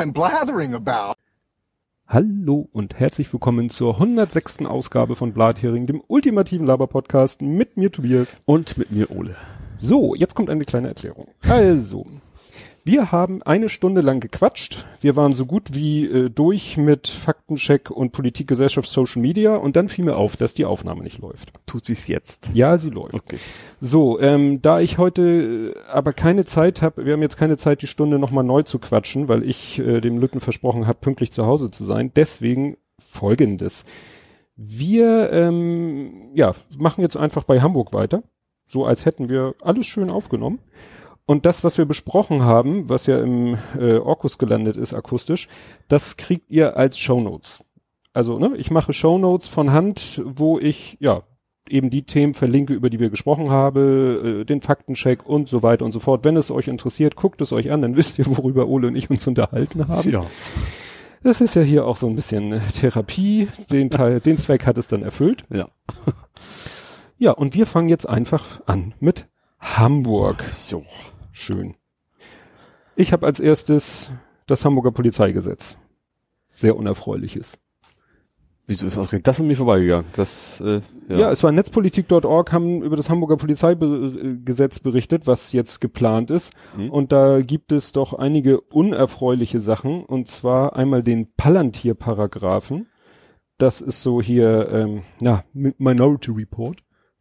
I'm blathering about. Hallo und herzlich willkommen zur 106. Ausgabe von Blathering, dem ultimativen Laber-Podcast mit mir Tobias. Und mit mir Ole. So, jetzt kommt eine kleine Erklärung. Also, wir haben eine Stunde lang gequatscht. Wir waren so gut wie äh, durch mit Faktencheck und Politik, Gesellschaft, Social Media und dann fiel mir auf, dass die Aufnahme nicht läuft. Tut sie's jetzt? Ja, sie läuft. Okay. So, ähm, da ich heute äh, aber keine Zeit habe, wir haben jetzt keine Zeit, die Stunde nochmal neu zu quatschen, weil ich äh, dem Lütten versprochen habe, pünktlich zu Hause zu sein. Deswegen folgendes. Wir ähm, ja, machen jetzt einfach bei Hamburg weiter, so als hätten wir alles schön aufgenommen. Und das, was wir besprochen haben, was ja im äh, Orkus gelandet ist akustisch, das kriegt ihr als Shownotes. Also, ne, ich mache Shownotes von Hand, wo ich, ja, eben die Themen verlinke, über die wir gesprochen haben, äh, den Faktencheck und so weiter und so fort. Wenn es euch interessiert, guckt es euch an, dann wisst ihr, worüber Ole und ich uns unterhalten haben. Ja. Das ist ja hier auch so ein bisschen äh, Therapie. Den Teil, den Zweck hat es dann erfüllt. Ja. Ja, und wir fangen jetzt einfach an mit Hamburg. So. Schön. Ich habe als erstes das Hamburger Polizeigesetz. Sehr unerfreuliches. Wieso ist ausgerechnet das an mir vorbeigegangen? Das, äh, Ja, ja. es war netzpolitik.org, haben über das Hamburger Polizeigesetz berichtet, was jetzt geplant ist. Mhm. Und da gibt es doch einige unerfreuliche Sachen. Und zwar einmal den Palantir-Paragraphen. Das ist so hier, ähm, na, Mi- Minority Report.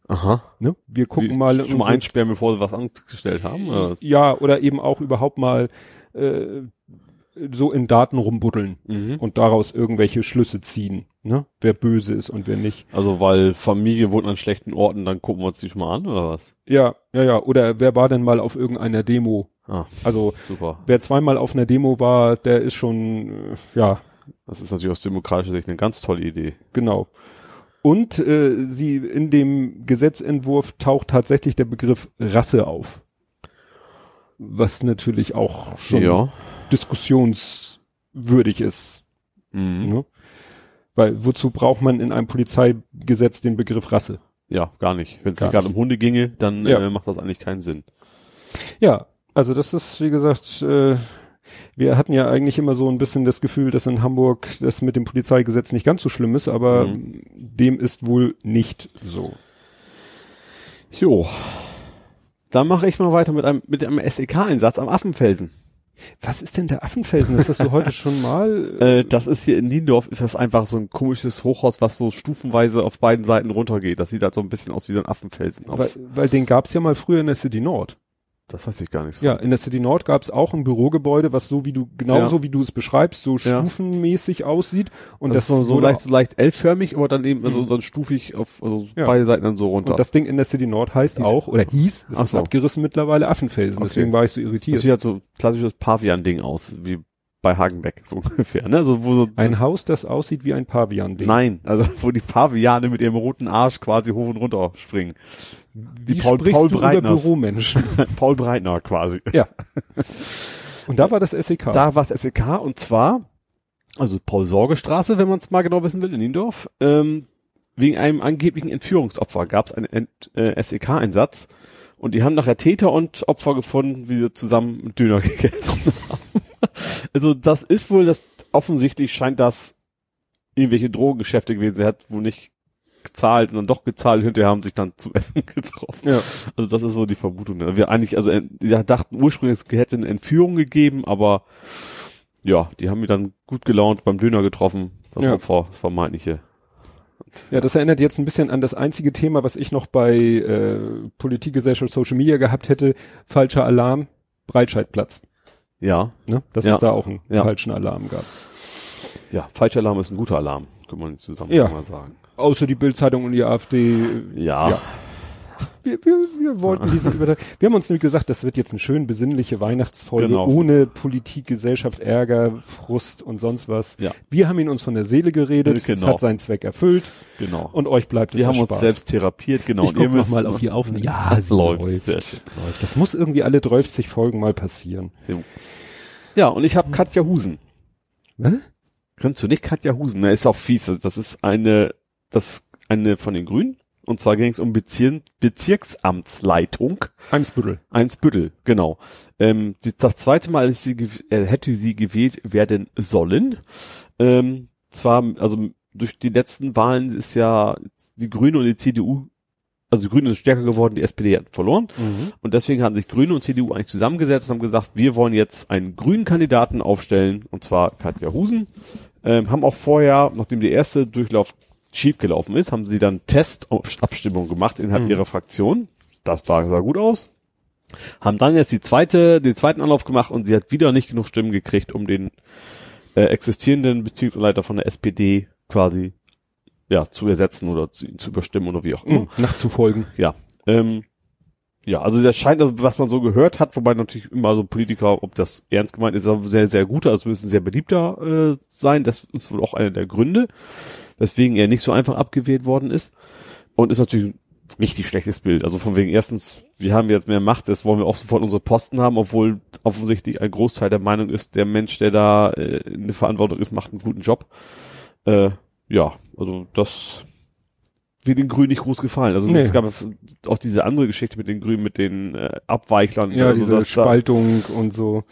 Aha. Ne? Wir gucken Wie, mal. mal unsere- einsperren, bevor sie was angestellt haben? Oder? Ja, oder eben auch überhaupt mal äh, so in Daten rumbuddeln Mhm. und daraus irgendwelche Schlüsse ziehen, ne? Wer böse ist und wer nicht. Also, weil Familie wohnt an schlechten Orten, dann gucken wir uns die schon mal an, oder was? Ja, ja, ja. Oder wer war denn mal auf irgendeiner Demo? Ah, Also super. wer zweimal auf einer Demo war, der ist schon, äh, ja, Das ist natürlich aus demokratischer Sicht eine ganz tolle Idee. genau. Und äh, sie in dem Gesetzentwurf taucht tatsächlich der Begriff Rasse auf. Was natürlich auch schon Ja. diskussionswürdig ist. Mhm. Ne? Weil wozu braucht man in einem Polizeigesetz den Begriff Rasse? Ja, gar nicht. Wenn es gerade um Hunde ginge, dann Ja. äh, macht das eigentlich keinen Sinn. Ja, also das ist, wie gesagt, äh, wir hatten ja eigentlich immer so ein bisschen das Gefühl, dass in Hamburg das mit dem Polizeigesetz nicht ganz so schlimm ist, aber Mhm. dem ist wohl nicht so. Jo. Dann mache ich mal weiter mit einem, mit einem SEK-Einsatz am Affenfelsen. Was ist denn der Affenfelsen? Ist das so heute schon mal? Äh, das ist hier in Niendorf, ist das einfach so ein komisches Hochhaus, was so stufenweise auf beiden Seiten runtergeht. Das sieht halt so ein bisschen aus wie so ein Affenfelsen. Weil, weil den gab's ja mal früher in der City Nord. Das weiß ich gar nicht so. Ja, in der City Nord gab's auch ein Bürogebäude, was so wie du, genauso Ja. wie du es beschreibst, so Ja. stufenmäßig aussieht. Und das, das, ist so, so leicht, so leicht L-förmig, aber dann eben so Mhm. dann stufig auf also Ja. beide Seiten dann so runter. Und das Ding in der City Nord heißt Hieß- auch, oder hieß, es ist so. abgerissen mittlerweile Affenfelsen, Okay. deswegen war ich so das irritiert. sieht halt so klassisches Pavian-Ding aus, wie bei Hagenbeck, so ungefähr, ne? Also, wo so, Ein Haus, das aussieht wie ein Pavian-Ding. nein, also, wo die Paviane mit ihrem roten Arsch quasi hoch und runter springen. wie die Paul- sprichst Paul du über Breitners. Büromenschen? Paul Breitner quasi. ja. Und da war das SEK. Da war es SEK und zwar, also Paul-Sorge-Straße, wenn man es mal genau wissen will, in Niendorf, ähm, wegen einem angeblichen Entführungsopfer gab es einen Ent, äh, SEK-Einsatz und die haben nachher Täter und Opfer gefunden, wie sie zusammen Döner gegessen haben. also das ist wohl, das offensichtlich scheint das irgendwelche Drogengeschäfte gewesen, sie hat wohl nicht gezahlt und dann doch gezahlt, hinterher haben sich dann zum Essen getroffen. Ja. Also das ist so die Vermutung. Wir eigentlich, also äh, wir dachten ursprünglich, es hätte eine Entführung gegeben, aber ja, die haben mich dann gut gelaunt beim Döner getroffen. Das Ja. Opfer, das vermeintliche. Ja, das erinnert jetzt ein bisschen an das einzige Thema, was ich noch bei äh, Politik, Gesellschaft, Social Media gehabt hätte. Falscher Alarm, Breitscheidplatz. Ja, Ne? Dass Ja. es da auch einen Ja. falschen Alarm gab. ja, falscher Alarm ist ein guter Alarm, kann man zusammen Ja. mal sagen. Außer die Bildzeitung und die AfD. äh, Ja, Ja. Wir, wir, wir wollten diese über Wir haben uns nämlich gesagt, das wird jetzt eine schön besinnliche Weihnachtsfolge Genau. ohne Politik, Gesellschaft, Ärger, Frust und sonst was. Ja. Wir haben ihn uns von der Seele geredet. Es Genau. hat seinen Zweck erfüllt. genau. Und euch bleibt es wir haben uns selbst therapiert, genau. ich guck noch mal auf die Aufnahme. Ja, Das läuft. läuft. Läuft. Das muss irgendwie alle 30 Folgen mal passieren. Ja, und ich habe Katja Husen. Was? Kennst du nicht Katja Husen? Ne, ist auch fies. Das ist eine, das eine von den Grünen Und zwar ging es um Bezir Bezirksamtsleitung. Eimsbüttel. Einsbüttel, genau. Ähm, das zweite Mal sie, äh, hätte sie gewählt werden sollen. Ähm, zwar, also durch die letzten Wahlen ist ja die Grüne und die CDU, also die Grüne ist stärker geworden, die SPD hat verloren. Und deswegen haben sich Grüne und CDU eigentlich zusammengesetzt und haben gesagt, wir wollen jetzt einen grünen Kandidaten aufstellen, und zwar Katja Husen. Ähm, haben auch vorher, nachdem der erste Durchlauf schiefgelaufen ist, haben sie dann Testabstimmung gemacht innerhalb Mhm. ihrer Fraktion. Das war, sah gut aus. Haben dann jetzt die zweite, den zweiten Anlauf gemacht und sie hat wieder nicht genug Stimmen gekriegt, um den äh, existierenden Bezirksleiter von der SPD quasi ja zu ersetzen oder zu, zu überstimmen oder wie auch immer. Mhm. Nachzufolgen. Ja. Ähm, ja, also das scheint, also was man so gehört hat, wobei natürlich immer so Politiker, ob das ernst gemeint ist, sehr, sehr guter, also müssen sehr beliebter äh, sein. Das ist wohl auch einer der Gründe, weswegen er nicht so einfach abgewählt worden ist. Und ist natürlich ein richtig schlechtes Bild. Also von wegen erstens, wir haben jetzt mehr Macht, jetzt wollen wir auch sofort unsere Posten haben, obwohl offensichtlich ein Großteil der Meinung ist, der Mensch, der da äh, in der Verantwortung ist, macht einen guten Job. Äh, ja, also das wird den Grünen nicht groß gefallen. Also Nee. es gab auch diese andere Geschichte mit den Grünen, mit den äh, Abweichlern. Ja, also diese das- das- Spaltung und so.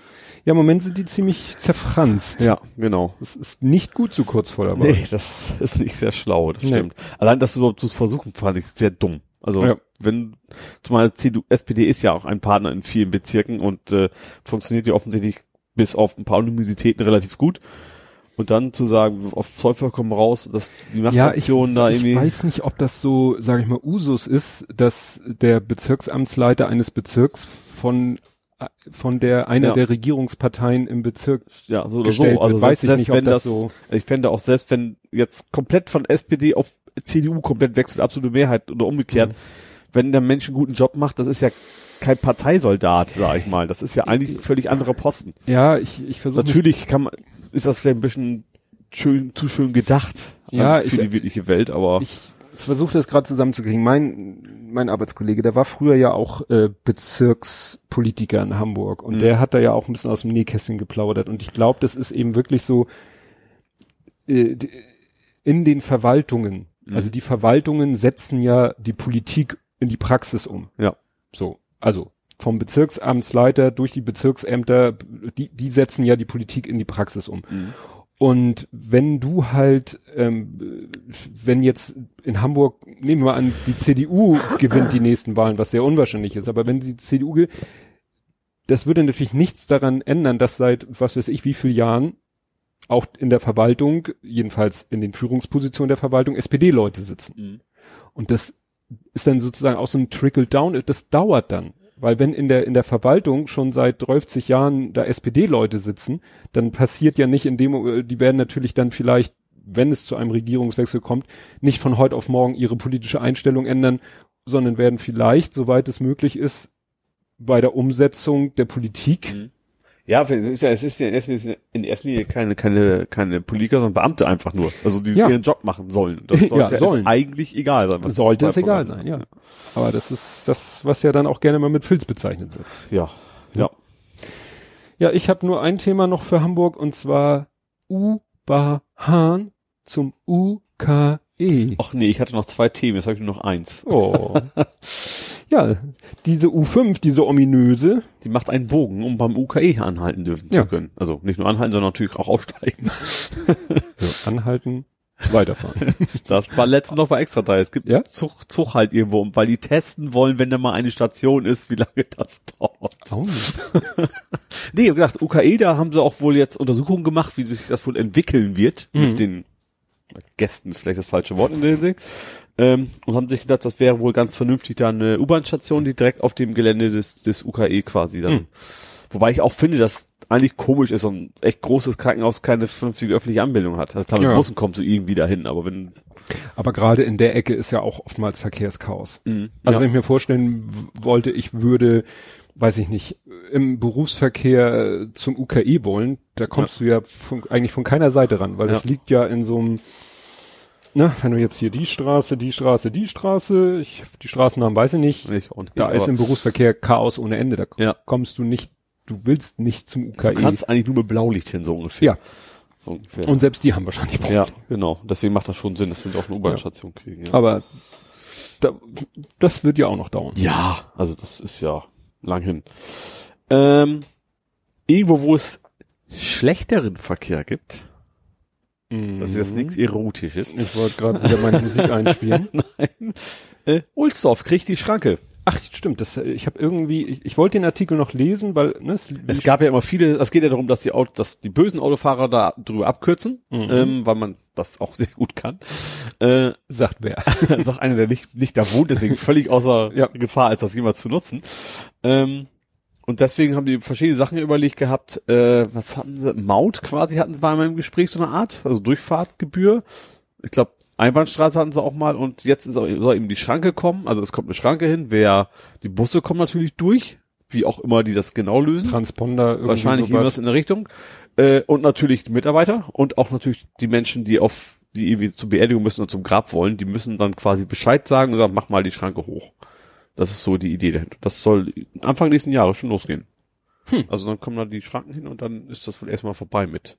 Ja, im Moment sind die ziemlich zerfranst. Ja, genau. Das ist nicht gut so kurz vor der Wahl. Nee, das ist nicht sehr schlau, das Nee. stimmt. Allein das überhaupt zu versuchen, fand ich sehr dumm. Also Ja. wenn, zumal CDU, SPD ist ja auch ein Partner in vielen Bezirken und äh, funktioniert ja offensichtlich bis auf ein paar Luminositäten relativ gut. Und dann zu sagen, auf Teufel komm raus, dass die Ja, ich, Machtfraktion da ich irgendwie. weiß nicht, ob das so, sage ich mal, Usus ist, dass der Bezirksamtsleiter eines Bezirks von von der einer Ja. der Regierungsparteien im Bezirk ja, so oder so. Also. Weiß selbst, ich nicht, ob wenn das das, so- ich fände auch selbst wenn jetzt komplett von SPD auf CDU komplett wechselt, absolute Mehrheit oder umgekehrt, Mhm. Wenn der Mensch einen guten Job macht, das ist ja kein Parteisoldat, sag ich mal. Das ist ja eigentlich ein völlig anderer Posten. Ja, ich ich versuche Natürlich kann man, ist das vielleicht ein bisschen schön, zu schön gedacht Ja, für ich- die wirkliche Welt, aber ich versuche das gerade zusammenzukriegen. Mein mein Arbeitskollege, der war früher ja auch äh, Bezirkspolitiker in Hamburg und Mhm. der hat da ja auch ein bisschen aus dem Nähkästchen geplaudert und ich glaube, das ist eben wirklich so äh, in den Verwaltungen. Mhm. Also die Verwaltungen setzen ja die Politik in die Praxis um. Ja. So, also vom Bezirksamtsleiter durch die Bezirksämter, die, die setzen ja die Politik in die Praxis um. Mhm. Und wenn du halt, ähm, wenn jetzt in Hamburg, nehmen wir an, die CDU gewinnt die nächsten Wahlen, was sehr unwahrscheinlich ist, aber wenn die CDU, das würde natürlich nichts daran ändern, dass seit, was weiß ich, wie viel Jahren auch in der Verwaltung, jedenfalls in den Führungspositionen der Verwaltung, SPD-Leute sitzen. Mhm. Und das ist dann sozusagen auch so ein Trickle-Down, das dauert dann. Weil wenn in der, in der Verwaltung schon seit 30 Jahren da SPD-Leute sitzen, dann passiert ja nicht in dem, die werden natürlich dann vielleicht, wenn es zu einem Regierungswechsel kommt, nicht von heute auf morgen ihre politische Einstellung ändern, sondern werden vielleicht, soweit es möglich ist, bei der Umsetzung der Politik, Mhm. Ja, es ist ja, es ist ja in erster Linie- in erster Linie keine, keine, keine Politiker, sondern Beamte einfach nur. Also die Ja. ihren Job machen sollen. Das Ja, sollte sollen. es eigentlich egal sein. was sollte es egal sein, ja. Aber das ist das, was ja dann auch gerne mal mit Filz bezeichnet wird. Ja. Ja. Ja, ich habe nur ein Thema noch für Hamburg und zwar U-Bahn zum UKE. Ach nee, ich hatte noch zwei Themen, jetzt habe ich nur noch eins. Oh. ja, diese U5, diese ominöse, Die macht einen Bogen, um beim UKE anhalten dürfen Ja. zu können. Also nicht nur anhalten, sondern natürlich auch aussteigen. so, anhalten, weiterfahren. Das war letztens noch bei Extra 3. Es gibt Ja? Zug, Zug halt irgendwo, weil die testen wollen, wenn da mal eine Station ist, wie lange das dauert. oh. Nee, ich hab gedacht, UKE, da haben sie auch wohl jetzt Untersuchungen gemacht, wie sich das wohl entwickeln wird Mhm. mit den Gästen, ist vielleicht das falsche Wort in der Hinsicht. Ähm, und haben sich gedacht, das wäre wohl ganz vernünftig, da eine U-Bahn-Station, die direkt auf dem Gelände des, des UKE quasi dann. Mhm. Wobei ich auch finde, dass eigentlich komisch ist, so ein echt großes Krankenhaus keine vernünftige öffentliche Anbildung hat. Also klar, mit Ja. Bussen kommst du irgendwie dahin, aber wenn, Aber gerade in der Ecke ist ja auch oftmals Verkehrschaos. Mhm. Also Ja. wenn ich mir vorstellen wollte, ich würde, weiß ich nicht, im Berufsverkehr äh, zum UKE wollen, da kommst du ja von, eigentlich von keiner Seite ran, weil Ja. das liegt ja in so einem, ne, wenn du jetzt hier die Straße, die Straße, die Straße, ich, die Straßennamen weiß ich nicht, nicht, und da ist im Berufsverkehr Chaos ohne Ende, da Ja. kommst du nicht, du willst nicht zum UKE. du kannst eigentlich nur mit Blaulicht hin, so ungefähr. ja, So ungefähr. und selbst die haben wahrscheinlich Probleme. ja, genau. Deswegen macht das schon Sinn, dass wir auch eine U-Bahn-Station kriegen. Ja. Aber Da, das wird ja auch noch dauern. Ja, also das ist ja lang hin. Ähm, irgendwo, wo es schlechteren Verkehr gibt, das ist jetzt nichts Erotisches. Ich wollte gerade wieder meine Musik einspielen. Nein. Äh, Ulsdorf kriegt die Schranke. Ach, stimmt. Das, ich habe irgendwie, ich, ich wollte den Artikel noch lesen, weil ne, es, Es gab ja immer viele, es geht ja darum, dass die Auto, dass die bösen Autofahrer da drüber abkürzen, Mhm. ähm, weil man das auch sehr gut kann. Äh, sagt wer. sagt einer, der nicht, nicht da wohnt, deswegen völlig außer Ja. Gefahr ist, das jemals zu nutzen. Ähm, und deswegen haben die verschiedene Sachen überlegt gehabt, äh, was hatten sie, Maut quasi hatten sie, war in meinem Gespräch so eine Art, also Durchfahrtgebühr. Ich glaube, Einbahnstraße hatten sie auch mal und jetzt ist auch, soll eben die Schranke kommen, also es kommt eine Schranke hin, wer, die Busse kommen natürlich durch, wie auch immer die das genau lösen. Transponder irgendwie Wahrscheinlich so irgendwas in der Richtung. Äh, und natürlich die Mitarbeiter und auch natürlich die Menschen, die auf, die irgendwie zur Beerdigung müssen und zum Grab wollen, die müssen dann quasi Bescheid sagen und sagen, mach mal die Schranke hoch. Das ist so die Idee dahinter. Das soll Anfang nächsten Jahres schon losgehen. Hm. Also dann kommen da die Schranken hin und dann ist das wohl erstmal vorbei mit.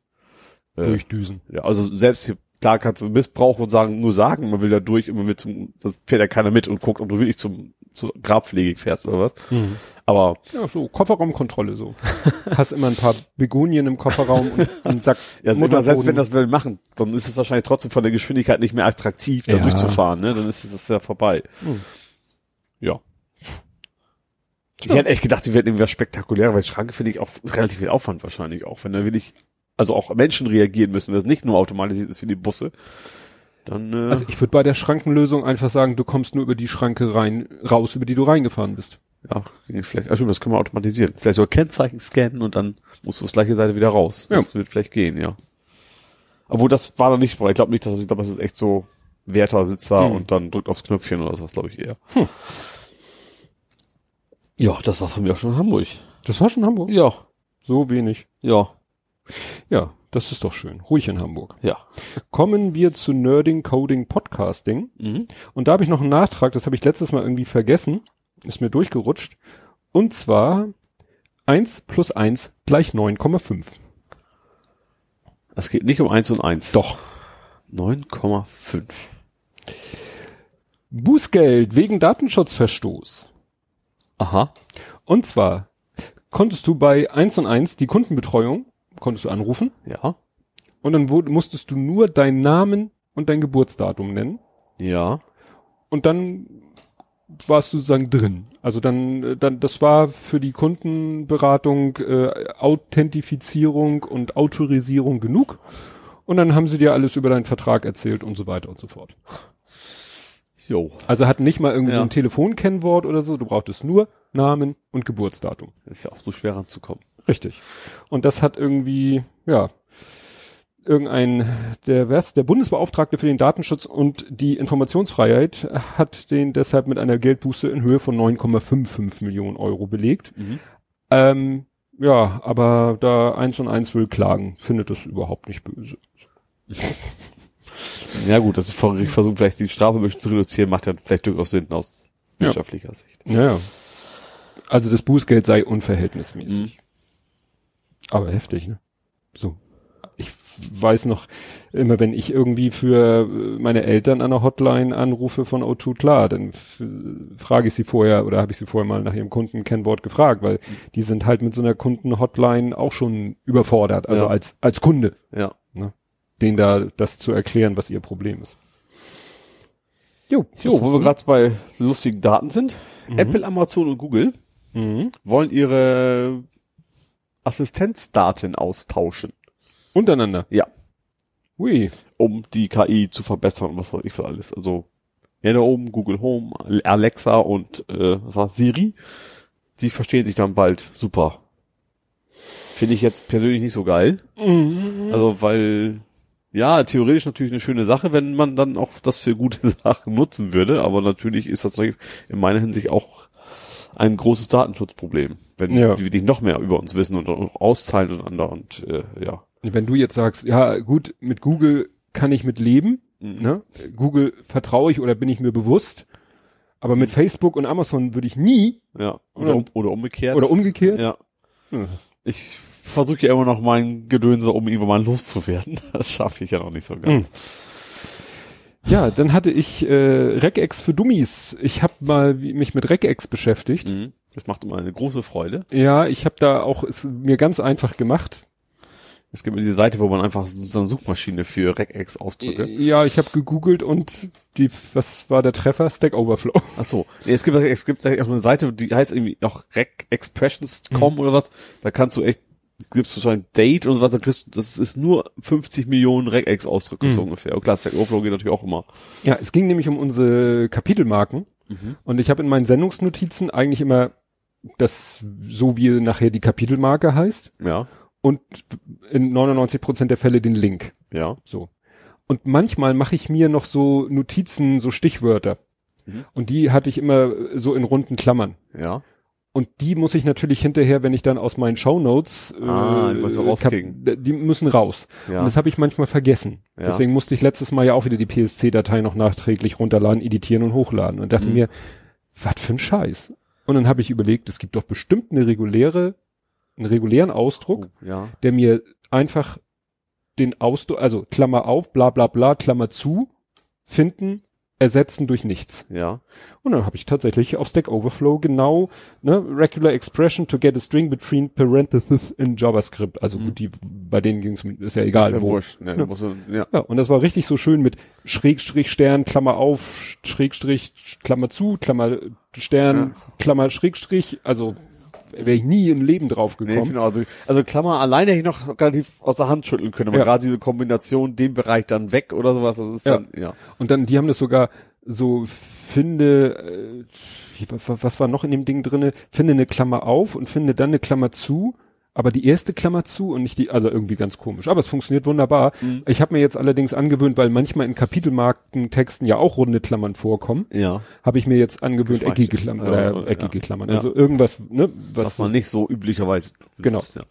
Äh, durchdüsen. ja, also selbst hier, klar kannst du Missbrauch und sagen, nur sagen, man will da durch, immer mit zum, das fährt ja keiner mit und guckt, ob du wirklich zum, zur Grabpflege fährst oder was. Aber Ja, so Kofferraumkontrolle so. Hast immer ein paar Begonien im Kofferraum und einen Sack Ja, Mutterboden. selbst wenn das will machen, dann ist es wahrscheinlich trotzdem von der Geschwindigkeit nicht mehr attraktiv, da Ja. durchzufahren, ne? Dann ist es ja vorbei. Hm. Ja. Ich hätte echt gedacht, die werden irgendwie was spektakulärer, weil Schranke finde ich auch relativ viel Aufwand wahrscheinlich, auch wenn da wirklich, also auch Menschen reagieren müssen, wenn es nicht nur automatisiert ist wie die Busse. Dann, äh, Also ich würde bei der Schrankenlösung einfach sagen, du kommst nur über die Schranke rein, raus, über die du reingefahren bist. ja, vielleicht, also das können wir automatisieren. Vielleicht sogar Kennzeichen scannen und dann musst du auf gleiche Seite wieder raus. Das wird vielleicht gehen, ja. Obwohl das war noch nicht, ich glaube nicht, dass es, ich glaube, es ist echt so, Wärter sitzt da Hm. und dann drückt aufs Knöpfchen oder sowas, glaube ich eher. Hm. Ja, das war von mir auch schon in Hamburg. Das war schon Hamburg. Ja, So wenig. ja, Ja, das ist doch schön. Ruhig in Hamburg. ja. Kommen wir zu Nerding, Coding, Podcasting. Mhm. Und da habe ich noch einen Nachtrag, das habe ich letztes Mal irgendwie vergessen. Ist mir durchgerutscht. Und zwar 1 plus 1 gleich 9,5. Es geht nicht um eins und eins. Doch. 9,5. Bußgeld wegen Datenschutzverstoß. Aha. Und zwar konntest du bei 1 und 1 die Kundenbetreuung, konntest du anrufen Ja. und dann wurde, musstest du nur deinen Namen und dein Geburtsdatum nennen Ja. und dann warst du sozusagen drin. Also dann, äh, dann, das war für die Kundenberatung äh, Authentifizierung und Autorisierung genug. Und dann haben sie dir alles über deinen Vertrag erzählt und so weiter und so fort. Jo. Also hatten nicht mal irgendwie so Ja. ein Telefonkennwort oder so, du brauchtest nur Namen und Geburtsdatum. Ist ja auch so schwer ranzukommen. Richtig. Und das hat irgendwie, ja, irgendein, der, wer ist, der Bundesbeauftragte für den Datenschutz und die Informationsfreiheit hat den deshalb mit einer Geldbuße in Höhe von 9,55 Millionen Euro belegt. Mhm. Ähm, ja, aber da eins und eins will klagen, findet das überhaupt nicht böse. Ja gut, das ist ver- ich versuche vielleicht die Strafe ein bisschen zu reduzieren, macht ja vielleicht durchaus Sinn aus Ja. wirtschaftlicher Sicht. Naja. Also das Bußgeld sei unverhältnismäßig. Aber heftig, ne? So. Ich weiß noch, immer wenn ich irgendwie für äh, meine Eltern an der Hotline anrufe von O2, klar, dann f- frage ich sie vorher oder habe ich sie vorher mal nach ihrem Kundenkennwort gefragt, weil die sind halt mit so einer Kundenhotline auch schon überfordert, also Ja. als, als Kunde, Ja. Denen da das zu erklären, was ihr Problem ist. Jo, Jo, wo wir gerade bei lustigen Daten sind. Mhm. Apple, Amazon und Google mhm. wollen ihre Assistenzdaten austauschen. untereinander. Ja. Ui. Um die KI zu verbessern und was weiß ich für alles. Also ja, da oben Google Home, Alexa und äh, was war Siri, die verstehen sich dann bald super. Finde ich jetzt persönlich nicht so geil. Mhm. Also weil ja, theoretisch natürlich eine schöne Sache, wenn man dann auch das für gute Sachen nutzen würde, aber natürlich ist das in meiner Hinsicht auch ein großes Datenschutzproblem, wenn Ja. die wirklich noch mehr über uns wissen und auch auszahlen untereinander und äh, ja. Wenn du jetzt sagst, ja gut, mit Google kann ich mit leben, Mhm. ne? Google vertraue ich oder bin ich mir bewusst, aber mit Facebook und Amazon würde ich nie Ja. Oder- Oder, um, oder umgekehrt. oder umgekehrt. Ja. Hm. Ich versuche ja immer noch mein Gedönse, um irgendwann mal loszuwerden. Das schaffe ich ja noch nicht so ganz. Ja, dann hatte ich äh, Regex für Dummies. Ich habe mal wie- mich mit Regex beschäftigt. Mhm. Das macht immer eine große Freude. Ja, ich habe da auch es mir ganz einfach gemacht. Es gibt diese Seite, wo man einfach so eine Suchmaschine für Regex-Ausdrücke. Ja, ich habe gegoogelt und die, was war der Treffer? Stack Overflow. Ach so. Nee, es gibt, es gibt auch eine Seite, die heißt irgendwie auch regexpressions.com oder was. Da kannst du echt, es gibt so ein Date und so was, da kriegst du, das ist nur 50 Millionen Regex-Ausdrücke so ungefähr. Und klar, Stack Overflow geht natürlich auch immer. Ja, es ging nämlich um unsere Kapitelmarken und ich habe in meinen Sendungsnotizen eigentlich immer das, so wie nachher die Kapitelmarke heißt Ja. und in 99 Prozent der Fälle den Link. Ja. So. Und manchmal mache ich mir noch so Notizen, so Stichwörter. Mhm. Und die hatte ich immer so in runden Klammern. Ja. Und die muss ich natürlich hinterher, wenn ich dann aus meinen Shownotes Ah, die die müssen raus. Ja. Und das habe ich manchmal vergessen. Ja. Deswegen musste ich letztes Mal ja auch wieder die PSC-Datei noch nachträglich runterladen, editieren und hochladen. Und Mhm. dachte mir, was für ein Scheiß. Und dann habe ich überlegt, es gibt doch bestimmt eine reguläre, einen regulären Ausdruck, Oh, ja. der mir einfach den Ausdruck, also Klammer auf, bla bla bla, Klammer zu, finden, ersetzen durch nichts. Ja. Und dann habe ich tatsächlich auf Stack Overflow genau ne, regular expression to get a string between parentheses in JavaScript. Also gut, die bei denen ging es ist ja egal Mhm. ist ja wo. wurscht. Ne, Ja. du, ja. Ja, und das war richtig so schön mit Schrägstrich Stern, Klammer auf, Schrägstrich, Klammer zu, Klammer Stern, Klammer Schrägstrich. Also wäre ich nie im Leben drauf Nee, gekommen. genau. Also, also Klammer alleine hätte ich noch relativ aus der Hand schütteln können, aber Ja. gerade diese Kombination, den Bereich dann weg oder sowas, das ist Ja. dann, ja. Und dann, die haben das sogar so, finde, äh, was war noch in dem Ding drinne? Finde eine Klammer auf und finde dann eine Klammer zu, aber die erste Klammer zu und nicht die, also irgendwie ganz komisch. Aber es funktioniert wunderbar. Mhm. Ich habe mir jetzt allerdings angewöhnt, weil manchmal in Kapitelmarkentexten ja auch runde Klammern vorkommen, Ja. habe ich mir jetzt angewöhnt, eckige Klammern, Ja, oder ja. eckige Klammern. Ja. Also irgendwas, ne, was, Was man nicht so üblicherweise Genau. benutzt, Ja.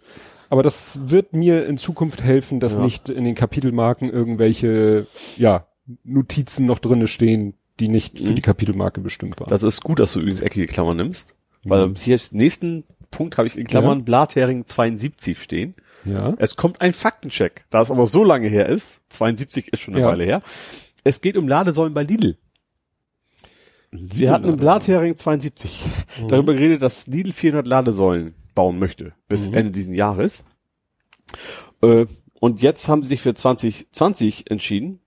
aber das wird mir in Zukunft helfen, dass nicht in den Kapitelmarken irgendwelche, ja, Notizen noch drinne stehen, die nicht für Mhm. die Kapitelmarke bestimmt waren. Das ist gut, dass du übrigens eckige Klammern nimmst, weil hier ist nächsten Punkt habe ich in Klammern Blathering 72 stehen. ja. Es kommt ein Faktencheck, da es aber so lange her ist, 72 ist schon eine Ja. Weile her. Es geht um Ladesäulen bei Lidl. Wir hatten im Blathering 72 Mhm. darüber geredet, dass Lidl 400 Ladesäulen bauen möchte bis Mhm. Ende diesen Jahres. Äh, und jetzt haben sie sich für 2020 entschieden,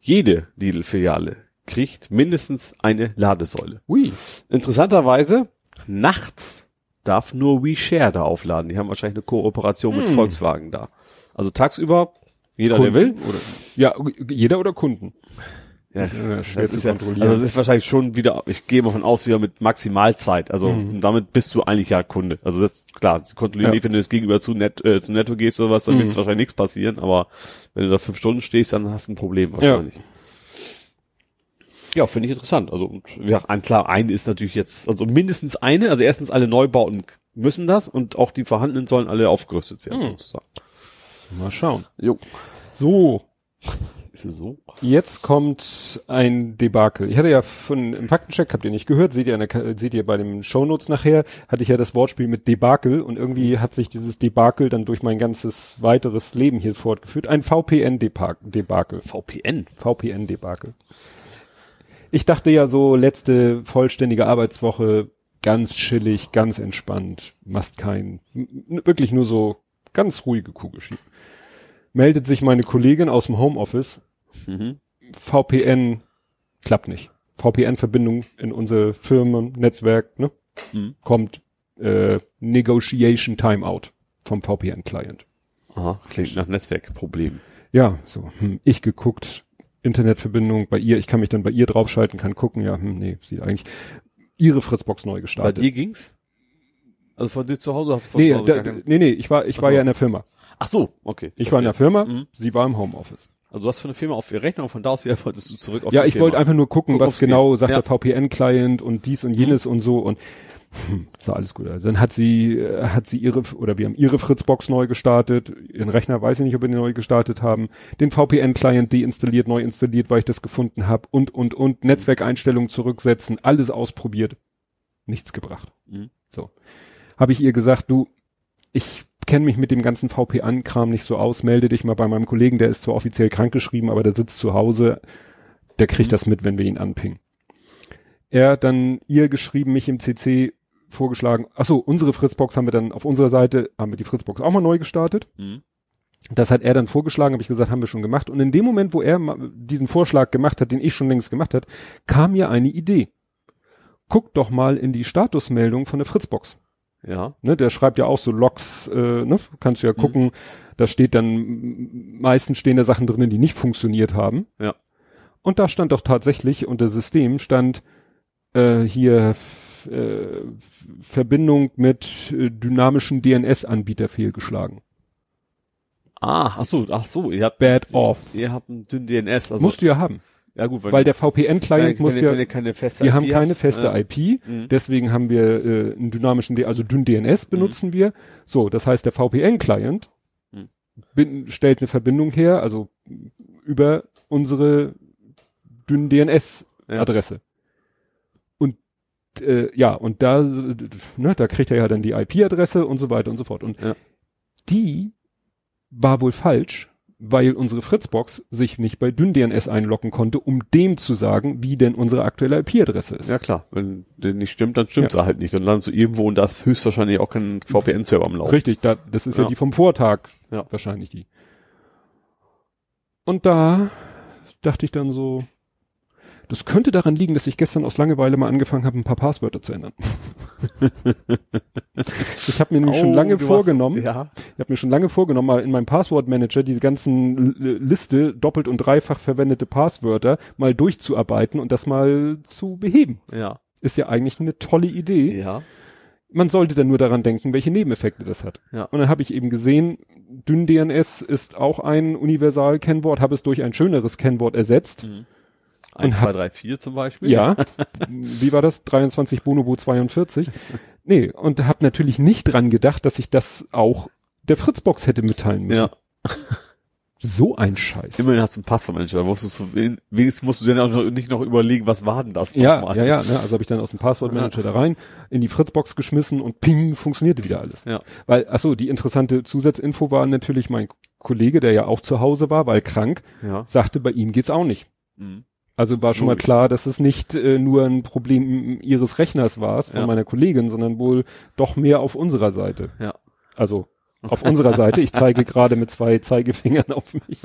jede Lidl-Filiale kriegt mindestens eine Ladesäule. Ui. Interessanterweise, nachts darf nur WeShare da aufladen. Die haben wahrscheinlich eine Kooperation mit Hm. Volkswagen da. Also tagsüber, jeder, der will. Kunden Oder, ja, jeder oder Kunden. Ja, Das ist schwer das zu ist ja, kontrollieren. also es ist wahrscheinlich schon wieder, ich gehe mal von aus, wieder mit Maximalzeit. Also Mhm. damit bist du eigentlich ja Kunde. Also das klar, sie kontrollieren Ja. nicht, wenn du das gegenüber zu, net, äh, zu Netto gehst oder was, dann Mhm. wird wahrscheinlich nichts passieren. Aber wenn du da fünf Stunden stehst, dann hast du ein Problem wahrscheinlich. Ja, finde ich interessant. Also und, ja, ein, klar, eine ist natürlich jetzt, also mindestens eine. Also erstens alle Neubauten müssen das und auch die vorhandenen sollen alle aufgerüstet werden Mhm. sozusagen. Mal schauen. Jo, So, ist es so? jetzt kommt ein Debakel. Ich hatte ja von im Faktencheck, habt ihr nicht gehört, seht ihr, der, seht ihr bei den Shownotes nachher, hatte ich ja das Wortspiel mit Debakel und irgendwie hat sich dieses Debakel dann durch mein ganzes weiteres Leben hier fortgeführt. Ein VPN-Debakel. VPN. VPN-Debakel. Ich dachte ja so, letzte vollständige Arbeitswoche, ganz chillig, ganz entspannt, machst kein, wirklich nur so ganz ruhige Kugel schieben. Meldet sich meine Kollegin aus dem Homeoffice, Mhm. VPN klappt nicht. VPN-Verbindung in unser Firmennetzwerk, ne? Mhm. Kommt äh, Negotiation Timeout vom VPN-Client. Aha, klingt nach Netzwerkproblem. Ja, so, hm, ich geguckt, Internetverbindung bei ihr, ich kann mich dann bei ihr draufschalten, kann gucken, ja, hm, nee, sie eigentlich ihre Fritzbox neu Bei gestartet. dir ging's? Also von dir zu Hause hast du von nee, zu Hause da, keinen- nee, nee, ich war, ich Ach war so. ja in der Firma. Ach so, okay. Ich war in der. Firma, Mhm. sie war im Homeoffice. Also du hast von der Firma auf ihr Rechner und von da aus wieder wolltest du zurück auf ja, ich Firma. wollte einfach nur gucken, Gucken, was genau geht. sagt Ja. Mhm. der VPN-Client und dies und jenes und so und hm, sah alles gut. aus. Dann hat sie, äh, hat sie ihre, oder wir haben ihre Fritzbox neu gestartet. Ihren Rechner weiß ich nicht, ob wir den neu gestartet haben. Den VPN-Client deinstalliert, neu installiert, weil ich das gefunden habe und, und, und. Netzwerkeinstellungen zurücksetzen, alles ausprobiert. Nichts gebracht. Mhm. So. Habe ich ihr gesagt, du, ich kenne mich mit dem ganzen VPN-Kram nicht so aus, melde dich mal bei meinem Kollegen, der ist zwar offiziell krankgeschrieben, aber der sitzt zu Hause. Der kriegt das mit, wenn wir ihn anpingen. Er hat dann ihr geschrieben, mich im CC vorgeschlagen. Ach so, unsere Fritzbox haben wir dann auf unserer Seite, haben wir die Fritzbox auch mal neu gestartet. Mhm. Das hat er dann vorgeschlagen, habe ich gesagt, haben wir schon gemacht. Und in dem Moment, wo er diesen Vorschlag gemacht hat, den ich schon längst gemacht hat, kam mir eine Idee. Guck doch mal in die Statusmeldung von der Fritzbox. Ja. Ne, der schreibt ja auch so Logs, äh, ne, kannst du ja gucken, da steht dann, meistens stehen da Sachen drinnen, die nicht funktioniert haben. Ja. Und da stand doch tatsächlich unter System stand äh, hier äh, Verbindung mit äh, dynamischen DNS-Anbieter fehlgeschlagen. Ah, ach so, ach so, ihr habt Bad off. Ihr habt ein dünn DNS, also Musst du ja haben, ja gut, weil der VPN-Client muss ja, wir haben IP keine feste äh, IP, Mhm. deswegen haben wir äh, einen dynamischen, also dünn DNS benutzen wir. So, das heißt, der VPN-Client Mhm. stellt eine Verbindung her, also über unsere dünn DNS-Adresse. Und äh, ja, und da, ne, da kriegt er ja dann die IP-Adresse und so weiter und so fort. Und Ja. die war wohl falsch, weil unsere Fritzbox sich nicht bei dünn-DNS einloggen konnte, um dem zu sagen, wie denn unsere aktuelle IP-Adresse ist. Ja klar, wenn der nicht stimmt, dann stimmt's halt nicht. Dann landest du irgendwo und da ist höchstwahrscheinlich auch kein VPN-Server am Laufen. Richtig, da, das ist ja. Ja. die vom Vortag, Ja. wahrscheinlich die. Und da dachte ich dann so, das könnte daran liegen, dass ich gestern aus Langeweile mal angefangen habe, ein paar Passwörter zu ändern. ich habe mir nämlich schon Oh, lange du vorgenommen, Warst, ja. ich habe mir schon lange vorgenommen, mal in meinem Passwortmanager diese ganzen Liste doppelt und dreifach verwendete Passwörter mal durchzuarbeiten und das mal zu beheben. Ja. Ist ja eigentlich eine tolle Idee. Ja. Man sollte dann nur daran denken, welche Nebeneffekte das hat. Ja. Und dann habe ich eben gesehen, dünn DNS ist auch ein Universal-Kennwort, habe es durch ein schöneres Kennwort ersetzt. 1, hab- 2, 3, 4 zum Beispiel. Ja. Wie war das? 23 Bonobo 42. Nee, und habe natürlich nicht dran gedacht, dass ich das auch der Fritzbox hätte mitteilen müssen. Ja. So ein Scheiß. Immerhin hast du einen Passwortmanager, da wusstest du, wenigstens musst du dann auch noch, nicht noch überlegen, was war denn das Ja, nochmal? ja, ja. Ne? Also habe ich dann aus dem Passwortmanager da rein, in die Fritzbox geschmissen und ping, funktionierte wieder alles. Ja. Weil, ach so, die interessante Zusatzinfo war natürlich mein Kollege, der ja auch zu Hause war, weil krank, Ja. sagte, bei ihm geht's auch nicht. Mhm. Also war schon Logisch. mal klar, dass es nicht äh, nur ein Problem ihres Rechners war, von Ja. meiner Kollegin, sondern wohl doch mehr auf unserer Seite. Ja. Also auf unserer Seite. Ich zeige gerade mit zwei Zeigefingern auf mich.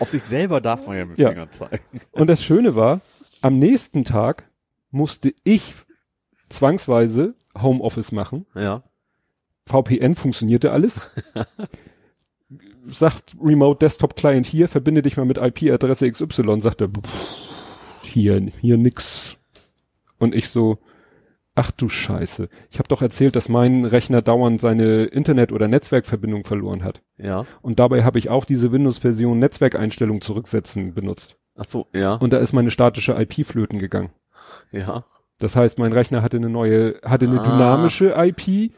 Auf sich selber darf man ja mit Ja. Fingern zeigen. Und das Schöne war, am nächsten Tag musste ich zwangsweise Homeoffice machen. Ja. VPN funktionierte alles. Sagt Remote Desktop Client hier, verbinde dich mal mit IP-Adresse XY. Sagt er, pff, hier, hier nix. Und ich so, ach du Scheiße. Ich habe doch erzählt, dass mein Rechner dauernd seine Internet- oder Netzwerkverbindung verloren hat. Ja. Und dabei habe ich auch diese Windows-Version Netzwerkeinstellung zurücksetzen benutzt. Ach so, ja. Und da ist meine statische IP flöten gegangen. Ja. Das heißt, mein Rechner hatte eine neue, hatte eine Ah. dynamische IP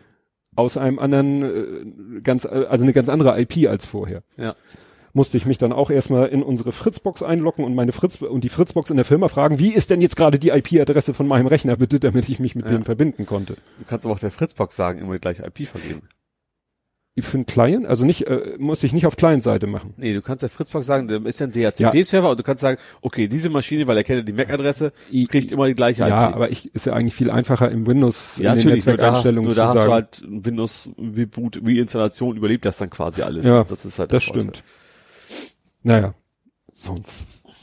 aus einem anderen, äh, ganz, äh, also eine ganz andere IP als vorher. Ja. Musste ich mich dann auch erstmal in unsere Fritzbox einloggen und meine Fritz und die Fritzbox in der Firma fragen, wie ist denn jetzt gerade die IP-Adresse von meinem Rechner bitte, damit ich mich mit Ja. dem verbinden konnte. Du kannst aber auch der Fritzbox sagen, immer die gleiche IP vergeben. Für einen Client, also nicht, äh, muss ich nicht auf Client-Seite machen. Nee, du kannst der Fritzbox sagen, der ist ja ein DHCP-Server und du kannst sagen, okay, diese Maschine, weil er kennt ja die MAC-Adresse, kriegt immer die gleiche Ja, IP. aber ich, ist ja eigentlich viel einfacher im Windows ja, in den natürlich, nur da, Netzwerkeinstellungen nur da hast sagen. du halt Windows Reboot, Reinstallation, überlebt das dann quasi alles. Ja, das ist halt das der Vorteil. Naja. So.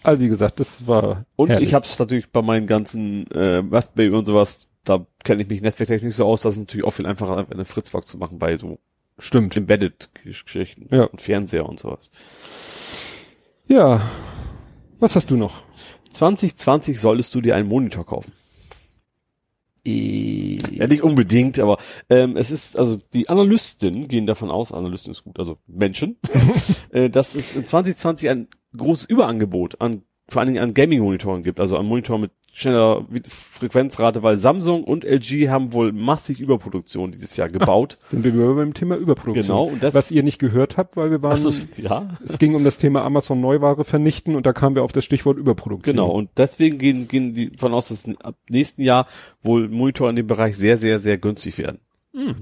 Also wie gesagt, das war. Und herrlich. ich habe es natürlich bei meinen ganzen äh, Raspberry und sowas, da kenne ich mich netzwerktechnisch nicht so aus, das ist natürlich auch viel einfacher, einfach eine Fritzbox zu machen bei so Stimmt. Embedded-Geschichten Ja. und Fernseher und sowas. Ja. Was hast du noch? 2020 solltest du dir einen Monitor kaufen. Ja, nicht unbedingt, aber ähm, es ist, also die Analysten gehen davon aus, Analysten ist gut, also Menschen, äh, dass es in 2020 ein großes Überangebot an vor allen Dingen an Gaming-Monitoren gibt, also an Monitoren mit schneller Frequenzrate, weil Samsung und LG haben wohl massig Überproduktion dieses Jahr gebaut. Sind wir wieder beim Thema Überproduktion. Genau, und das- Was ihr nicht gehört habt, weil wir waren, so, ja, es ging um das Thema Amazon Neuware vernichten und da kamen wir auf das Stichwort Überproduktion. Genau, und deswegen gehen, gehen die von aus, dass ab nächsten Jahr wohl Monitor in dem Bereich sehr, sehr, sehr günstig werden.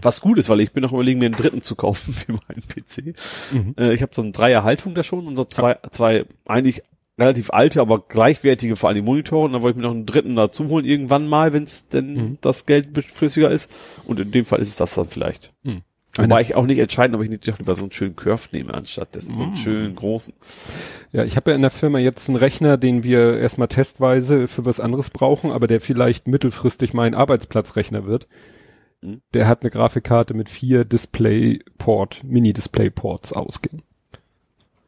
Was gut ist, weil ich bin noch überlegen, mir einen dritten zu kaufen für meinen PC. Mhm. Äh, ich habe so eine Dreier Haltung da schon und so zwei, zwei eigentlich relativ alte, aber gleichwertige, vor allem die Monitore. Und dann wollte ich mir noch einen dritten dazu holen, irgendwann mal, wenn es denn Mhm. das Geld flüssiger ist. Und in dem Fall ist es das dann vielleicht. Mhm. Wobei ich auch nicht entscheiden, ob ich nicht doch lieber so einen schönen Curve nehme, anstatt dessen Mhm. so einen schönen großen. Ja, ich habe ja in der Firma jetzt einen Rechner, den wir erstmal testweise für was anderes brauchen, aber der vielleicht mittelfristig mein Arbeitsplatzrechner wird. Mhm. Der hat eine Grafikkarte mit vier Displayport, Mini-Displayports ausgehen.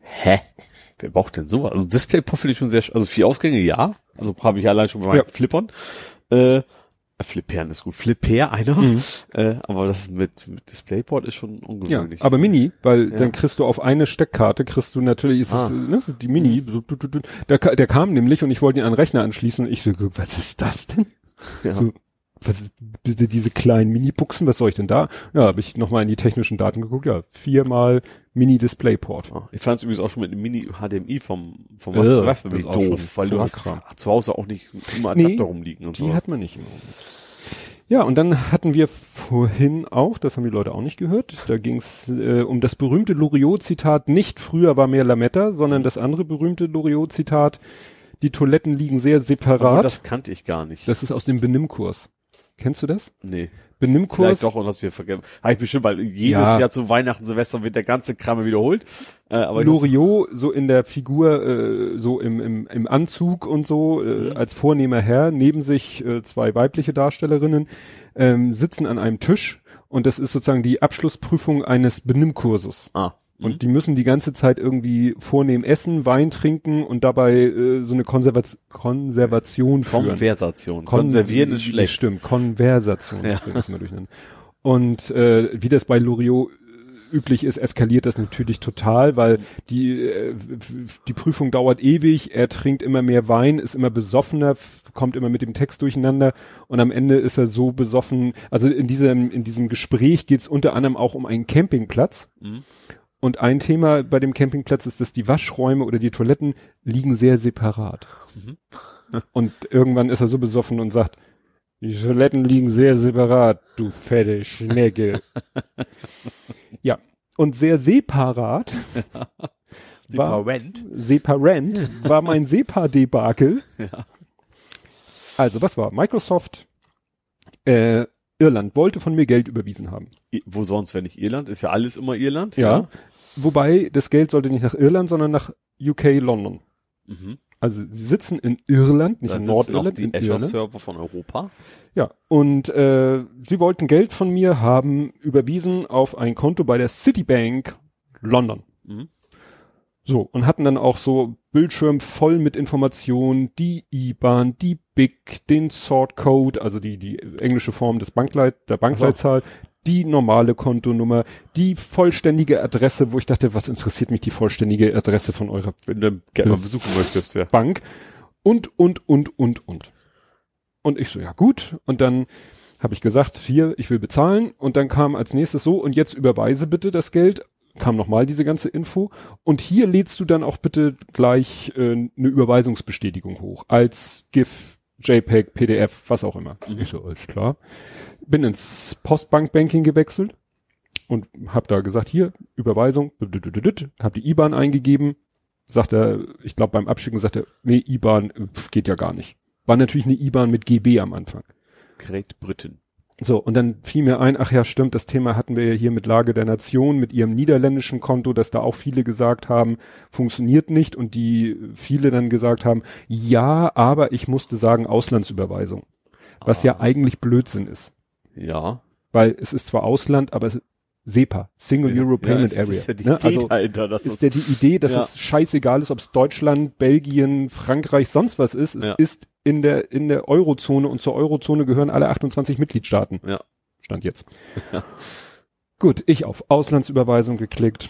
Hä? Wer braucht denn sowas? Also Displayport finde ich schon sehr, also vier Ausgänge, ja. Also habe ich allein schon bei Ja. Flippern. Äh, Flippern ist gut. Flipper einer. Mhm. Äh, aber das mit, mit Displayport ist schon Ja, ungewöhnlich. aber Mini, weil Ja. dann kriegst du auf eine Steckkarte, kriegst du natürlich, ist Ah. äh, ne, die Mini, so, du, du, du, der, der kam nämlich und ich wollte ihn an den Rechner anschließen und ich so, was ist das denn? ja. So, was ist, bitte diese kleinen Mini-Buchsen, was soll ich denn da? Ja, habe ich nochmal in die technischen Daten geguckt, ja, viermal Mini-Displayport. Ja, Ich fand es übrigens auch schon mit dem Mini-HDMI vom, vom Ja, Raspberry das doof, schon weil du hast Kram. zu Hause auch nicht immer Nee, Adapter rumliegen und Die so. hat man nicht im Moment. Ja, und dann hatten wir vorhin auch, das haben die Leute auch nicht gehört, da ging es äh, um das berühmte Loriot-Zitat, nicht früher war mehr Lametta, sondern das andere berühmte Loriot-Zitat, die Toiletten liegen sehr separat. das kannte ich gar nicht. das ist aus dem Benimmkurs. Kennst du das? nee. Benimmkurs? Vielleicht doch und hab's wieder vergessen. Habe ich bestimmt, weil jedes Ja. Jahr zu Weihnachten, Silvester wird der ganze Kram wiederholt. Äh, aber Loriot so in der Figur, äh, so im, im, im Anzug und so, äh, als vornehmer Herr, neben sich äh, zwei weibliche Darstellerinnen, ähm, sitzen an einem Tisch und das ist sozusagen die Abschlussprüfung eines Benimmkursus. ah. Und die müssen die ganze Zeit irgendwie vornehm essen, Wein trinken und dabei äh, so eine Konserva Konservation führen. Konversation. Kon- Konservieren ist schlecht. Stimmt, Konversation. Ja. Und äh, wie das bei Loriot äh, üblich ist, eskaliert das natürlich total, weil die, äh, die Prüfung dauert ewig, er trinkt immer mehr Wein, ist immer besoffener, kommt immer mit dem Text durcheinander und am Ende ist er so besoffen. Also in diesem, in diesem Gespräch geht es unter anderem auch um einen Campingplatz. Mhm. Und ein Thema bei dem Campingplatz ist, dass die Waschräume oder die Toiletten liegen sehr separat. und irgendwann ist er so besoffen und sagt, die Toiletten liegen sehr separat, du fette Schnecke. ja. Und sehr separat, war, Separent. separent, war mein Sepa-Debakel. Ja. Also, was war? Microsoft, äh, Irland wollte von mir Geld überwiesen haben. I- Wo sonst, wenn nicht Irland? Ist ja alles immer Irland. Ja. Wobei das Geld sollte nicht nach Irland, sondern nach UK London. Mhm. Also sie sitzen in Irland, nicht Dann in Nordirland, die in Azure Irland. Server von Europa. Ja, und äh, sie wollten Geld von mir haben überwiesen auf ein Konto bei der Citibank London. Mhm. So, und hatten dann auch so Bildschirm voll mit Informationen, die IBAN, die BIC, den Sort Code, also die, die englische Form des Bankleit, der Bankleitzahl, die normale Kontonummer, die vollständige Adresse, wo ich dachte, was interessiert mich die vollständige Adresse von eurer Wenn du gerne besuchen möchtest, ja. Bank und, und, und, und, und. Und ich so, ja gut. Und dann habe ich gesagt, hier, ich will bezahlen. Und dann kam als nächstes so, und jetzt überweise bitte das Geld. Kam nochmal diese ganze Info. Und hier lädst du dann auch bitte gleich äh, eine Überweisungsbestätigung hoch. Als GIF, JPEG, PDF, was auch immer. Ich so, alles klar. Bin ins Postbank-Banking gewechselt und habe da gesagt, hier, Überweisung, habe die IBAN eingegeben, sagt er, ich glaube beim Abschicken sagt er, nee, IBAN pf, geht ja gar nicht. War natürlich eine IBAN mit GB am Anfang. Great Britain. So, und dann fiel mir ein, ach ja, stimmt, das Thema hatten wir ja hier mit Lage der Nation, mit ihrem niederländischen Konto, dass da auch viele gesagt haben, funktioniert nicht und die viele dann gesagt haben, ja, aber ich musste sagen Auslandsüberweisung. Was ja Ah. eigentlich Blödsinn ist. Ja. Weil es ist zwar Ausland, aber es ist SEPA, Single Euro Payment ja, Area. Ist ja die ne? Idee Also dahinter, dass ist ja die Idee, dass Ja. es scheißegal ist, ob es Deutschland, Belgien, Frankreich, sonst was ist. Es Ja. ist in der, in der Eurozone und zur Eurozone gehören alle 28 Mitgliedstaaten. Ja. Stand jetzt. Ja. Gut, ich auf Auslandsüberweisung geklickt.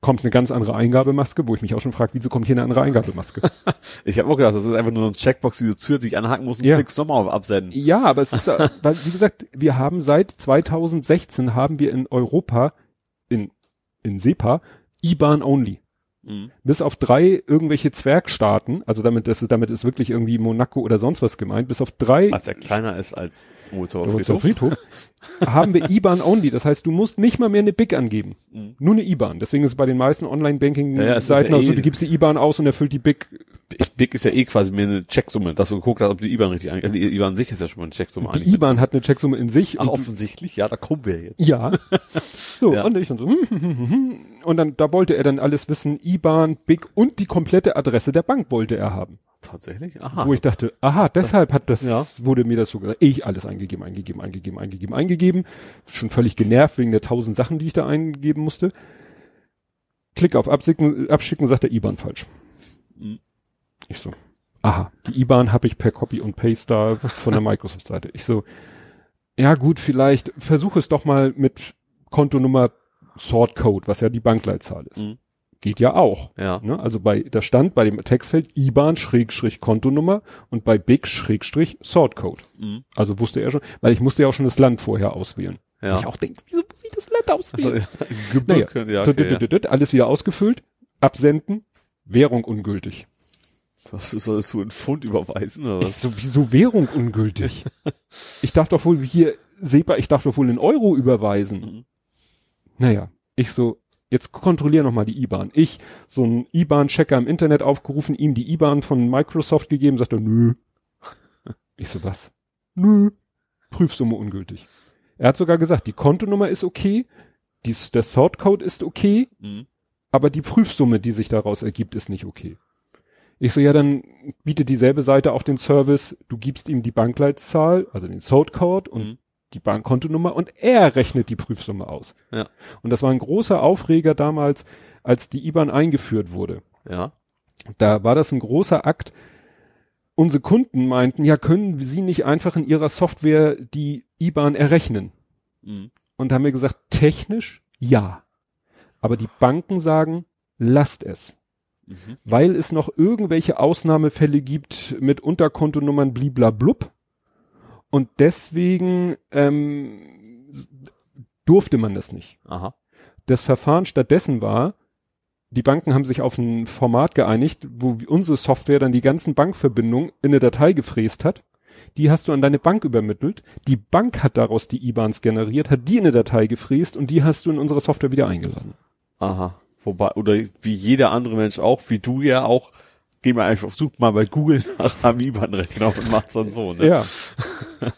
Kommt eine ganz andere Eingabemaske, wo ich mich auch schon frage, wieso kommt hier eine andere Eingabemaske? ich habe auch gedacht, das ist einfach nur eine Checkbox, die du zusätzlich anhaken musst und Ja. klickst nochmal auf Absenden. ja, aber es ist, weil, wie gesagt, wir haben seit 2016 haben wir in Europa, in, in SEPA, IBAN only. Mhm. Bis auf drei irgendwelche Zwergstaaten, also damit, das ist, damit ist wirklich irgendwie Monaco oder sonst was gemeint, bis auf drei Was ja kleiner ist als Ohlzower Friedhof, Friedhof. Haben wir IBAN only. Das heißt, du musst nicht mal mehr eine BIC angeben. Mhm. Nur eine IBAN. Deswegen ist es bei den meisten Ja, ja, Online-Banking-Seiten ja auch so, eh- du gibst die IBAN aus und er füllt die BIC. Big ist ja eh quasi mir eine Checksumme, dass du geguckt hast, ob die IBAN richtig angeht. Die IBAN an sich ist ja schon mal eine Checksumme. Die. IBAN hat eine Checksumme in sich. Ach, offensichtlich, ja, da kommen wir jetzt. Ja. So, Ja. und ich dann so, hm, hm, hm, hm, hm. und dann, da wollte er dann alles wissen, IBAN, BIC und die komplette Adresse der Bank wollte er haben. Tatsächlich? Aha. Wo ich dachte, aha, deshalb hat das, Ja. wurde mir das so gesagt. Ich alles eingegeben, eingegeben, eingegeben, eingegeben, eingegeben. Schon völlig genervt wegen der tausend Sachen, die ich da eingeben musste. Klick auf Abschicken, abschicken, sagt der IBAN falsch. Mhm. Ich so, aha, die IBAN habe ich per Copy und Paste da von der Microsoft-Seite. Ich so, ja gut, vielleicht versuche es doch mal mit Kontonummer Sort Code, was ja die Bankleitzahl ist. Mhm. Geht ja auch. Ja. Ne? Also bei, da stand bei dem Textfeld IBAN Schrägstrich Kontonummer und bei BIC Schrägstrich Sort Code. Mhm. Also wusste er schon, weil ich musste ja auch schon das Land vorher auswählen. Ja. Ich auch denke, wieso muss ich das Land Also, auswählen? ja, ja, okay, tut, alles wieder ausgefüllt, absenden, Währung ungültig. Was sollst du in Pfund überweisen oder was? so, wieso Währung ungültig? ich darf doch wohl hier, SEPA, ich darf doch wohl in Euro überweisen. Mhm. Naja, ich so, jetzt kontrollier noch mal die IBAN. Ich, so ein IBAN-Checker im Internet aufgerufen, ihm die IBAN von Microsoft gegeben, sagt er, nö. Ich so, was? Nö. Prüfsumme ungültig. Er hat sogar gesagt, die Kontonummer ist okay, dies, der Sortcode ist okay, Mhm. aber die Prüfsumme, die sich daraus ergibt, ist nicht okay. Ich so, ja, dann bietet dieselbe Seite auch den Service, du gibst ihm die Bankleitzahl, also den Sortcode und Mhm. die Bankkontonummer und er rechnet die Prüfsumme aus. Ja. Und das war ein großer Aufreger damals, als die IBAN eingeführt wurde. Ja. Da war das ein großer Akt. Unsere Kunden meinten, ja, können Sie nicht einfach in Ihrer Software die IBAN errechnen? Mhm. Und haben wir gesagt, technisch ja. Aber die Banken sagen, lasst es. Mhm. Weil es noch irgendwelche Ausnahmefälle gibt mit Unterkontonummern bliblablub. Und deswegen ähm, durfte man das nicht. Aha. Das Verfahren stattdessen war, die Banken haben sich auf ein Format geeinigt, wo unsere Software dann die ganzen Bankverbindungen in eine Datei gefräst hat. Die hast du an deine Bank übermittelt. Die Bank hat daraus die IBANs generiert, hat die in eine Datei gefräst und die hast du in unsere Software wieder eingeladen. Aha. Wobei, oder wie jeder andere Mensch auch, wie du ja auch, geh mal einfach, such mal bei Google nach einem IBAN-Rechner und mach's dann so, ne? Ja.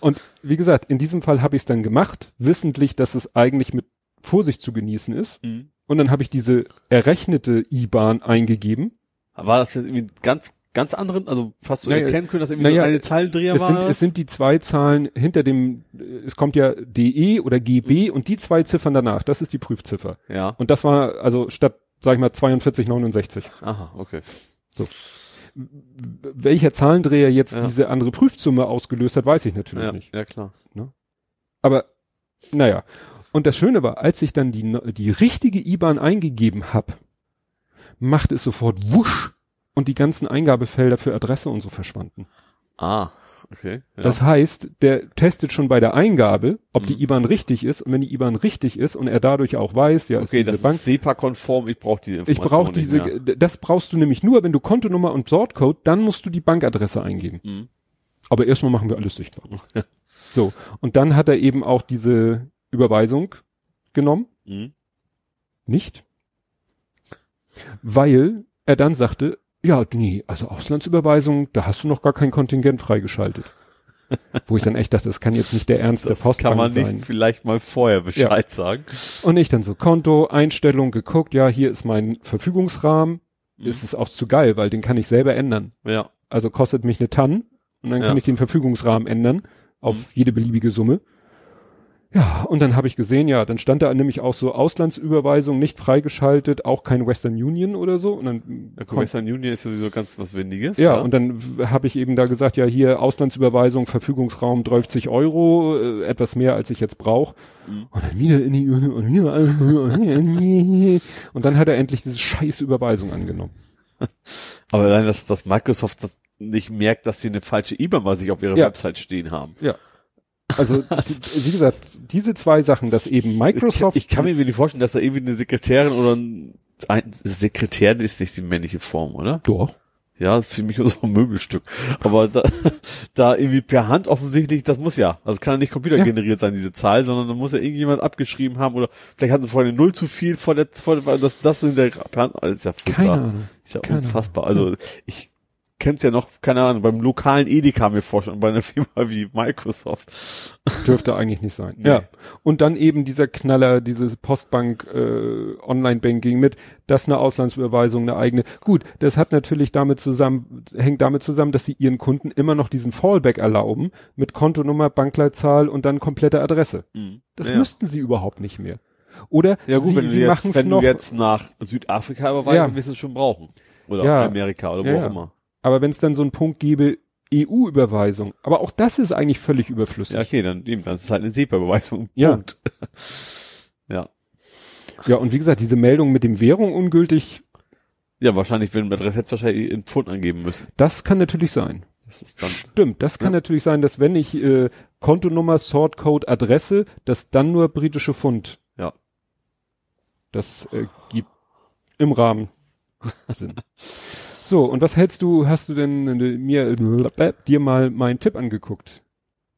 und wie gesagt, in diesem Fall habe ich es dann gemacht, wissentlich, dass es eigentlich mit Vorsicht zu genießen ist. Mhm. Und dann habe ich diese errechnete IBAN eingegeben. War das jetzt irgendwie ganz, ganz anderen, also hast du Naja, erkennen können, dass irgendwie naja, eine Zahlendreher Es war? sind, es sind die zwei Zahlen hinter dem, äh, es kommt ja DE oder GB und die zwei Ziffern danach, das ist die Prüfziffer. ja. Und das war also statt, sag ich mal, 4269. Aha, okay. Welcher Zahlendreher jetzt Ja. diese andere Prüfsumme ausgelöst hat, weiß ich natürlich Ja, nicht. ja, klar. Aber naja. Und das Schöne war, als ich dann die, ne- die richtige IBAN eingegeben habe, machte es sofort wusch und die ganzen Eingabefelder für Adresse und so verschwanden. Ah, okay. Ja. Das heißt, der testet schon bei der Eingabe, ob Mhm. die IBAN richtig ist. Und wenn die IBAN richtig ist und er dadurch auch weiß, ja, ist okay, diese das Bank. ist SEPA-konform, ich brauche diese Ich Information brauche diese, nicht mehr. das brauchst du nämlich nur, wenn du Kontonummer und Sortcode, dann musst du die Bankadresse eingeben. Mhm. Aber erstmal machen wir alles sichtbar. Ja. So. Und dann hat er eben auch diese Überweisung genommen. Mhm. Nicht. Weil er dann sagte, ja, nee, also Auslandsüberweisung, da hast du noch gar kein Kontingent freigeschaltet. Wo ich dann echt dachte, das kann jetzt nicht der Ernst der Das Postbank kann man nicht sein. vielleicht mal vorher Bescheid sagen. Und ich dann so Konto, Einstellung geguckt, ja, hier ist mein Verfügungsrahmen. Mhm. Ist es auch zu geil, weil den kann ich selber ändern. Ja. Also kostet mich eine Tann und dann Ja. kann ich den Verfügungsrahmen ändern auf Mhm. jede beliebige Summe. Ja, und dann habe ich gesehen, ja, dann stand da nämlich auch so Auslandsüberweisung nicht freigeschaltet, auch kein Western Union oder so. Und dann Der kon- Western Union ist sowieso ganz was Windiges. ja, und dann habe ich eben da gesagt, ja, hier Auslandsüberweisung, Verfügungsraum 30 Euro, äh, etwas mehr als ich jetzt brauche. Mhm. Und dann wieder in die und wieder und dann hat er endlich diese scheiß Überweisung angenommen. Aber allein, dass, dass Microsoft das nicht merkt, dass sie eine falsche IBAN bei sich auf ihrer Ja. Website stehen haben. Also wie gesagt, diese zwei Sachen, dass eben Ich, Microsoft ich kann mir wirklich vorstellen, dass da irgendwie eine Sekretärin oder ein ein Sekretär ist nicht die männliche Form, oder? Doch. Ja, für mich auch ein Möbelstück. Aber da, da irgendwie per Hand offensichtlich, das muss ja. Also kann ja nicht computergeneriert sein, diese Zahl, sondern da muss ja irgendjemand abgeschrieben haben oder vielleicht hatten sie vorher eine Null zu viel vor der, vor der das, das in der per Hand, das ist ja furchtbar. Keine Ahnung. Ist ja Keine unfassbar. Also ich kenn's ja noch, keine Ahnung, beim lokalen Edeka mir vorstellen, bei einer Firma wie Microsoft. Dürfte eigentlich nicht sein. Nee. Ja. Und dann eben dieser Knaller, diese Postbank äh, Online-Banking mit, das eine Auslandsüberweisung, eine eigene. Gut, das hat natürlich damit zusammen, hängt damit zusammen, dass sie ihren Kunden immer noch diesen Fallback erlauben mit Kontonummer, Bankleitzahl und dann komplette Adresse. Das ja. müssten sie überhaupt nicht mehr. Oder Ja gut, sie, wenn, sie jetzt, wenn noch, du jetzt nach Südafrika überweisen, Ja. wirst du es schon brauchen. Oder Ja. Amerika oder wo Ja, auch immer. Aber wenn es dann so einen Punkt gäbe, EU-Überweisung, aber auch das ist eigentlich völlig überflüssig. Ja, okay, dann eben, das ist halt eine SEPA-Beweisung. Ja. Punkt. ja. Ja, und wie gesagt, diese Meldung mit dem Währung ungültig, Ja, wahrscheinlich, wenn Adresse hätte wahrscheinlich in Pfund angeben müssen. das kann natürlich sein. Das ist dann, Stimmt, das kann Ja. natürlich sein, dass wenn ich äh, Kontonummer, Sortcode, Adresse, dass dann nur britische Pfund. Ja. Das äh, gibt im Rahmen Sinn. So, und was hältst du, hast du denn äh, mir äh, dir mal meinen Tipp angeguckt?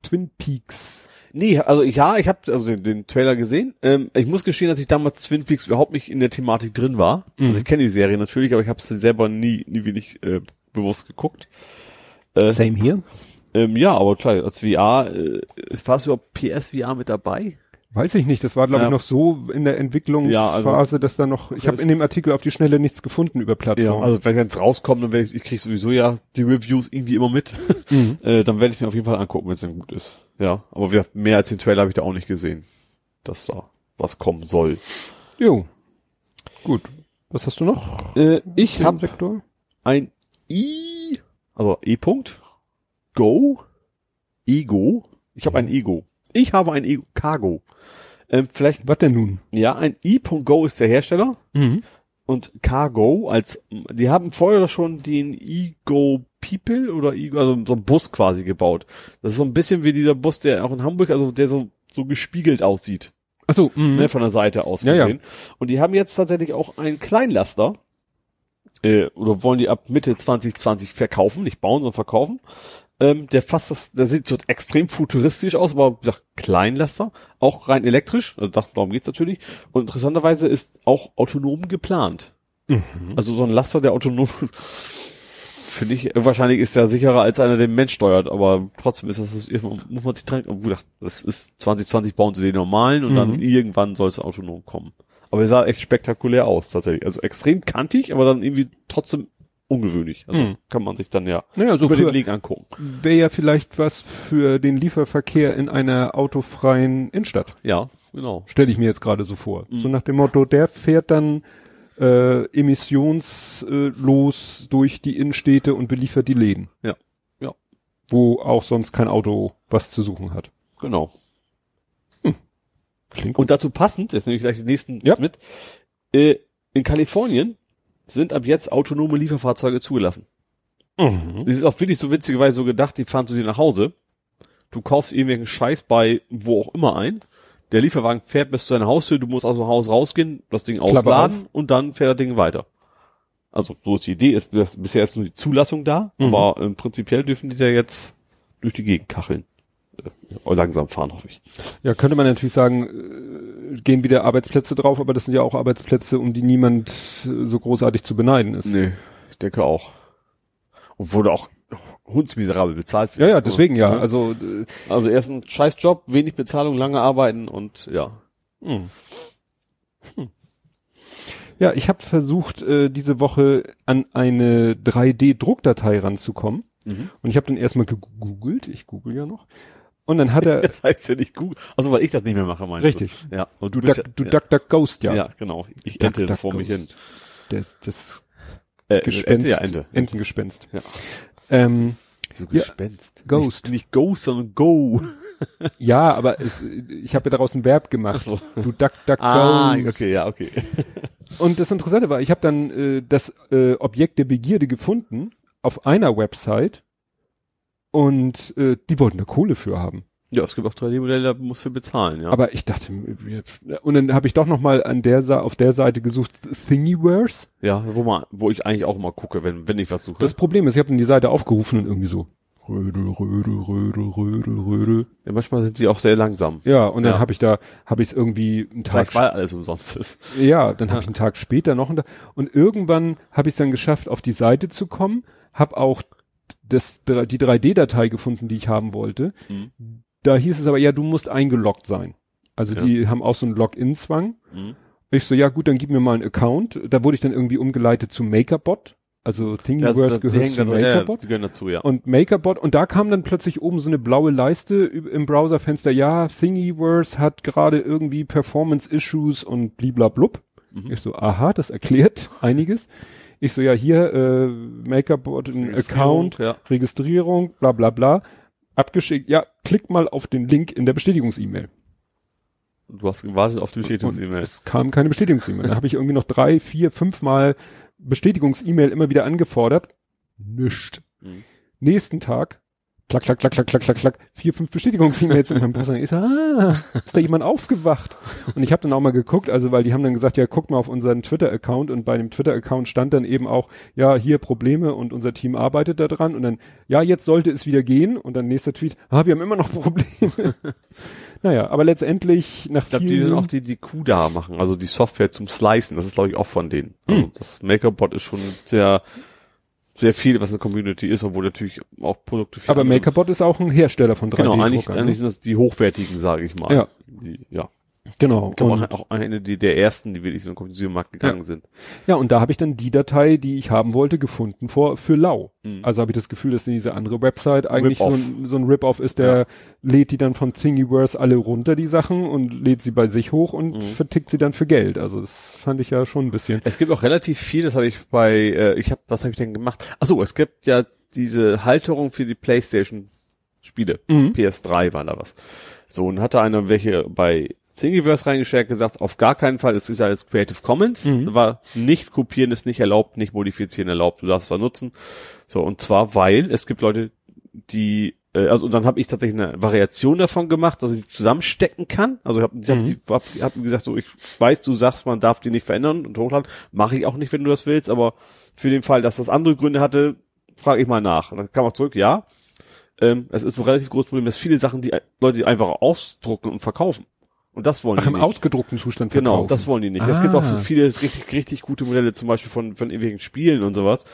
Twin Peaks. nee, also ja, ich habe also den, den Trailer gesehen. Ähm, ich muss gestehen, dass ich damals Twin Peaks überhaupt nicht in der Thematik drin war. Mhm. Also ich kenne die Serie natürlich, aber ich habe es selber nie, nie wenig äh, bewusst geguckt. Äh, Same hier. ähm, ja, aber klar, als VR, äh, war es überhaupt PSVR mit dabei? Weiß ich nicht, das war glaube Ja. ich noch so in der Entwicklungsphase, Ja, also- dass da noch, ich habe in dem Artikel auf die Schnelle nichts gefunden über Plattformen. also wenn es rauskommt, dann werde ich, ich krieg sowieso ja die Reviews irgendwie immer mit. Mhm. äh, dann werde ich mir auf jeden Fall angucken, wenn es dann gut ist. Ja, aber mehr als den Trailer habe ich da auch nicht gesehen, dass da was kommen soll. Jo. Gut. Was hast du noch? Äh, ich habe ein i, also e-Punkt, go, ego. Ich habe ein ego. Ich habe ein ego, cargo. Ähm, vielleicht, Was denn nun? ja, ein i.go ist der Hersteller Mhm. und cargo als, die haben vorher schon den ego people oder ego, also so einen Bus quasi gebaut. Das ist so ein bisschen wie dieser Bus, der auch in Hamburg, also der so, so gespiegelt aussieht. Achso, mhm. ne, von der Seite aus Ja, ja. gesehen. Und die haben jetzt tatsächlich auch einen Kleinlaster, äh, oder wollen die ab Mitte 2020 verkaufen, nicht bauen, sondern verkaufen. Ähm, der fasst das, der sieht so extrem futuristisch aus, aber wie gesagt, Kleinlaster, auch rein elektrisch, also darum geht's natürlich. Und interessanterweise ist auch autonom geplant. Mhm. Also so ein Laster, der autonom, finde ich, wahrscheinlich ist der sicherer als einer, der den Mensch steuert, aber trotzdem ist das, muss man sich dran, wie gesagt, das ist 2020 bauen sie den normalen und dann Mhm. irgendwann soll es autonom kommen. Aber er sah echt spektakulär aus, tatsächlich. Also extrem kantig, aber dann irgendwie trotzdem ungewöhnlich. Also Mhm. kann man sich dann ja Naja, so über den Link angucken. wäre ja vielleicht was für den Lieferverkehr in einer autofreien Innenstadt. Ja, genau. Stelle ich mir jetzt gerade so vor. Mhm. So nach dem Motto, der fährt dann äh, emissionslos durch die Innenstädte und beliefert die Läden. Ja. Ja. Wo auch sonst kein Auto was zu suchen hat. Genau. Klingt Und dazu passend, jetzt nehme ich gleich den nächsten Ja. mit, äh, in Kalifornien sind ab jetzt autonome Lieferfahrzeuge zugelassen. Mhm. Das ist auch wirklich so witzigerweise so gedacht, die fahren zu dir nach Hause. Du kaufst irgendwelchen Scheiß bei wo auch immer ein. Der Lieferwagen fährt bis zu deiner Haustür, du musst aus dem Haus rausgehen, das Ding Klappe ausladen und dann fährt das Ding weiter. Also so ist die Idee. Ist- Bisher ist nur die Zulassung da, Mhm. aber ähm, prinzipiell dürfen die da jetzt durch die Gegend kacheln. Äh, langsam fahren, hoffe ich. Ja, könnte man natürlich sagen, äh, gehen wieder Arbeitsplätze drauf, aber das sind ja auch Arbeitsplätze, um die niemand äh, so großartig zu beneiden ist. Nee, ich denke auch. Und wurde auch hundsmiserabel bezahlt. Ja, ja, deswegen ja. Also äh, Also erst ein scheiß Job, wenig Bezahlung, lange arbeiten und ja. Hm. Hm. Ja, ich habe versucht, äh, diese Woche an eine 3D-Druckdatei ranzukommen. Mhm. Und ich habe dann erstmal gegoogelt, ich google ja noch. Und dann hat er, Das heißt ja nicht gut. Also weil ich das nicht mehr mache, meinst Richtig. du? Ja. Und du, du bist duck, ja, du ja. duck, duck, ghost, ja. Ja, genau. Ich Duck, ente duck, vor mich hin. ghost. Der, das Äh, Gespenst, Ente, ja, Ente. Entengespenst. Ja. Ähm, So Ja. Gespenst. Ghost. Nicht, nicht Ghost, sondern Go. ja, aber es, ich habe ja daraus ein Verb gemacht. Ach so. Du duck, duck, Ah, ghost. okay, ja, okay. Und das Interessante war, ich habe dann äh, das äh, Objekt der Begierde gefunden auf einer Website und äh, die wollten da Kohle für haben. Ja, es gibt auch 3D-Modelle, da muss für bezahlen, ja. Aber ich dachte, und dann habe ich doch noch mal an der auf der Seite gesucht, Thingiverse. ja, wo man, wo ich eigentlich auch mal gucke, wenn, wenn ich was suche. Das Problem ist, ich habe die Seite aufgerufen und irgendwie so Rödel, Rödel, Rödel, Rödel, Rödel. ja, manchmal sind sie auch sehr langsam. Ja, und dann Ja. habe ich da, habe ich es irgendwie einen Tag Vielleicht weil alles umsonst ist. Ja, dann habe ich einen Tag später noch einen Tag, und irgendwann habe ich es dann geschafft, auf die Seite zu kommen, habe auch das, die 3D-Datei gefunden, die ich haben wollte. Mhm. Da hieß es aber, ja, du musst eingeloggt sein. Also Ja. die haben auch so einen Login-Zwang. Mhm. Ich so, ja gut, dann gib mir mal einen Account. Da wurde ich dann irgendwie umgeleitet zu MakerBot. Also Thingiverse gehört zu ja, MakerBot. die gehören dazu, ja. Und MakerBot, und da kam dann plötzlich oben so eine blaue Leiste im Browserfenster, ja, Thingiverse hat gerade irgendwie Performance-Issues und bliblablub. Mhm. Ich so, aha, das erklärt einiges. Ich so, ja, hier, äh, Registrierung, Account, ja. Registrierung, bla bla bla. Abgeschickt, ja, klick mal auf den Link in der Bestätigungs-E-Mail. Du hast gewartet auf die Bestätigungs-E-Mail. Es kam keine Bestätigungs-E-Mail. Dann habe ich irgendwie noch drei, vier, fünf Mal Bestätigungs-E-Mail immer wieder angefordert. Nischt. Mhm. Nächsten Tag, klack, klack, klack, klack, klack, klack, klack, vier, fünf Bestätigungs-E-Mails in meinem Browser. Ich so, ah, ist da jemand aufgewacht? Und ich habe dann auch mal geguckt, also weil die haben dann gesagt, ja, guck mal auf unseren Twitter-Account und bei dem Twitter-Account stand dann eben auch, ja, hier Probleme und unser Team arbeitet da dran und dann, ja, jetzt sollte es wieder gehen und dann nächster Tweet, ah, wir haben immer noch Probleme. naja, aber letztendlich nach Ich glaube, die vielen- sind auch die, die CUDA machen, also die Software zum Slicen, das ist glaube ich auch von denen. Also Hm. das MakerBot ist schon sehr, sehr viel, was eine Community ist, obwohl natürlich auch Produkte für Aber MakerBot ist auch ein Hersteller von 3D-Druckern. Genau, eigentlich, ne? eigentlich sind das die hochwertigen, sage ich mal. Ja. Die, ja. Genau. Ich glaube Und, auch, auch eine die der ersten, die wirklich so in den Consumer-Markt gegangen sind. ja, und da habe ich dann die Datei, die ich haben wollte, gefunden vor für Lau. Mhm. Also habe ich das Gefühl, dass diese andere Website eigentlich so ein, so ein Rip-Off ist, der lädt die dann von Thingiverse alle runter, die Sachen, und lädt sie bei sich hoch und Mhm. vertickt sie dann für Geld. Also das fand ich ja schon ein bisschen. Es gibt auch relativ viel, das habe ich bei, äh, ich habe, was habe ich denn gemacht? Ach so, es gibt ja diese Halterung für die PlayStation Spiele. Mhm. PS3 war da was. So, und hatte einer welche bei Thingiverse reingestellt, gesagt, auf gar keinen Fall, es ist jetzt Creative Commons, Mhm. war nicht kopieren ist nicht erlaubt, nicht modifizieren erlaubt, du darfst es zwar nutzen. So, und zwar, weil es gibt Leute, die, äh, also und dann habe ich tatsächlich eine Variation davon gemacht, dass ich sie zusammenstecken kann. Also ich habe ich hab, Mhm. die- hab, hab gesagt, so ich weiß, du sagst, man darf die nicht verändern und hochladen, mache ich auch nicht, wenn du das willst, aber für den Fall, dass das andere Gründe hatte, frage ich mal nach. Und dann kam auch zurück, ja. Ähm, es ist ein relativ großes Problem, dass viele Sachen, die Leute einfach ausdrucken und verkaufen. Und das wollen Ach, die im nicht. ausgedruckten Zustand Genau, verkaufen. das wollen die nicht. Es gibt auch so Ah. viele richtig, richtig gute Modelle, zum Beispiel von, von irgendwelchen Spielen und sowas,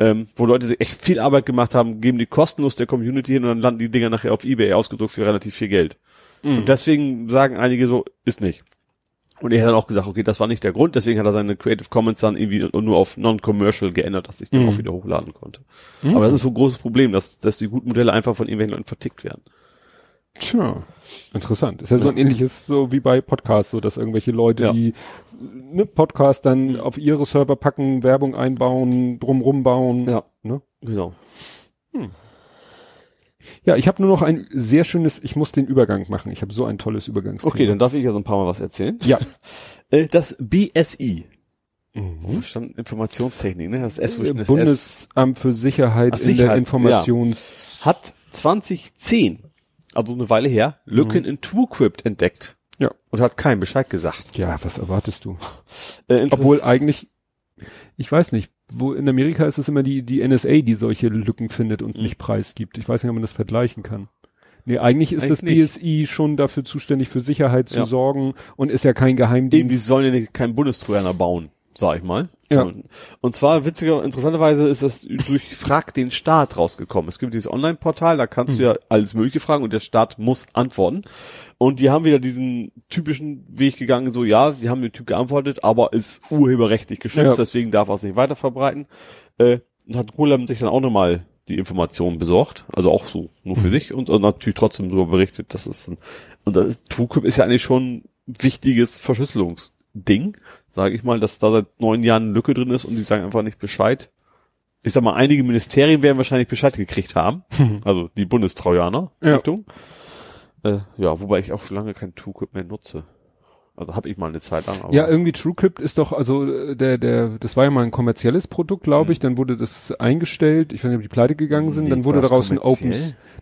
ähm, wo Leute sich echt viel Arbeit gemacht haben, geben die kostenlos der Community hin und dann landen die Dinger nachher auf Ebay ausgedruckt für relativ viel Geld. Mhm. Und deswegen sagen einige so, ist nicht. Und er hat dann auch gesagt, okay, das war nicht der Grund, deswegen hat er seine Creative Commons dann irgendwie nur auf Non-Commercial geändert, dass ich dann Mhm. auch wieder hochladen konnte. Mhm. Aber das ist so ein großes Problem, dass, dass die guten Modelle einfach von irgendwelchen Leuten vertickt werden. Tja, interessant. Ist ja so ein ähnliches, so wie bei Podcasts, so dass irgendwelche Leute, Ja. die ne, Podcast dann auf ihre Server packen, Werbung einbauen, drumrum bauen. Ja. Ne? Genau. Ja, ich habe nur noch ein sehr schönes, ich muss den Übergang machen. Ich habe so ein tolles Übergangsthema. Okay, dann darf ich ja so ein paar Mal was erzählen. Ja. Äh, Das BSI, Mhm. Stand Informationstechnik, ne? Das S zwischen das S Bundesamt für Sicherheit Ach, in der Sicherheit, Informations... hat 2010, also eine Weile her, Lücken in TrueCrypt entdeckt. Ja. Und hat keinen Bescheid gesagt. Ja, was erwartest du? Äh, Obwohl eigentlich, ich weiß nicht, wo in Amerika ist es immer die, die NSA, die solche Lücken findet und Mhm. nicht preisgibt. Ich weiß nicht, ob man das vergleichen kann. Nee, eigentlich ist das Eigentlich nicht. BSI schon dafür zuständig, für Sicherheit zu Ja. sorgen und ist ja kein Eben, die Geheimdienst. sollen ja nicht, keinen Bundestrojaner bauen, sag ich mal. Ja. Und zwar, witziger, interessanterweise ist das durch Frag den Staat rausgekommen. Es gibt dieses Online-Portal, da kannst du Hm. ja alles Mögliche fragen und der Staat muss antworten. Und die haben wieder diesen typischen Weg gegangen, so, ja, die haben den Typ geantwortet, aber ist urheberrechtlich geschützt, Ja. deswegen darf er es nicht weiter verbreiten. Äh, und hat Golem sich dann auch nochmal die Informationen besorgt, also auch so nur für sich und, und natürlich trotzdem darüber berichtet, dass es ein, und das ist, TrueCrypt ist ja eigentlich schon ein wichtiges Verschlüsselungsding, sage ich mal, dass da seit neun Jahren eine Lücke drin ist und die sagen einfach nicht Bescheid. Ich sag mal, einige Ministerien werden wahrscheinlich Bescheid gekriegt haben, also die Bundestrojaner Ja. Richtung. Äh, ja, wobei ich auch schon lange kein TrueCrypt mehr nutze. Also habe ich mal eine Zeit lang. Ja, irgendwie TrueCrypt ist doch, also äh, der, der, das war ja mal ein kommerzielles Produkt, glaube ich, dann wurde das eingestellt, ich weiß nicht, ob die pleite gegangen sind, dann wurde daraus ein Open,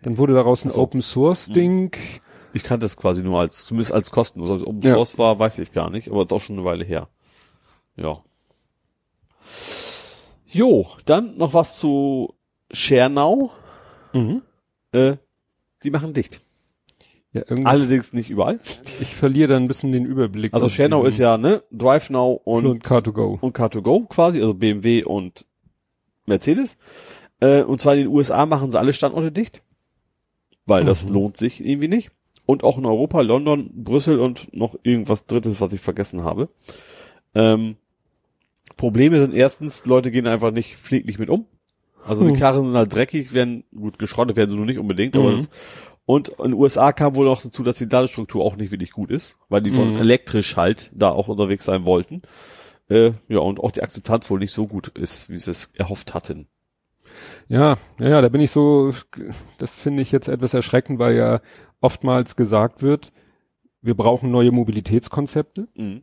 dann wurde daraus ein. Open Source Ding. Ich kannte es quasi nur als, zumindest als kostenlos. Ob es Open Ja. Source war, weiß ich gar nicht, aber doch schon eine Weile her. Ja. Jo, dann noch was zu Schernau. Mhm. Äh, die machen dicht. Ja, irgendwie, Allerdings nicht überall. ich verliere da ein bisschen den Überblick. Also diesem- ist ja, ne, DriveNow und, und Car2Go. und Car2Go quasi, also BMW und Mercedes. Äh, und zwar in den USA machen sie alle Standorte dicht, weil das Mhm. lohnt sich irgendwie nicht. Und auch in Europa, London, Brüssel und noch irgendwas Drittes, was ich vergessen habe. Ähm, Probleme sind erstens, Leute gehen einfach nicht pfleglich mit um. Also die Hm. Karren sind halt dreckig, werden, gut, geschrottet werden sie nur nicht unbedingt, aber Mhm. das, und in den USA kam wohl noch dazu, dass die Ladestruktur auch nicht wirklich gut ist, weil die von Mhm. elektrisch halt da auch unterwegs sein wollten. Äh, ja, und auch die Akzeptanz wohl nicht so gut ist, wie sie es erhofft hatten. Ja, ja, ja, da bin ich so, das finde ich jetzt etwas erschreckend, weil ja oftmals gesagt wird, wir brauchen neue Mobilitätskonzepte Mhm.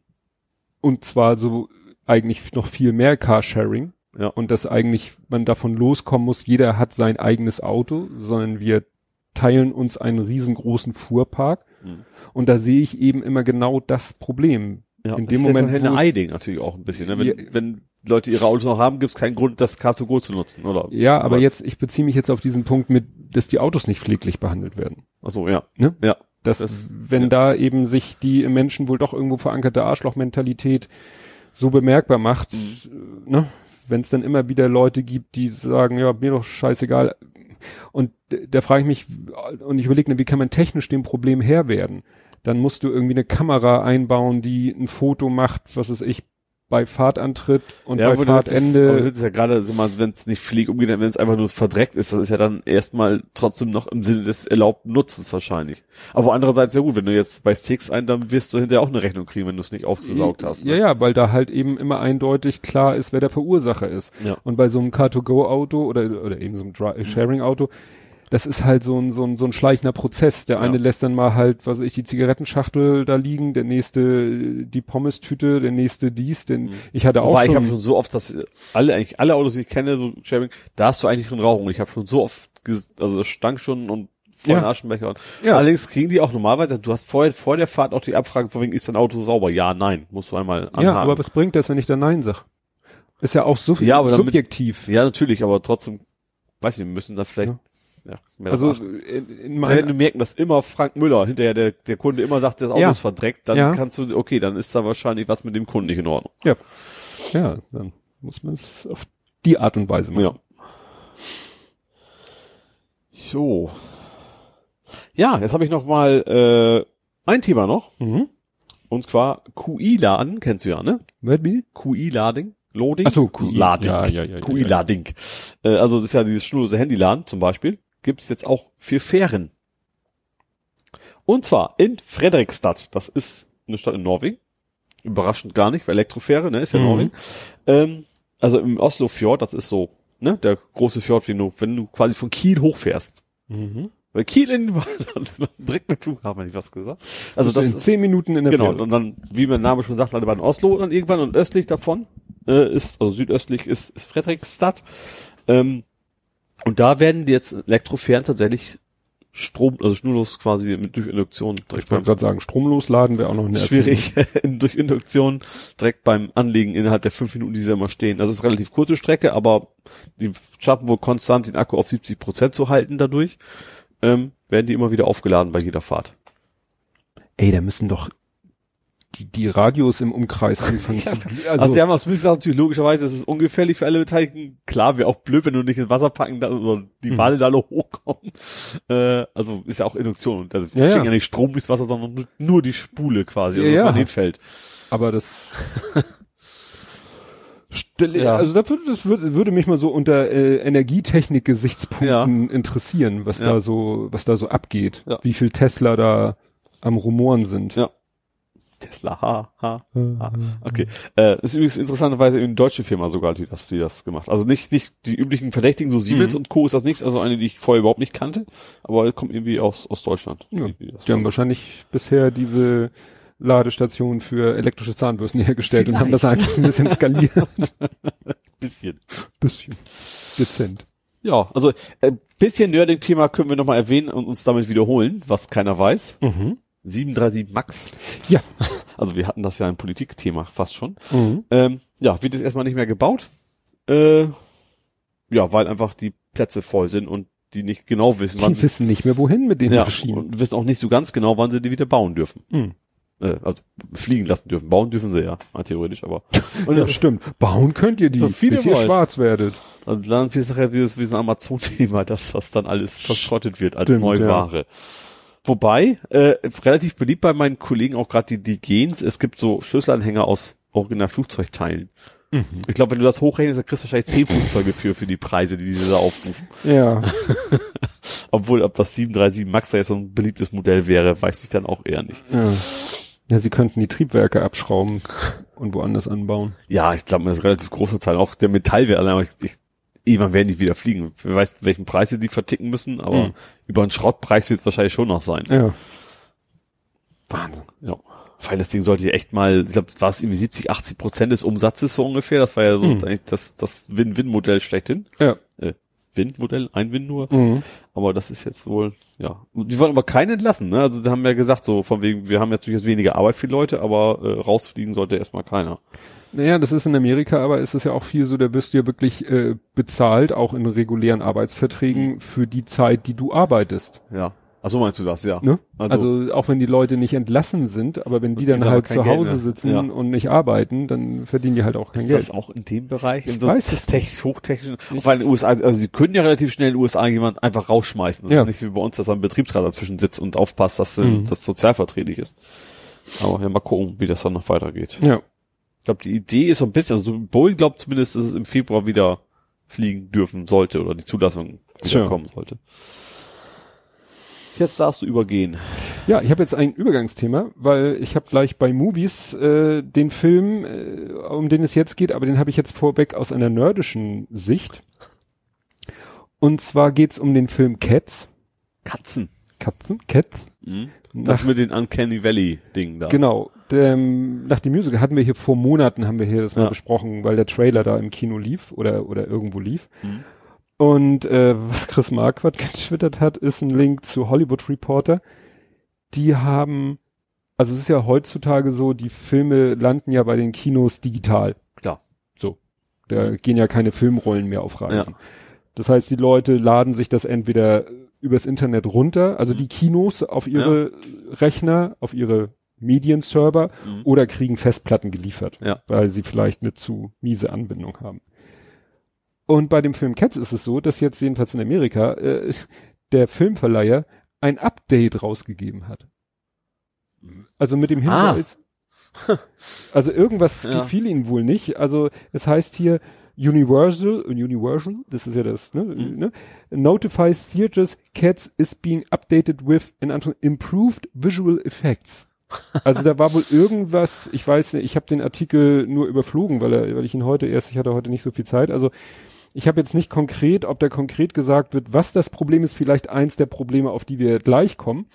und zwar so eigentlich noch viel mehr Carsharing Ja. und dass eigentlich man davon loskommen muss, jeder hat sein eigenes Auto, sondern wir teilen uns einen riesengroßen Fuhrpark Mhm. und da sehe ich eben immer genau das Problem. Ja, In dem ist Moment, es- Ei-Ding natürlich auch ein bisschen. Ne? Wenn, Ja. wenn Leute ihre Autos noch haben, gibt es keinen Grund, das Car2Go zu nutzen, oder? Ja, aber jetzt, ich beziehe mich jetzt auf diesen Punkt mit, dass die Autos nicht pfleglich behandelt werden. Ach so, ja. Ne? Ja. dass Das- wenn ja. da eben sich die im Menschen wohl doch irgendwo verankerte Arschlochmentalität so bemerkbar macht, Mhm. ne, wenn es dann immer wieder Leute gibt, die sagen, ja, mir doch scheißegal. Und da frage ich mich, und ich überlege, wie kann man technisch dem Problem Herr werden? Dann musst du irgendwie eine Kamera einbauen, die ein Foto macht, was weiß ich, bei Fahrtantritt und bei aber das Fahrtende. das ist ja gerade, wenn es nicht fliegt umgeht, wenn es einfach nur verdreckt ist, das ist ja dann erstmal trotzdem noch im Sinne des erlaubten Nutzens wahrscheinlich. Aber andererseits ja gut, wenn du jetzt bei Sticks ein, dann wirst du hinterher auch eine Rechnung kriegen, wenn du es nicht aufgesaugt hast. Ja, Ne? ja, weil da halt eben immer eindeutig klar ist, wer der Verursacher ist. Ja. Und bei so einem Car2Go-Auto oder, oder eben so einem Sharing-Auto, das ist halt so ein, so ein, so ein schleichender Prozess. Der Ja. eine lässt dann mal halt, was weiß ich, die Zigarettenschachtel da liegen, der nächste äh, die Pommes-Tüte, der nächste dies, denn ich hatte auch Aber ich habe schon so oft, dass alle, eigentlich alle Autos, die ich kenne, so Sharing, da hast du eigentlich schon Rauchung. Ich habe schon so oft, also das stank schon und voll Ja. Aschenbecher. Und Ja. Allerdings kriegen die auch normalerweise, du hast vorher, vor der Fahrt auch die Abfrage, von wegen, ist dein Auto sauber? Ja, nein, musst du einmal anhaken. ja, aber was bringt das, wenn ich da Nein sag? Ist ja auch so Ja, aber damit- subjektiv. Ja, natürlich, aber trotzdem, weiß ich, wir müssen da vielleicht, Ja. Ja, also in, in wenn meinen, du merken, dass immer Frank Müller hinterher der, der Kunde immer sagt, das Auto Ja. ist verdreckt, dann Ja. kannst du, okay, dann ist da wahrscheinlich was mit dem Kunden nicht in Ordnung. ja, ja, dann muss man es auf die Art und Weise machen. Ja. So. Ja, jetzt habe ich noch mal äh, ein Thema noch. Mhm. Und zwar QI-Laden, kennst du ja, ne? Will? QI-Lading. Loading? Ach so, QI. Lading. Ja, ja, ja, ja, QI-Lading. Äh, also das ist ja dieses schnurlose Handyladen zum Beispiel. Gibt's jetzt auch für Fähren. Und zwar in Fredrikstad. Das ist eine Stadt in Norwegen. Überraschend gar nicht, weil Elektrofähre, ne, ist ja Mhm. Norwegen. Ähm, also im Oslo-Fjord, das ist so, ne, der große Fjord, wenn du, wenn du quasi von Kiel hochfährst. Mhm. Weil Kiel in, direkt mit Flughafen, hätte ich was gesagt. Also das in ist, zehn Minuten in der Genau, Fähre. und dann, wie mein Name schon sagt, landet man in Oslo dann irgendwann und östlich davon äh, ist, also südöstlich ist, ist Fredrikstad. Ähm, und da werden die jetzt Elektrofähren tatsächlich Strom, also schnurlos quasi mit, durch Induktion Ich direkt wollte gerade sagen, stromlos laden wäre auch noch eine schwierig durch Induktion direkt beim Anlegen innerhalb der fünf Minuten, die sie immer stehen. Also es ist eine relativ kurze Strecke, aber die schaffen wohl konstant den Akku auf 70 Prozent zu halten dadurch. Ähm, werden die immer wieder aufgeladen bei jeder Fahrt. Ey, da müssen doch die, die Radios im Umkreis anfangen zu, Also, sie haben auch gesagt, natürlich logischerweise, es ist ungefährlich für alle Beteiligten. Klar, wäre auch blöd, wenn du nicht ins Wasser packen da, oder die Mhm. Wale da alle hochkommen. Äh, also ist ja auch Induktion. Also sie Ja, schicken ja. ja nicht Strom durchs Wasser, sondern nur- die Spule quasi, also Ja, das ja. Magnetfeld. aber das Stelle, Ja. also das würde, das würde, würde mich mal so unter äh, Energietechnik-Gesichtspunkten interessieren, was Ja. da so, was da so abgeht, Ja. wie viel Tesla da am Rumoren sind. Ja. Tesla, ha, ha. ha. Okay. Äh, ist übrigens interessanterweise eine deutsche Firma sogar, die das, die das gemacht. Also nicht, nicht die üblichen Verdächtigen, so Siemens Mhm. und Co. ist das nichts, also eine, die ich vorher überhaupt nicht kannte, aber kommt irgendwie aus, aus Deutschland. Ja, Die haben wahrscheinlich bisher diese Ladestationen für elektrische Zahnbürsten hergestellt und haben das Vielleicht. einfach ein bisschen skaliert. Bisschen. bisschen. Dezent. Ja, also ein bisschen Nerding-Thema können wir nochmal erwähnen und uns damit wiederholen, was keiner weiß. Mhm. 737 Max. Ja. Also wir hatten das ja ein Politikthema fast schon. Mhm. Ähm, ja, wird jetzt erstmal nicht mehr gebaut. Äh, ja, weil einfach die Plätze voll sind und die nicht genau wissen, wann Die wissen nicht mehr wohin mit den ja, Maschinen. und wissen auch nicht so ganz genau, wann sie die wieder bauen dürfen. Mhm. Äh, also fliegen lassen dürfen. Bauen dürfen sie ja, mal theoretisch, aber. Und Ja, stimmt. Bauen könnt ihr die, So viele bis ihr wollt. schwarz werdet. Und dann ist nachher wie das, wie so ein Amazon-Thema, dass das dann alles verschrottet wird als Stimmt, Neuware. Wobei, äh, relativ beliebt bei meinen Kollegen auch gerade die, die Gens, es gibt so Schlüsselanhänger aus original Flugzeugteilen. Mhm. Ich glaube, wenn du das hochrechnest, dann kriegst du wahrscheinlich zehn Flugzeuge für, für die Preise, die diese da aufrufen. Ja. Obwohl, ob das 737 Max da jetzt so ein beliebtes Modell wäre, weiß ich dann auch eher nicht. ja. Ja, sie könnten die Triebwerke abschrauben und woanders anbauen. Ja, ich glaube, das ist ein relativ großer Teil. Auch der Metallwert, aber ich, ich, irgendwann werden die wieder fliegen. Wer weiß, welchen Preis sie die verticken müssen, aber Mhm. über einen Schrottpreis wird es wahrscheinlich schon noch sein. Ja. Wahnsinn. Ja. Weil das Ding sollte ja echt mal, ich glaube, war es irgendwie 70, 80 Prozent des Umsatzes so ungefähr. Das war ja so Mhm. eigentlich das, das Win-Win-Modell schlechthin. Ja. Win-Modell, ein Win nur. Mhm. Aber das ist jetzt wohl, ja. Die wollen aber keinen entlassen, ne? Also die haben ja gesagt, so von wegen, wir haben natürlich jetzt weniger Arbeit für die Leute, aber äh, rausfliegen sollte erstmal keiner. Naja, das ist in Amerika, aber ist es ja auch viel so, da wirst du ja wirklich äh, bezahlt, auch in regulären Mhm. Arbeitsverträgen, für die Zeit, die du arbeitest. Ja. Ach so meinst du das, ja. Ne? Also- Also, auch wenn die Leute nicht entlassen sind, aber wenn die dann halt kein zu Geld Hause mehr. sitzen Ja. und nicht arbeiten, dann verdienen die halt auch kein Ist Geld. das auch in dem Bereich? In so weiß technisch, hochtechnischen, Ich- weil in den USA, also sie können ja relativ schnell in den USA jemand einfach rausschmeißen. Das Ja. ist nicht wie bei uns, dass ein Betriebsrat dazwischen sitzt und aufpasst, dass äh, Mhm. das sozialverträglich ist. Aber ja, mal gucken, wie das dann noch weitergeht. Ja. Ich glaube, die Idee ist so ein bisschen, also Boeing glaubt zumindest, dass es im Februar wieder fliegen dürfen sollte oder die Zulassung wieder Tja. kommen sollte. Jetzt darfst du übergehen. Ja, ich habe jetzt ein Übergangsthema, weil ich habe gleich bei Movies äh, den Film, äh, um den es jetzt geht, aber den habe ich jetzt vorweg aus einer nerdischen Sicht. Und zwar geht's um den Film Cats. Katzen. Katzen? Cats? Mhm. Nach, Das mit den Uncanny Valley Dingen da. genau. Dem, nach dem Musical hatten wir hier vor Monaten haben wir hier das mal Ja. besprochen, weil der Trailer da im Kino lief oder oder irgendwo lief. Mhm. Und äh, was Chris Marquardt getwittert hat, ist ein Link zu Hollywood Reporter. Die haben, also es ist ja heutzutage so, die Filme landen ja bei den Kinos digital. Klar. So. Da gehen ja keine Filmrollen mehr auf Reisen. Ja. Das heißt, die Leute laden sich das entweder übers Internet runter, also die Kinos auf ihre Rechner, auf ihre Medienserver Mhm. oder kriegen Festplatten geliefert, Ja. weil sie vielleicht eine zu miese Anbindung haben. Und bei dem Film Cats ist es so, dass jetzt jedenfalls in Amerika äh, der Filmverleiher ein Update rausgegeben hat. Also mit dem Ah. Hinweis, also irgendwas Ja. gefiel ihnen wohl nicht. Also es heißt hier Universal, Universal, das ist ja das, ne, Mhm. ne notifies theaters Cats is being updated with in Anführung, improved visual effects. Also da war wohl irgendwas, ich weiß nicht, ich habe den Artikel nur überflogen, weil er, weil ich ihn heute erst, ich hatte heute nicht so viel Zeit. Also ich habe jetzt nicht konkret, ob da konkret gesagt wird, was das Problem ist, vielleicht eins der Probleme, auf die wir gleich kommen.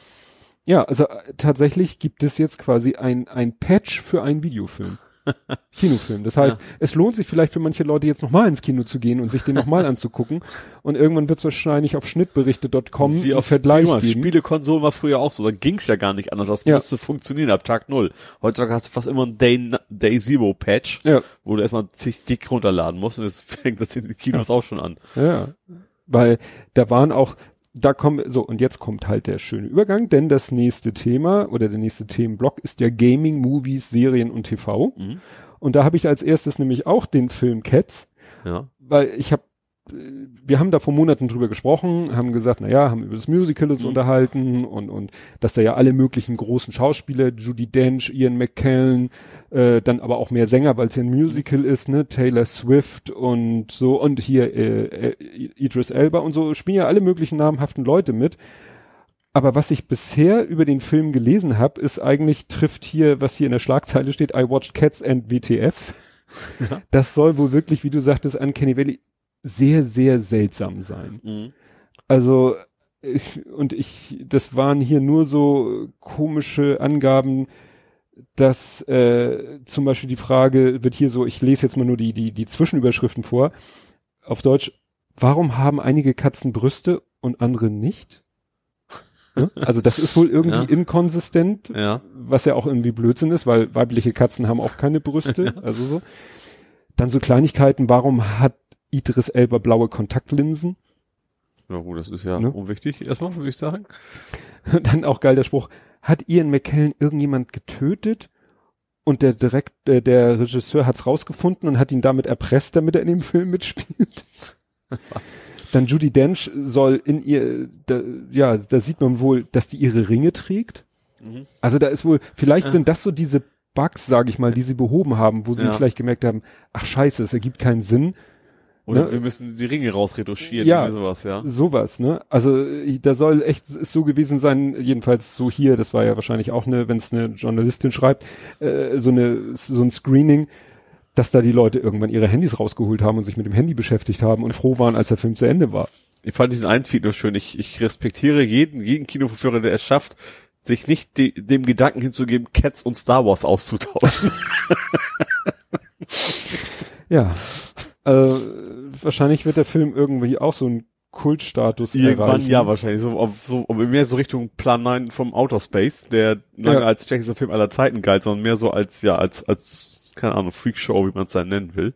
Ja, also äh, tatsächlich gibt es jetzt quasi ein, ein Patch für einen Videofilm. Kinofilm. Das heißt, es lohnt sich vielleicht für manche Leute jetzt nochmal ins Kino zu gehen und sich den nochmal anzugucken. Und irgendwann wird es wahrscheinlich auf schnittberichte.com Wie auf Vergleich Spiele- geben. Spielekonsolen war früher auch so, da ging's ja gar nicht anders. Das Ja. musste funktionieren ab Tag null. Heutzutage hast du fast immer einen Day, Day Zero Patch, Ja. wo du erstmal zig Gig runterladen musst und das fängt das in den Kinos auch schon an. Ja, weil da waren auch, da kommen, so, und jetzt kommt halt der schöne Übergang, denn das nächste Thema oder der nächste Themenblock ist ja Gaming, Movies, Serien und TV. Mhm. Und da habe ich als erstes nämlich auch den Film Cats, Ja. weil ich habe, wir haben da vor Monaten drüber gesprochen, haben gesagt, na ja, haben über das Musical uns Mhm. unterhalten und, und dass da ja alle möglichen großen Schauspieler, Judy Dench, Ian McKellen, äh, dann aber auch mehr Sänger, weil es ja ein Musical ist, ne, Taylor Swift und so und hier äh, äh, Idris Elba und so spielen ja alle möglichen namhaften Leute mit. Aber was ich bisher über den Film gelesen habe, ist eigentlich trifft hier, was hier in der Schlagzeile steht, I watched Cats and WTF. Ja. Das soll wohl wirklich, wie du sagtest, Uncanny Valley sehr, sehr seltsam sein. Mhm. Also, ich, und ich, das waren hier nur so komische Angaben. dass äh, zum Beispiel die Frage wird hier so, ich lese jetzt mal nur die, die, die Zwischenüberschriften vor. Auf Deutsch, warum haben einige Katzen Brüste und andere nicht? Ne? Also das ist wohl irgendwie Ja. inkonsistent, Ja. was ja auch irgendwie Blödsinn ist, weil weibliche Katzen haben auch keine Brüste, also so. Dann so Kleinigkeiten, warum hat Idris Elba blaue Kontaktlinsen? Ja gut, das ist ja Ne? unwichtig erstmal, würde ich sagen. Dann auch geil der Spruch, hat Ian McKellen irgendjemand getötet? Und der direkt, äh, der Regisseur hat's rausgefunden und hat ihn damit erpresst, damit er in dem Film mitspielt. Dann Judy Dench soll in ihr, da, ja, da sieht man wohl, dass die ihre Ringe trägt. Mhm. Also da ist wohl, vielleicht sind das so diese Bugs, sage ich mal, die sie behoben haben, wo sie Ja. vielleicht gemerkt haben, ach scheiße, es ergibt keinen Sinn. Oder Ne? wir müssen die Ringe rausretuschieren, Ja. sowas, ja. Sowas, ne? Also äh, da soll echt so gewesen sein, jedenfalls so hier, das war ja wahrscheinlich auch eine, wenn es eine Journalistin schreibt, äh, so eine so ein Screening, dass da die Leute irgendwann ihre Handys rausgeholt haben und sich mit dem Handy beschäftigt haben und froh waren, als der Film zu Ende war. Ich fand diesen einen Tweet nur schön. Ich, ich respektiere jeden, jeden Kinoverführer, der es schafft, sich nicht de, dem Gedanken hinzugeben, Cats und Star Wars auszutauschen. Ja. äh, wahrscheinlich wird der Film irgendwie auch so einen Kultstatus Irgendwann erreichen. ja wahrscheinlich. So, auf, so mehr so Richtung Plan 9 vom Outer Space, der lange Ja. als schlechtester Film aller Zeiten galt, sondern mehr so als, ja, als, als, keine Ahnung, Freakshow, wie man es dann nennen will.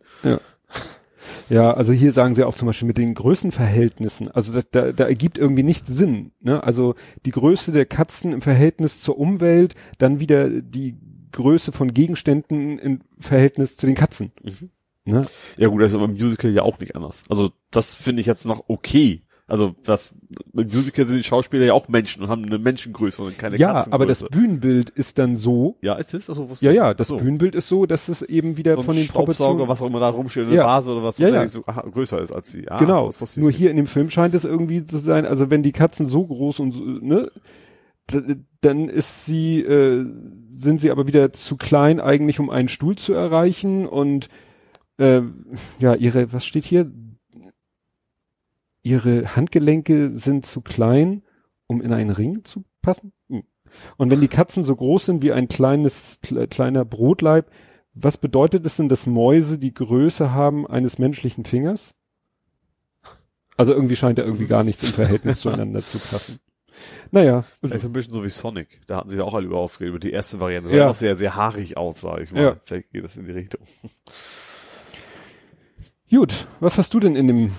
Ja, also hier sagen sie auch zum Beispiel mit den Größenverhältnissen. Also da, da, da ergibt irgendwie nicht Sinn. Ne? Also die Größe der Katzen im Verhältnis zur Umwelt, dann wieder die Größe von Gegenständen im Verhältnis zu den Katzen. Mhm. Ne? Ja gut, das ist aber im Musical ja auch nicht anders. Also das finde ich jetzt noch okay. Also das im Musical sind die Schauspieler ja auch Menschen und haben eine Menschengröße und keine Ja, Katzengröße. aber das Bühnenbild ist dann so. ja, ist es? Also, was Ja, ja, das so. Bühnenbild ist so, dass es eben wieder so von den Staubsauger, was auch immer da rumsteht, eine Ja. Vase oder was Ja, ja. so aha, größer ist als sie. Ah, genau. Nur hier in dem Film scheint es irgendwie zu sein, also wenn die Katzen so groß und so, ne, dann ist sie, äh, sind sie aber wieder zu klein eigentlich, um einen Stuhl zu erreichen und äh, ja, ihre, was steht hier? Ihre Handgelenke sind zu klein, um in einen Ring zu passen. Hm. Und wenn die Katzen so groß sind wie ein kleines, kle- kleiner Brotleib, was bedeutet es denn, dass Mäuse die Größe haben eines menschlichen Fingers? Also irgendwie scheint da irgendwie gar nichts im Verhältnis zueinander zu passen. Naja, Vielleicht so ein bisschen so wie Sonic. Da hatten sie ja auch alle über aufgeregt, über die erste Variante, Ja. weil auch sehr, sehr haarig aussah. Ich meine, Ja. vielleicht geht das in die Richtung. Gut. Was hast du denn in dem,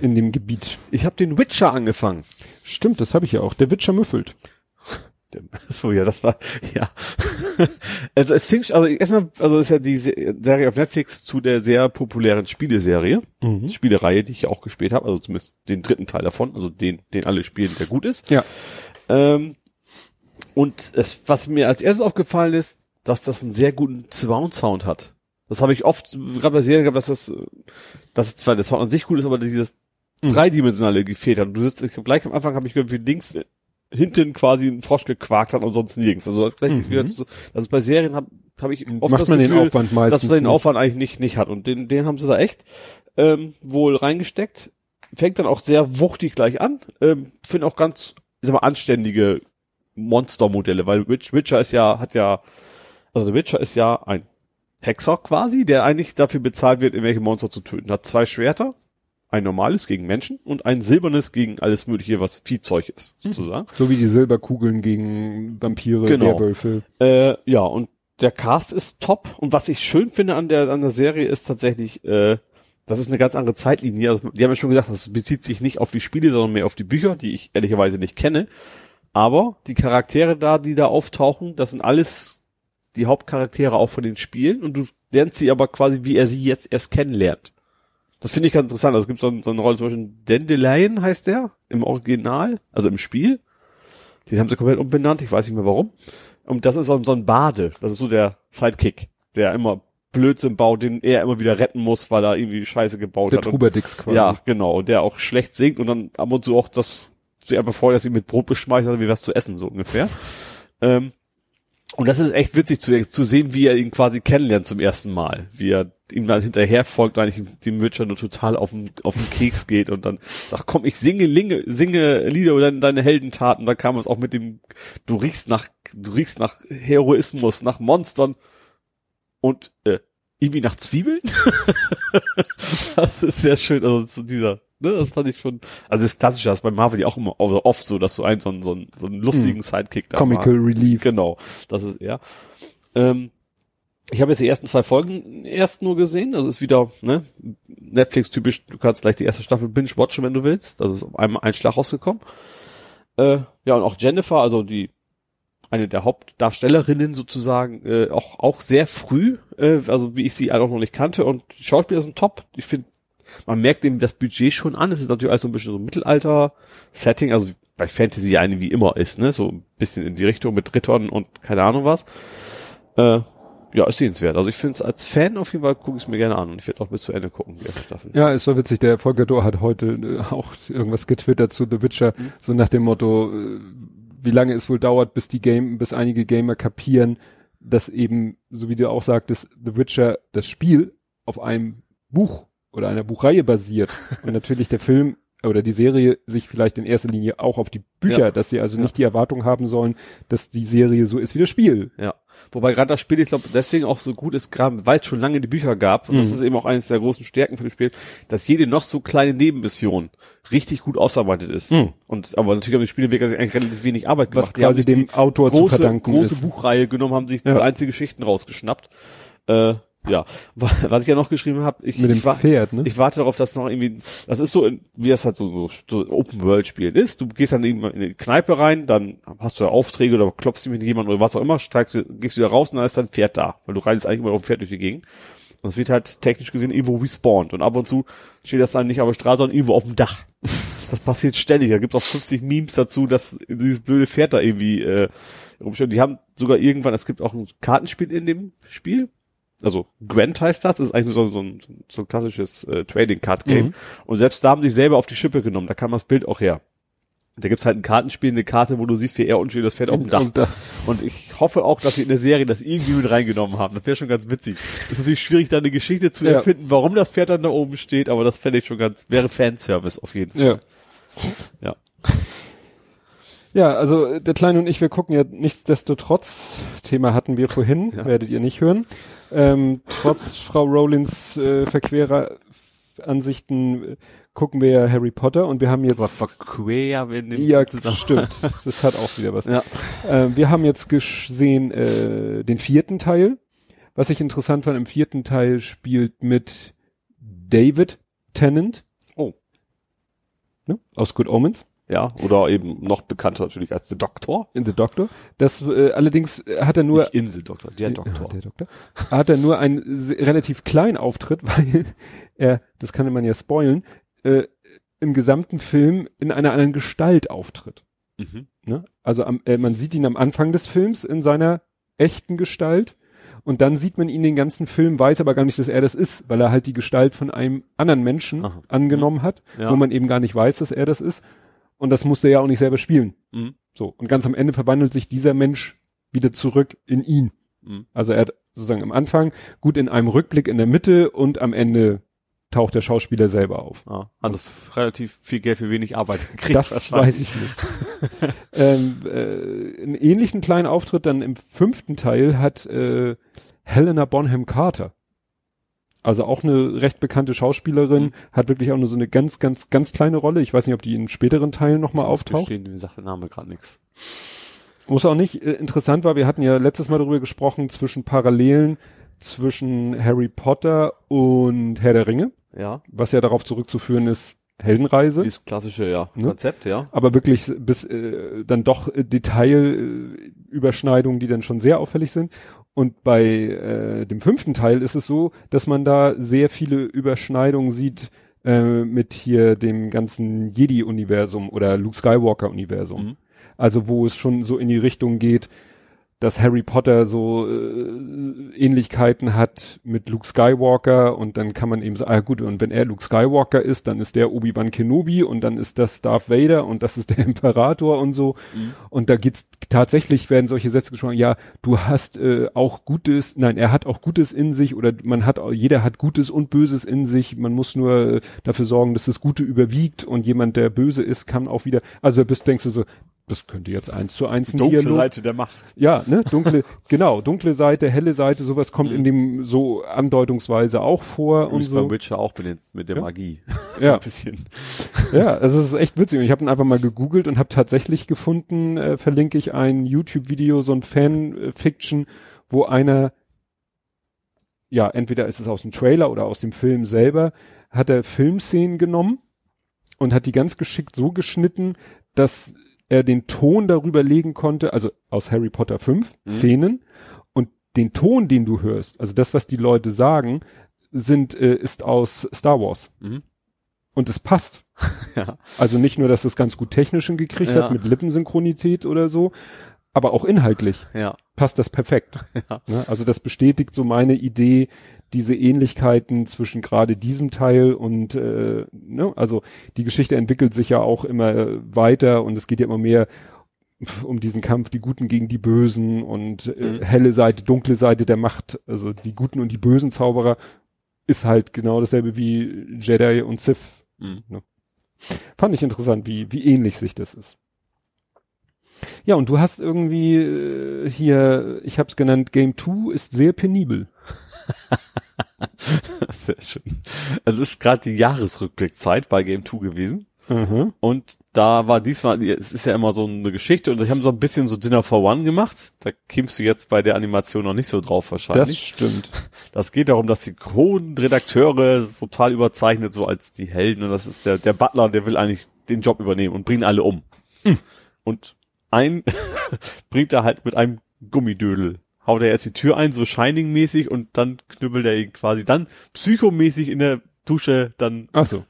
in dem Gebiet? Ich habe den Witcher angefangen. Stimmt, das habe ich ja auch. Der Witcher müffelt. So, ja, das war, ja. Also es fing, also erstmal, also ist ja die Se- Serie auf Netflix zu der sehr populären Spieleserie, Mhm. Spielereihe, die ich ja auch gespielt habe, also zumindest den dritten Teil davon, also den, den alle spielen, der gut ist. Ja. Ähm, und es, was mir als erstes aufgefallen ist, dass das einen sehr guten Surround-Sound hat. Das habe ich oft, gerade bei Serien gehabt, dass das, dass es zwar der Sound an sich gut ist, aber dieses Mhm. dreidimensionale gefehlt hat. Und du sitzt, gleich am Anfang habe ich irgendwie links hinten quasi ein Frosch gequakt hat und sonst nirgends. Also Mhm. zu, also bei Serien habe hab ich oft Macht das man Gefühl, den Aufwand meistens. dass man den. Aufwand eigentlich nicht, nicht hat. Und den, den haben sie da echt ähm, wohl reingesteckt. Fängt dann auch sehr wuchtig gleich an. Ähm, Finde auch ganz, ich sag mal, anständige Monstermodelle, weil Witch, Witcher ist ja, hat ja, also der Witcher ist ja ein Hexer quasi, der eigentlich dafür bezahlt wird, irgendwelche Monster zu töten. Hat zwei Schwerter, ein normales gegen Menschen und ein silbernes gegen alles mögliche, was Viehzeug ist, sozusagen. So wie die Silberkugeln gegen Vampire, Genau. Werwölfe. Äh, ja, und der Cast ist top. Und was ich schön finde an der, an der Serie ist tatsächlich, äh, das ist eine ganz andere Zeitlinie. Also, die haben ja schon gesagt, das bezieht sich nicht auf die Spiele, sondern mehr auf die Bücher, die ich ehrlicherweise nicht kenne. Aber die Charaktere da, die da auftauchen, das sind alles die Hauptcharaktere auch von den Spielen und du lernst sie aber quasi, wie er sie jetzt erst kennenlernt. Das finde ich ganz interessant. Also es gibt so, ein, so eine Rolle zum Beispiel Dandelion heißt der im Original, also im Spiel. Den haben sie komplett umbenannt, ich weiß nicht mehr warum. Und das ist so, ein- so ein Bade, das ist so der Sidekick, der immer Blödsinn baut, den er immer wieder retten muss, weil er irgendwie Scheiße gebaut Der hat. Und- Trubadix quasi. ja, genau. Und der auch schlecht singt und dann ab und zu auch das, sie einfach vorher, dass sie mit Brot beschmeißt, also wie was zu essen, so ungefähr. Ähm, Und das ist echt witzig zu, zu sehen, wie er ihn quasi kennenlernt zum ersten Mal. Wie er ihm dann hinterher folgt, eigentlich dem Witcher nur total auf den, auf den Keks geht und dann sagt, komm, ich singe, Linge, singe Lieder über deine, Heldentaten. Da kam es auch mit dem, du riechst nach, du riechst nach Heroismus, nach Monstern und äh, irgendwie nach Zwiebeln. das ist sehr schön. Also so dieser, ne, das fand ich schon. Also das Klassische das ist bei Marvel ja auch immer also oft so, dass du einen so einen, so einen, so einen lustigen hm. Sidekick da Comical mal. Relief. Genau, das ist er. Ähm, ich habe jetzt die ersten zwei Folgen erst nur gesehen. Also ist wieder ne, Netflix-typisch. Du kannst gleich die erste Staffel binge-watchen, wenn du willst. Also ist auf einmal ein Schlag rausgekommen. Äh, ja, und auch Jennifer, also die eine der Hauptdarstellerinnen sozusagen, äh, auch auch sehr früh, äh, also wie ich sie auch noch nicht kannte. Und die Schauspieler sind top. Ich finde, man merkt eben das Budget schon an. Es ist natürlich alles so ein bisschen so Mittelalter-Setting, also bei Fantasy eine wie immer ist, ne? So ein bisschen in die Richtung mit Rittern und keine Ahnung was. Äh, ja, ist sehenswert. Also ich finde es als Fan auf jeden Fall, gucke ich es mir gerne an und ich werde auch bis zu Ende gucken, die erste Staffel. Ja, ist so witzig. Der Volker Dohr hat heute äh, auch irgendwas getwittert zu The Witcher, mhm. so nach dem Motto, äh, wie lange es wohl dauert, bis die Game, bis einige Gamer kapieren, dass eben, so wie du auch sagtest, The Witcher, das Spiel auf einem Buch oder einer Buchreihe basiert und natürlich der Film oder die Serie sich vielleicht in erster Linie auch auf die Bücher, ja. dass sie also ja. nicht die Erwartung haben sollen, dass die Serie so ist wie das Spiel. Ja. Wobei gerade das Spiel, ich glaube, deswegen auch so gut ist, gerade weil es schon lange die Bücher gab, und mhm. das ist eben auch eines der großen Stärken für das Spiel, dass jede noch so kleine Nebenmission richtig gut ausarbeitet ist. Mhm. Und aber natürlich haben die Spieleentwickler sich eigentlich relativ wenig Arbeit gemacht. Was quasi dem Autor große, zu verdanken große ist. Buchreihe genommen, haben sich ja. einzige Geschichten rausgeschnappt. Äh, ja, was ich ja noch geschrieben habe, ich, Mit dem ich, Pferd, ne? ich warte darauf, dass noch irgendwie, das ist so, wie das halt so, so, so Open-World-Spiel ist. Du gehst dann irgendwann in eine Kneipe rein, dann hast du Aufträge oder klopfst mit jemandem oder was auch immer, steigst, gehst wieder raus und dann ist dein Pferd da, weil du reitest eigentlich immer auf dem Pferd durch die Gegend. Und es wird halt technisch gesehen irgendwo respawned und ab und zu steht das dann nicht auf der Straße, sondern irgendwo auf dem Dach. Das passiert ständig. Da gibt's auch 50 Memes dazu, dass dieses blöde Pferd da irgendwie äh, rumsteht. Die haben sogar irgendwann, es gibt auch ein Kartenspiel in dem Spiel also Gwent heißt das, das ist eigentlich so, so, ein, so ein klassisches äh, Trading Card Game. Mhm. Und selbst da haben sie sich selber auf die Schippe genommen, da kam das Bild auch her. Da gibt's halt ein Kartenspiel, eine Karte, wo du siehst, wie er unten steht, das Pferd auf dem Dach. Und ich hoffe auch, dass sie in der Serie das irgendwie mit reingenommen haben. Das wäre schon ganz witzig. ist natürlich schwierig, da eine Geschichte zu ja. erfinden, warum das Pferd dann da oben steht, aber das fände ich schon ganz, wäre Fanservice auf jeden Fall. Ja. Ja. Ja, also der Kleine und ich, wir gucken ja nichtsdestotrotz, Thema hatten wir vorhin, ja. werdet ihr nicht hören. Ähm, trotz Frau Rowlings äh, verquerer Ansichten äh, gucken wir ja Harry Potter und wir haben jetzt. Aber verquer, wenn Ja, stimmt. das hat auch wieder was. Ja. Äh, wir haben jetzt gesehen äh, den vierten Teil. Was ich interessant fand, im vierten Teil spielt mit David Tennant. Oh. Ne? Aus Good Omens ja, oder eben noch bekannter natürlich als The Doctor. In The Doctor. Das äh, allerdings hat er nur Nicht in The Doctor, der Doktor. der Doktor. Hat er nur einen relativ kleinen Auftritt, weil er, das kann man ja spoilen, äh, im gesamten Film in einer anderen Gestalt auftritt. Mhm. Ne? Also am, äh, man sieht ihn am Anfang des Films in seiner echten Gestalt und dann sieht man ihn den ganzen Film, weiß aber gar nicht, dass er das ist, weil er halt die Gestalt von einem anderen Menschen Aha. angenommen hat, ja. wo man eben gar nicht weiß, dass er das ist. Und das musste er ja auch nicht selber spielen. Mhm. So. Und ganz am Ende verwandelt sich dieser Mensch wieder zurück in ihn. Mhm. Also er hat sozusagen am Anfang gut in einem Rückblick in der Mitte und am Ende taucht der Schauspieler selber auf. Ah, also relativ viel Geld für wenig Arbeit kriegt. Das weiß ich nicht. ähm, äh, einen ähnlichen kleinen Auftritt dann im fünften Teil hat äh, Helena Bonham Carter. Also auch eine recht bekannte Schauspielerin, mhm. hat wirklich auch nur so eine ganz, ganz, ganz kleine Rolle. Ich weiß nicht, ob die in späteren Teilen nochmal auftaucht. Gestehen, mir sagt der Name gerade nichts. Muss auch nicht. Äh, interessant war, wir hatten ja letztes Mal darüber gesprochen, zwischen Parallelen zwischen Harry Potter und Herr der Ringe. Ja. Was ja darauf zurückzuführen ist, Heldenreise. Dieses klassische, ja, ne? Konzept, ja. Aber wirklich bis äh, dann doch äh, Detailüberschneidungen, äh, die dann schon sehr auffällig sind. Und bei äh, dem fünften Teil ist es so, dass man da sehr viele Überschneidungen sieht äh, mit hier dem ganzen Jedi-Universum oder Luke Skywalker-Universum. Mhm. Also wo es schon so in die Richtung geht, dass Harry Potter so äh, Ähnlichkeiten hat mit Luke Skywalker und dann kann man eben sagen, ah gut, und wenn er Luke Skywalker ist, dann ist der Obi-Wan Kenobi und dann ist das Darth Vader und das ist der Imperator und so. Mhm. Und da geht's tatsächlich werden solche Sätze gesprochen, ja, du hast äh, auch Gutes, nein, er hat auch Gutes in sich oder man hat, jeder hat Gutes und Böses in sich, man muss nur äh, dafür sorgen, dass das Gute überwiegt und jemand, der böse ist, kann auch wieder, also bist, denkst du so, das könnte jetzt eins zu eins ein dunkle Dialog. Seite der Macht. Ja, ne, dunkle, genau, dunkle Seite, helle Seite, sowas kommt mhm. in dem so andeutungsweise auch vor und, und so. Bei Witcher auch mit, den, mit der ja. Magie. so ja. ein bisschen. Ja, also es ist echt witzig. Ich habe ihn einfach mal gegoogelt und habe tatsächlich gefunden, äh, verlinke ich ein YouTube-Video, so ein Fan-Fiction, wo einer, ja, entweder ist es aus dem Trailer oder aus dem Film selber, hat er Filmszenen genommen und hat die ganz geschickt so geschnitten, dass er den Ton darüber legen konnte, also aus Harry Potter 5 mhm. Szenen und den Ton, den du hörst, also das, was die Leute sagen, sind, äh, ist aus Star Wars. Mhm. Und es passt. ja. Also nicht nur, dass es ganz gut technischen gekriegt ja. hat mit Lippensynchronität oder so, aber auch inhaltlich ja. passt das perfekt. Ja. Ne? Also das bestätigt so meine Idee, diese Ähnlichkeiten zwischen gerade diesem Teil und äh, ne, also die Geschichte entwickelt sich ja auch immer weiter und es geht ja immer mehr um diesen Kampf, die Guten gegen die Bösen und äh, mhm. helle Seite, dunkle Seite der Macht, also die Guten und die bösen Zauberer ist halt genau dasselbe wie Jedi und Sith. Mhm. Ne? Fand ich interessant, wie, wie ähnlich sich das ist. Ja, und du hast irgendwie äh, hier, ich habe es genannt, Game 2 ist sehr penibel. Sehr schön. Also es ist gerade die Jahresrückblickzeit bei Game 2 gewesen. Mhm. Und da war diesmal, es ist ja immer so eine Geschichte und ich habe so ein bisschen so Dinner for One gemacht. Da kämst du jetzt bei der Animation noch nicht so drauf wahrscheinlich. Das stimmt. Das geht darum, dass die Redakteure total überzeichnet, so als die Helden und das ist der, der Butler, der will eigentlich den Job übernehmen und bringen alle um. Mhm. Und ein bringt er halt mit einem Gummidödel haut er jetzt die Tür ein, so Shining-mäßig und dann knüppelt er ihn quasi dann psychomäßig in der Dusche dann. Ach so.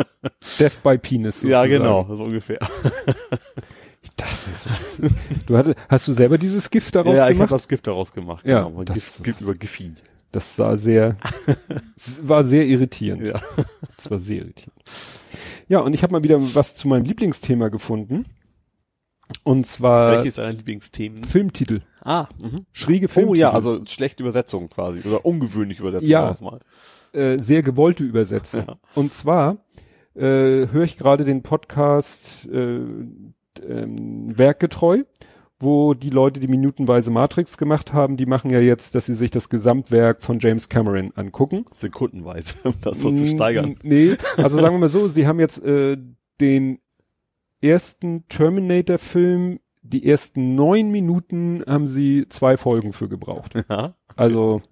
Death by Penis. Sozusagen. Ja, genau, so ungefähr. ich dachte, was, du hatte, hast du selber dieses Gift daraus ja, gemacht? Ja, ich habe das Gift daraus gemacht. Ja, genau. das, Gift, Gift über Gefi. Das sah sehr, war sehr irritierend. Ja. Das war sehr irritierend. Ja, und ich habe mal wieder was zu meinem Lieblingsthema gefunden. Und zwar. Welches deiner Lieblingsthemen? Filmtitel. Ah, mh. Schräge Filmtitel. Oh ja, also schlechte Übersetzung quasi. Oder ungewöhnliche Übersetzung. Ja. Äh, sehr gewollte Übersetzung. Ja. Und zwar äh, höre ich gerade den Podcast äh, ähm, Werkgetreu, wo die Leute, die minutenweise Matrix gemacht haben, die machen ja jetzt, dass sie sich das Gesamtwerk von James Cameron angucken. Sekundenweise, um das so zu steigern. Nee, also sagen wir mal so, sie haben jetzt äh, den ersten Terminator-Film, die ersten neun Minuten haben sie zwei Folgen für gebraucht. Ja. Also.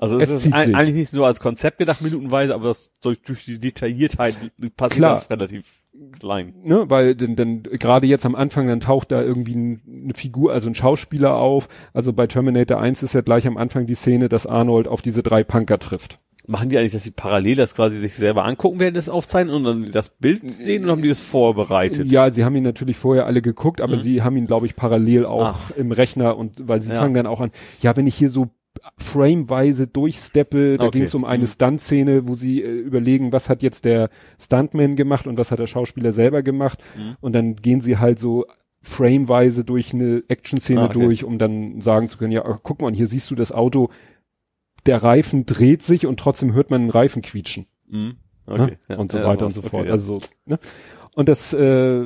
Also es, es ist ein, eigentlich nicht so als Konzept gedacht, minutenweise, aber das durch, durch die Detailliertheit passiert Klar. das relativ klein. Ne, weil denn, denn gerade jetzt am Anfang, dann taucht da irgendwie eine Figur, also ein Schauspieler auf. Also bei Terminator 1 ist ja gleich am Anfang die Szene, dass Arnold auf diese drei Punker trifft. Machen die eigentlich, dass sie parallel das quasi sich selber angucken, während das aufzeichnen und dann das Bild sehen oder haben die das vorbereitet? Ja, sie haben ihn natürlich vorher alle geguckt, aber mhm. sie haben ihn, glaube ich, parallel auch Ach. im Rechner und weil sie ja. fangen dann auch an, ja, wenn ich hier so frameweise durchsteppe, da okay. ging es um eine mhm. Stunt-Szene, wo sie äh, überlegen, was hat jetzt der Stuntman gemacht und was hat der Schauspieler selber gemacht mhm. und dann gehen sie halt so frameweise durch eine Action-Szene ah, okay. durch, um dann sagen zu können, ja, guck mal, hier siehst du das Auto, der Reifen dreht sich und trotzdem hört man einen Reifen quietschen. Mhm. Okay. Ne? Ja, und so weiter und so okay, fort. Ja. Also ne? Und das äh,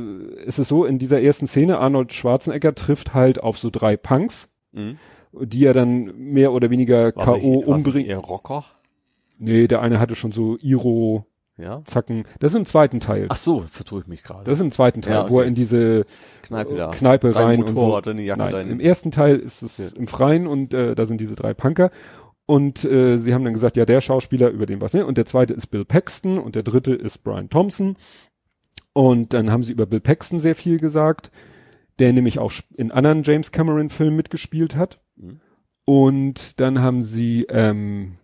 ist es so, in dieser ersten Szene, Arnold Schwarzenegger trifft halt auf so drei Punks, mhm. die er dann mehr oder weniger K.O. umbringt. Eher Rocker? Nee, der eine hatte schon so Iro ja? Zacken. Das ist im zweiten Teil. Ach so, vertue ich mich gerade. Das ist im zweiten Teil, ja, okay. wo er in diese Kneipe, da. Kneipe rein und so. Nein, Im ersten Teil ist es ja. im Freien und äh, da sind diese drei Punker und äh, sie haben dann gesagt, ja, der Schauspieler, über den was, ne? Und der zweite ist Bill Paxton und der dritte ist Brian Thompson. Und dann haben sie über Bill Paxton sehr viel gesagt, der nämlich auch in anderen James Cameron Filmen mitgespielt hat. Mhm. Und dann haben sie, ähm,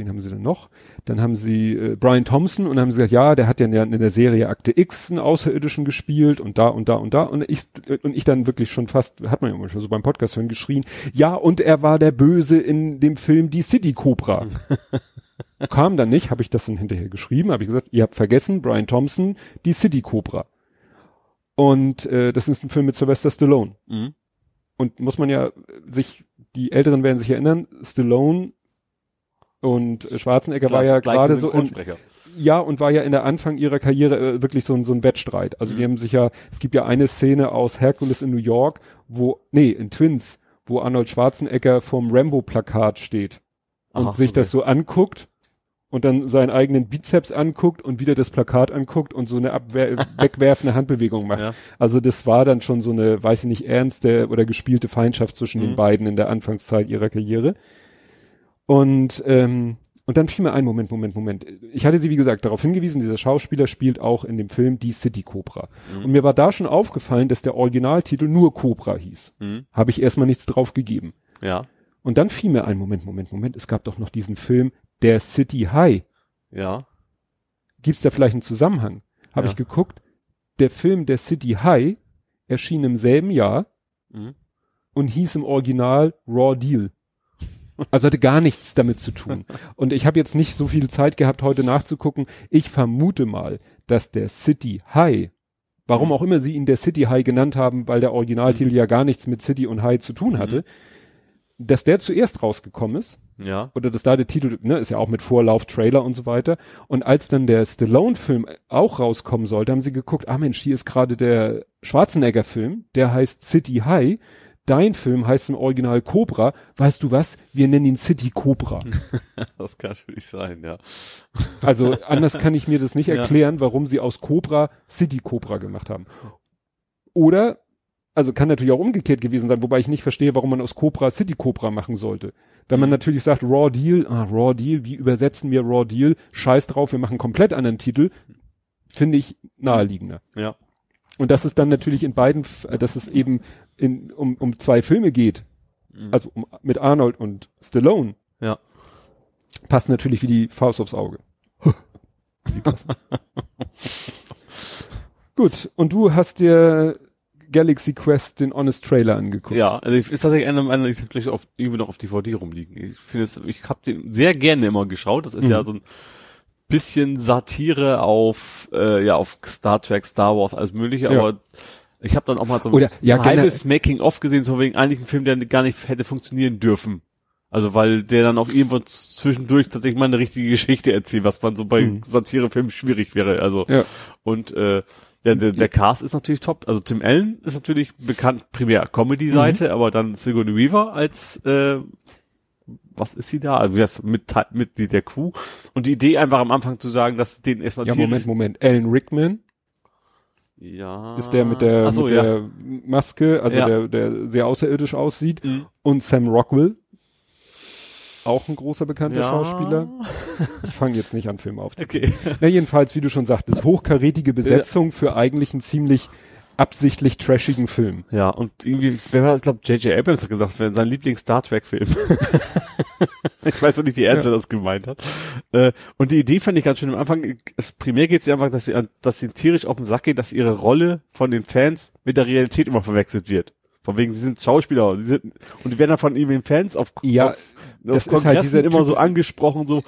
wen haben sie denn noch? Dann haben sie äh, Brian Thompson und haben sie gesagt, ja, der hat ja in der, in der Serie Akte X einen Außerirdischen gespielt und da und da und da und ich und ich dann wirklich schon fast, hat man ja manchmal so beim Podcast hören geschrien, ja und er war der Böse in dem Film Die City Cobra. Kam dann nicht, habe ich das dann hinterher geschrieben, habe ich gesagt, ihr habt vergessen, Brian Thompson, Die City Cobra. Und äh, das ist ein Film mit Sylvester Stallone. Mhm. Und muss man ja sich, die Älteren werden sich erinnern, Stallone und Schwarzenegger war ja gerade so in, ja und war ja in der Anfang ihrer Karriere äh, wirklich so ein so ein Wettstreit. Also Mhm. die haben sich ja, es gibt ja eine Szene aus Hercules in New York, wo nee in Twins, wo Arnold Schwarzenegger vom Rambo Plakat steht und Aha, sich okay. das so anguckt und dann seinen eigenen Bizeps anguckt und wieder das Plakat anguckt und so eine abwehr wegwerfende Handbewegung macht. Ja. Also das war dann schon so eine, weiß ich nicht, ernste oder gespielte Feindschaft zwischen Mhm. den beiden in der Anfangszeit ihrer Karriere. Und, ähm, und dann fiel mir ein, Moment, Moment, Moment. Ich hatte sie, wie gesagt, darauf hingewiesen, dieser Schauspieler spielt auch in dem Film Die City Cobra. Mhm. Und mir war da schon aufgefallen, dass der Originaltitel nur Cobra hieß. Mhm. Habe ich erstmal nichts drauf gegeben. Ja, Und dann fiel mir ein, Moment, Moment, Moment, es gab doch noch diesen Film Der City High. ja. Gibt's da vielleicht einen Zusammenhang? Habe Ja. ich geguckt. Der Film Der City High erschien im selben Jahr Mhm. und hieß im Original Raw Deal. Also hatte gar nichts damit zu tun. Und ich habe jetzt nicht so viel Zeit gehabt, heute nachzugucken. Ich vermute mal, dass der City High, warum auch immer sie ihn der City High genannt haben, weil der Originaltitel ja gar nichts mit City und High zu tun hatte, dass der zuerst rausgekommen ist Ja. oder dass da der Titel, ne, ist ja auch mit Vorlauf, Trailer und so weiter. Und als dann der Stallone-Film auch rauskommen sollte, haben sie geguckt, ah Mensch, hier ist gerade der Schwarzenegger-Film, der heißt City High. Dein Film heißt im Original Cobra. Weißt du was? Wir nennen ihn City Cobra. Das kann natürlich sein, ja. Also anders kann ich mir das nicht Ja. erklären, warum sie aus Cobra City Cobra gemacht haben. Oder, also kann natürlich auch umgekehrt gewesen sein, wobei ich nicht verstehe, warum man aus Cobra City Cobra machen sollte. Wenn man Mhm. natürlich sagt Raw Deal, ah, Raw Deal, wie übersetzen wir Raw Deal? Scheiß drauf, wir machen einen komplett anderen Titel, finde ich naheliegender. Ja. Und dass es dann natürlich in beiden, äh, dass es eben in, um, um zwei Filme geht, Mhm. also um, mit Arnold und Stallone, Ja. passt natürlich wie die Faust aufs Auge. Gut, und du hast dir Galaxy Quest den Honest Trailer angeguckt. Ja, also ich, ist tatsächlich einer meiner, ich gleich auf, irgendwie noch auf DVD rumliegen. Ich finde es, ich habe den sehr gerne immer geschaut. Das ist Mhm. ja so ein bisschen Satire auf, äh, ja, auf Star Trek, Star Wars, alles mögliche, Ja. aber ich habe dann auch mal so, Oder, so ja, ein halbes Making-of gesehen, so wegen eigentlich ein Film, der gar nicht hätte funktionieren dürfen. Also weil der dann auch irgendwo zwischendurch tatsächlich mal eine richtige Geschichte erzählt, was man so bei Mhm. Satirefilmen schwierig wäre. Also Ja. und äh, der, der, der Cast ist natürlich top. Also Tim Allen ist natürlich bekannt primär Comedy-Seite, Mhm. aber dann Sigourney Weaver als äh, was ist sie da? Also wer ist mit Mitglied der Crew und die Idee einfach am Anfang zu sagen, dass den erstmal Ja, Moment, Moment. Alan Rickman ja ist der mit der, so, mit ja. der Maske, also Ja. der, der sehr außerirdisch aussieht. Mhm. Und Sam Rockwell. Auch ein großer bekannter Ja. Schauspieler. Ich fange jetzt nicht an, Filme aufzuzählen. Okay. Na, jedenfalls, wie du schon sagtest, hochkarätige Besetzung für eigentlich einen ziemlich absichtlich trashigen Film. Ja, und irgendwie, wer war, ich glaube, J.J. Abrams hat gesagt, sein Lieblings-Star Trek-Film. ich weiß auch nicht, wie ernst er das gemeint hat. Äh, und die Idee fand ich ganz schön am Anfang. Es, primär geht es ja einfach, dass sie, dass sie tierisch auf den Sack geht, dass ihre Rolle von den Fans mit der Realität immer verwechselt wird. Von wegen, sie sind Schauspieler, sie sind, und die werden dann von ihren Fans auf, Ja, auf, das auf halt dieser immer so angesprochen, so,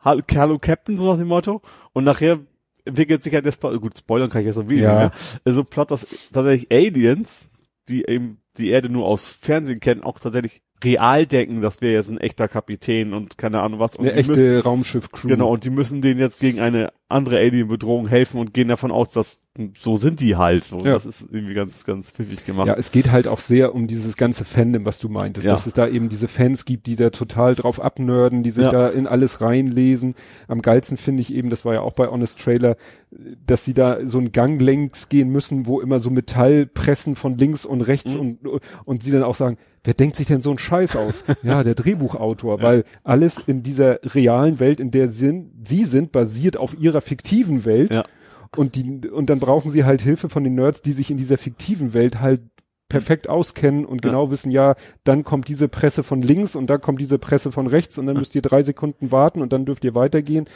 Hallo Captain, so nach dem Motto. Und nachher entwickelt sich halt das Plot, gut, spoilern kann ich jetzt noch wenig Ja. mehr. Also Plot, dass tatsächlich Aliens, die eben die Erde nur aus Fernsehen kennen, auch tatsächlich real denken, das wäre jetzt ein echter Kapitän und keine Ahnung was. Und Eine echte Raumschiff-Crew. genau, und die müssen denen jetzt gegen eine andere Alien-Bedrohung helfen und gehen davon aus, dass so sind die halt. So, Ja. Das ist irgendwie ganz, ganz pfiffig gemacht. Ja, es geht halt auch sehr um dieses ganze Fandom, was du meintest, Ja. dass es da eben diese Fans gibt, die da total drauf abnörden, die sich Ja. da in alles reinlesen. Am geilsten finde ich eben, das war ja auch bei Honest Trailer, dass sie da so einen Gang längs gehen müssen, wo immer so Metallpressen von links und rechts Mhm. und, und sie dann auch sagen, wer denkt sich denn so einen Scheiß aus? ja, der Drehbuchautor, weil alles in dieser realen Welt, in der sind, sie sind, basiert auf ihrer fiktiven Welt. Ja. Und die, und dann brauchen sie halt Hilfe von den Nerds, die sich in dieser fiktiven Welt halt perfekt auskennen und Ja. genau wissen, ja, dann kommt diese Presse von links und dann kommt diese Presse von rechts und dann müsst ihr drei Sekunden warten und dann dürft ihr weitergehen.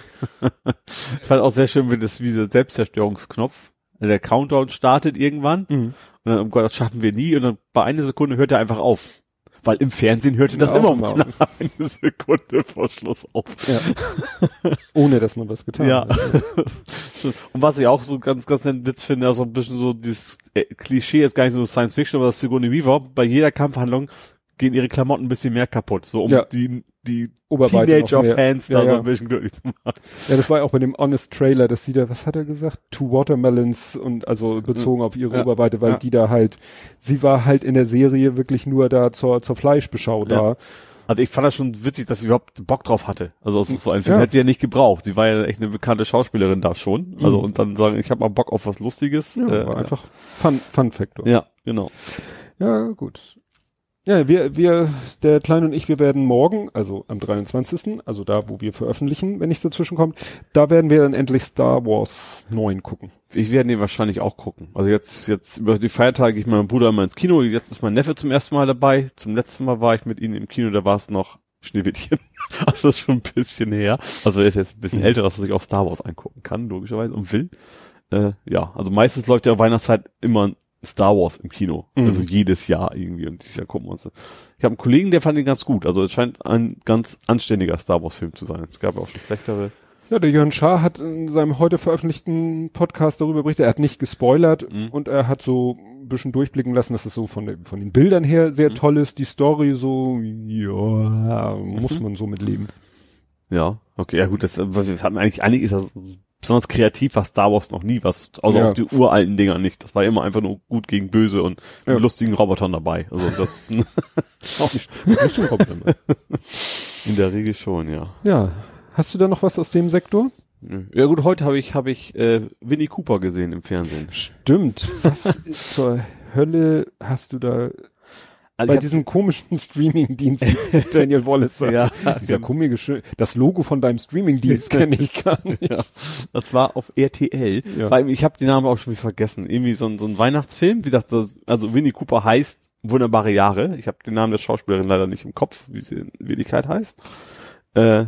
Ich fand auch sehr schön, wie das, wie dieser Selbstzerstörungsknopf, also der Countdown startet irgendwann und dann, um Gott, das schaffen wir nie und dann bei einer Sekunde hört er einfach auf. Weil im Fernsehen hörte das Ja, immer immer. knapp eine Sekunde vor Schluss auf. Ja. Ohne dass man was getan Ja. hat. Und was ich auch so ganz, ganz netten Witz finde, also ein bisschen so dieses äh, Klischee, ist gar nicht so Science Fiction, aber das Sigourney Weaver, bei jeder Kampfhandlung gehen ihre Klamotten ein bisschen mehr kaputt, so um Ja. die, die. Teenager-Fans Ja, da so ja. ein bisschen glücklich zu machen. Ja, das war ja auch bei dem Honest Trailer, dass sie da, was hat er gesagt? Two Watermelons und also bezogen auf ihre. Oberweite, weil die da halt, sie war halt in der Serie wirklich nur da zur, zur Fleischbeschau da. Also ich fand das schon witzig, dass sie überhaupt Bock drauf hatte. Also so so ein Film Ja. hätte sie ja nicht gebraucht. Sie war ja echt eine bekannte Schauspielerin da schon. Also Mhm. und dann sagen, ich habe mal Bock auf was Lustiges. Ja, äh, war einfach Fun, Fun Factor. ja, genau. Ja, gut. Ja, wir, wir, der Kleine und ich, wir werden morgen, also am 23., also da, wo wir veröffentlichen, wenn nichts dazwischen kommt, da werden wir dann endlich Star Wars 9 gucken. Ich werde den wahrscheinlich auch gucken. Also jetzt, jetzt über die Feiertage, ich mit meinem Bruder immer ins Kino. Jetzt ist mein Neffe zum ersten Mal dabei. Zum letzten Mal war ich mit ihm im Kino, da war es noch Schneewittchen. Also das ist schon ein bisschen her. Also er ist jetzt ein bisschen Mhm. älter, dass er sich auch Star Wars angucken kann, logischerweise, und will. Äh, ja, also meistens läuft ja Weihnachtszeit immer Star Wars im Kino. Mhm. Also jedes Jahr irgendwie. Und dieses Jahr gucken wir uns. Ich habe einen Kollegen, der fand ihn ganz gut. Also es scheint ein ganz anständiger Star Wars Film zu sein. Es gab auch schon schlechtere. Ja, der Jörn Schaar hat in seinem heute veröffentlichten Podcast darüber berichtet, er hat nicht gespoilert Mhm. und er hat so ein bisschen durchblicken lassen, dass es so von, den- von den Bildern her Mhm. sehr toll ist, die Story so, ja, muss man so mit leben. Ja, okay, ja gut, das äh, wir hatten eigentlich, eigentlich ist das besonders kreativ war Star Wars noch nie was, also Ja. auch die uralten Dinger nicht. Das war immer einfach nur gut gegen böse und Ja. mit lustigen Robotern dabei. Also das Auch nicht. Dann mal. in der Regel schon, ja. ja. Hast du da noch was aus dem Sektor? Ja gut, heute habe ich habe ich äh, Winnie Cooper gesehen im Fernsehen. Stimmt. Was zur Hölle hast du da Also bei diesem komischen Streaming-Dienst Daniel Wallace? ja, Dieser komische, das Logo von deinem Streaming-Dienst kenne ich gar nicht. ja, das war auf RTL. Ja. Weil ich habe den Namen auch schon wieder vergessen. Irgendwie so ein, so ein Weihnachtsfilm. Wie gesagt, das, also Winnie Cooper heißt Wunderbare Jahre. Ich habe den Namen der Schauspielerin leider nicht im Kopf, wie sie in Wirklichkeit heißt. Äh,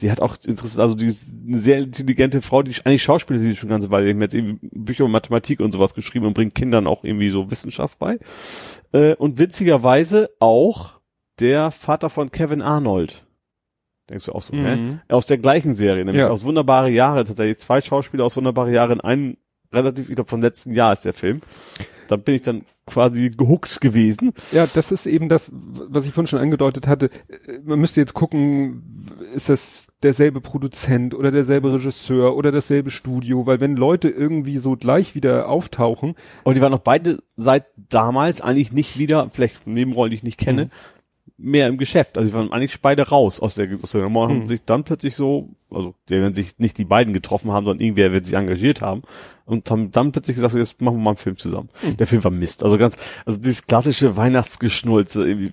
sie hat auch interessant, also die ist eine sehr intelligente Frau, die eigentlich Schauspielerin, die ist schon ganze Weile, die hat irgendwie Bücher über Mathematik und sowas geschrieben und bringt Kindern auch irgendwie so Wissenschaft bei. Äh, und witzigerweise auch der Vater von Kevin Arnold. Denkst du auch so, hä? Mhm. Aus der gleichen Serie, nämlich Ja. aus Wunderbare Jahre, tatsächlich zwei Schauspieler aus Wunderbare Jahre in einem relativ, ich glaube, vom letzten Jahr ist der Film. Da bin ich dann quasi gehuckt gewesen. Ja, das ist eben das, was ich vorhin schon angedeutet hatte. Man müsste jetzt gucken, ist das derselbe Produzent oder derselbe Regisseur oder dasselbe Studio, weil wenn Leute irgendwie so gleich wieder auftauchen, Und die waren noch beide seit damals eigentlich nicht wieder, vielleicht Nebenrollen, die ich nicht kenne, mehr im Geschäft. Also die waren eigentlich beide raus aus der, aus der Nummer und haben Mhm. sich dann plötzlich so, also die werden sich nicht die beiden getroffen haben, sondern irgendwer wird sich engagiert haben und haben dann plötzlich gesagt, so, jetzt machen wir mal einen Film zusammen. Der Film war Mist. Also ganz, also dieses klassische Weihnachtsgeschnulze, irgendwie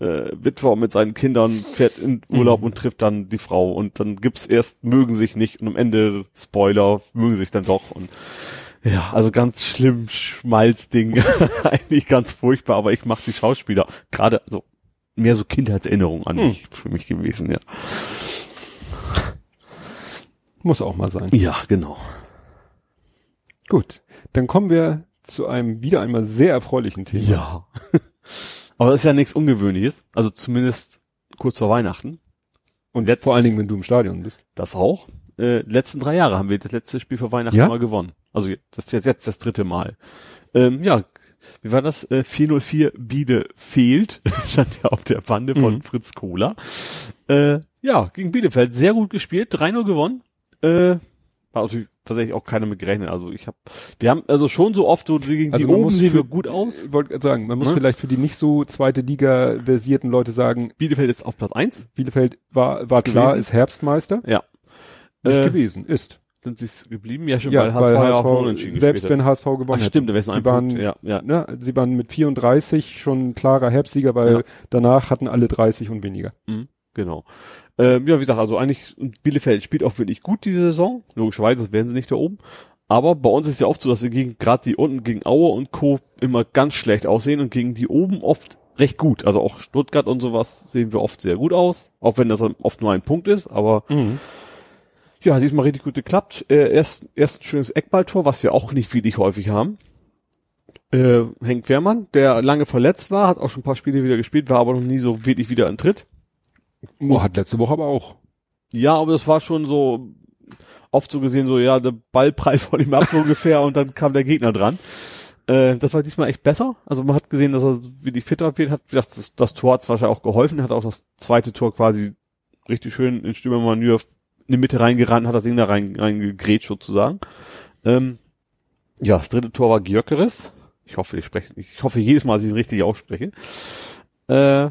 äh, Witwer mit seinen Kindern fährt in Urlaub Mhm. und trifft dann die Frau und dann gibt's erst mögen sich nicht und am Ende Spoiler mögen sich dann doch und ja, also ganz schlimm Schmalzding, eigentlich ganz furchtbar, aber ich mache die Schauspieler gerade so mehr so Kindheitserinnerungen an Hm. mich für mich gewesen, ja. muss auch mal sein. Ja, genau. Gut, dann kommen wir zu einem wieder einmal sehr erfreulichen Thema. Ja. aber das ist ja nichts Ungewöhnliches, also zumindest kurz vor Weihnachten. Und jetzt vor allen Dingen, wenn du im Stadion bist. Das auch. Äh, letzten drei Jahre haben wir das letzte Spiel für Weihnachten Ja? mal gewonnen. Also das ist jetzt, jetzt das dritte Mal. Ähm, ja, wie war das? Äh, 404 Bielefeld stand ja auf der Bande von Mhm. Fritz Kohler. Äh, ja, gegen Bielefeld sehr gut gespielt, 3-0 gewonnen. Äh, war natürlich tatsächlich auch keiner mit gerechnet. Also ich habe, wir haben also schon so oft so gegen Also die oben sehen für- wir gut aus. Ich wollte gerade sagen, man muss Ne? vielleicht für die nicht so zweite Liga versierten Leute sagen, Bielefeld ist auf Platz 1. Bielefeld war, war klar, ist Herbstmeister. Ja. Nicht Äh, gewesen, ist. Sind sie es geblieben? Ja, schon, Ja, weil HSV, weil auch HSV, unentschieden selbst wenn HSV gewonnen hat. Ach, hätte. stimmt, wäre es Sie waren, Punkt. Ja, ja. ne, sie waren mit 34 schon ein klarer Herbstsieger, weil Ja. danach hatten alle 30 und weniger. Genau. Ähm, ja, wie gesagt, also eigentlich Bielefeld spielt auch wirklich gut diese Saison. Logischerweise sonst wären sie nicht da oben. Aber bei uns ist ja oft so, dass wir gegen gerade die unten gegen Aue und Co. immer ganz schlecht aussehen und gegen die oben oft recht gut. Also auch Stuttgart und sowas sehen wir oft sehr gut aus, auch wenn das oft nur ein Punkt ist. Aber Mhm. Ja, diesmal richtig gut geklappt. Äh, erst, erst ein schönes Eckballtor, was wir auch nicht wirklich häufig haben. Äh, Henk Wehrmann, der lange verletzt war, hat auch schon ein paar Spiele wieder gespielt, war aber noch nie so wirklich wieder in Tritt. Oh, hat letzte Woche aber auch. Ja, aber das war schon so oft so gesehen, so ja, der Ball prallt vor ihm ab ungefähr und dann kam der Gegner dran. Äh, das war diesmal echt besser. Also man hat gesehen, dass er wirklich fitter wird, hat gesagt, das, das Tor hat wahrscheinlich auch geholfen, hat auch das zweite Tor quasi richtig schön in Stürmermanöver in die Mitte reingerannt, hat das Ding da rein, reingegrätscht sozusagen. Ähm, ja, das dritte Tor war Gyökeres. Ich hoffe, ich spreche, ich hoffe jedes Mal, dass ich ihn richtig ausspreche. Äh,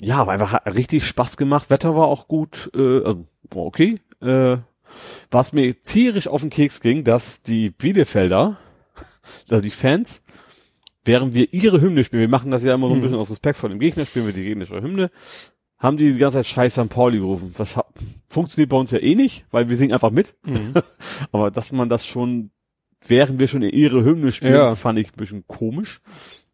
ja, aber einfach hat richtig Spaß gemacht. Wetter war auch gut, äh, also okay. Äh, was mir tierisch auf den Keks ging, dass die Bielefelder, also die Fans, während wir ihre Hymne spielen, wir machen das ja immer so ein Hm. bisschen aus Respekt vor dem Gegner, spielen wir die gegnerische Hymne, haben die die ganze Zeit Scheiß St. Pauli gerufen. Das funktioniert bei uns ja eh nicht, weil wir singen einfach mit. Mhm. Aber dass man das schon, während wir schon ihre Hymne spielen, Ja. fand ich ein bisschen komisch.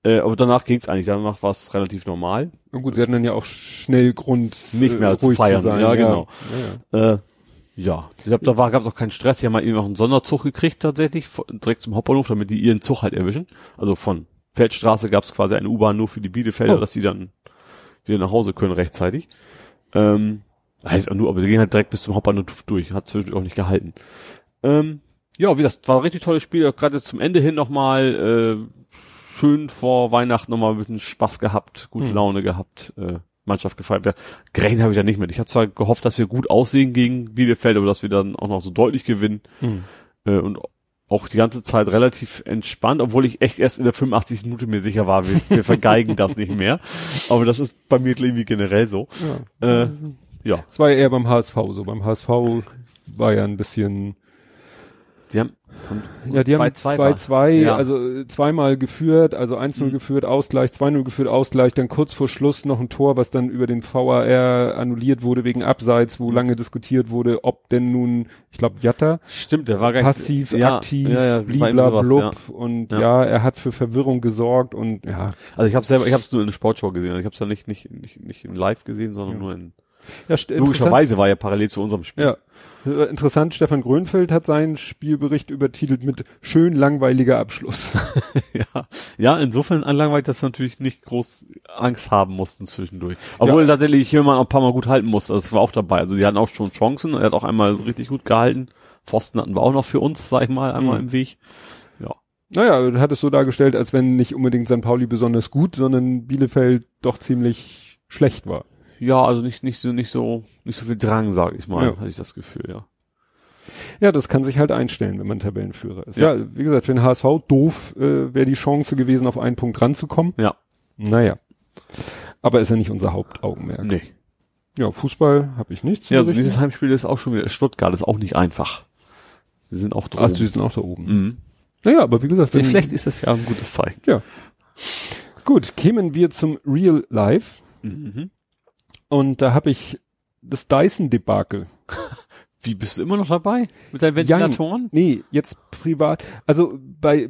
Äh, aber danach ging's eigentlich, danach war es relativ normal. Und gut, sie hatten dann ja auch schnell Grund, Nicht mehr äh, zu feiern, zu sein. ja, genau. Ja, ja. Äh, ja, ich glaube, da war gab's auch keinen Stress. Die haben halt eben auch einen Sonderzug gekriegt tatsächlich, direkt zum Hauptbahnhof, damit die ihren Zug halt erwischen. Also von Feldstraße gab's quasi eine U-Bahn nur für die Bielefelder, Oh. dass die dann wieder nach Hause können rechtzeitig. Ähm, heißt auch nur, aber die gehen halt direkt bis zum Hauptbahnhof durch. Hat zwischendurch auch nicht gehalten. Ähm, ja, wie gesagt, war ein richtig tolles Spiel. Gerade zum Ende hin nochmal äh, schön vor Weihnachten nochmal ein bisschen Spaß gehabt, gute Hm. Laune gehabt, äh, Mannschaft gefeiert. Ja, gerechnet habe ich ja nicht mit. Ich hatte zwar gehofft, dass wir gut aussehen gegen Bielefeld, aber dass wir dann auch noch so deutlich gewinnen Mhm. äh, und auch die ganze Zeit relativ entspannt, obwohl ich echt erst in der 85. Minute mir sicher war, wir, wir vergeigen das nicht mehr. Aber das ist bei mir irgendwie generell so. Ja. Äh, ja, Es war ja eher beim HSV so. Beim HSV war ja ein bisschen, sie haben ja, die haben 2-2 war. 2-2, Ja. also äh, zweimal geführt, also 1-0 Mhm. geführt, Ausgleich, 2-0 geführt, Ausgleich, dann kurz vor Schluss noch ein Tor, was dann über den VAR annulliert wurde wegen Abseits, Mhm. wo lange diskutiert wurde, ob denn nun, ich glaube, Jatta Stimmt, der war gar passiv, ja, aktiv, ja, ja, eben sowas, bliblablub und Ja. ja. er hat für Verwirrung gesorgt und ja. Also ich habe selber, ich habe es nur in der Sportshow gesehen. Also ich habe es ja nicht, nicht, nicht, nicht im Live gesehen, sondern Ja. nur in. ja Logischerweise war ja parallel zu unserem Spiel. Ja. Äh, Interessant, Stefan Grönfeld hat seinen Spielbericht übertitelt mit schön langweiliger Abschluss. ja, ja, insofern langweilig, dass wir natürlich nicht groß Angst haben mussten zwischendurch. Obwohl tatsächlich jemand auch ein paar Mal gut halten musste. Das war auch dabei. Also die hatten auch schon Chancen. Er hat auch einmal richtig gut gehalten. Pfosten hatten wir auch noch für uns, sag ich mal, einmal Mhm. im Weg. naja, er hat es so dargestellt, als wenn nicht unbedingt St. Pauli besonders gut, sondern Bielefeld doch ziemlich schlecht war. Ja, also nicht, nicht so, nicht so, nicht so viel Drang, sag ich mal, Ja. hatte ich das Gefühl, ja. Ja, das kann sich halt einstellen, wenn man Tabellenführer ist. Ja. Ja, wie gesagt, für den HSV doof äh, wäre die Chance gewesen, auf einen Punkt ranzukommen. Ja. Naja. Aber ist ja nicht unser Hauptaugenmerk. Nee. Ja, Fußball habe ich nichts Ja, also dieses Heimspiel ist auch schon wieder, Stuttgart ist auch nicht einfach. Wir sind auch Ach, drin. sie sind auch da oben. Mhm. Naja, aber wie gesagt, wenn, Vielleicht ist das ja ein gutes Zeichen. ja. Gut, kämen wir zum Real Life. Mhm. Und da habe ich das Dyson-Debakel. Wie bist du immer noch dabei? Mit deinen Ventilatoren? Nee, jetzt privat. Also bei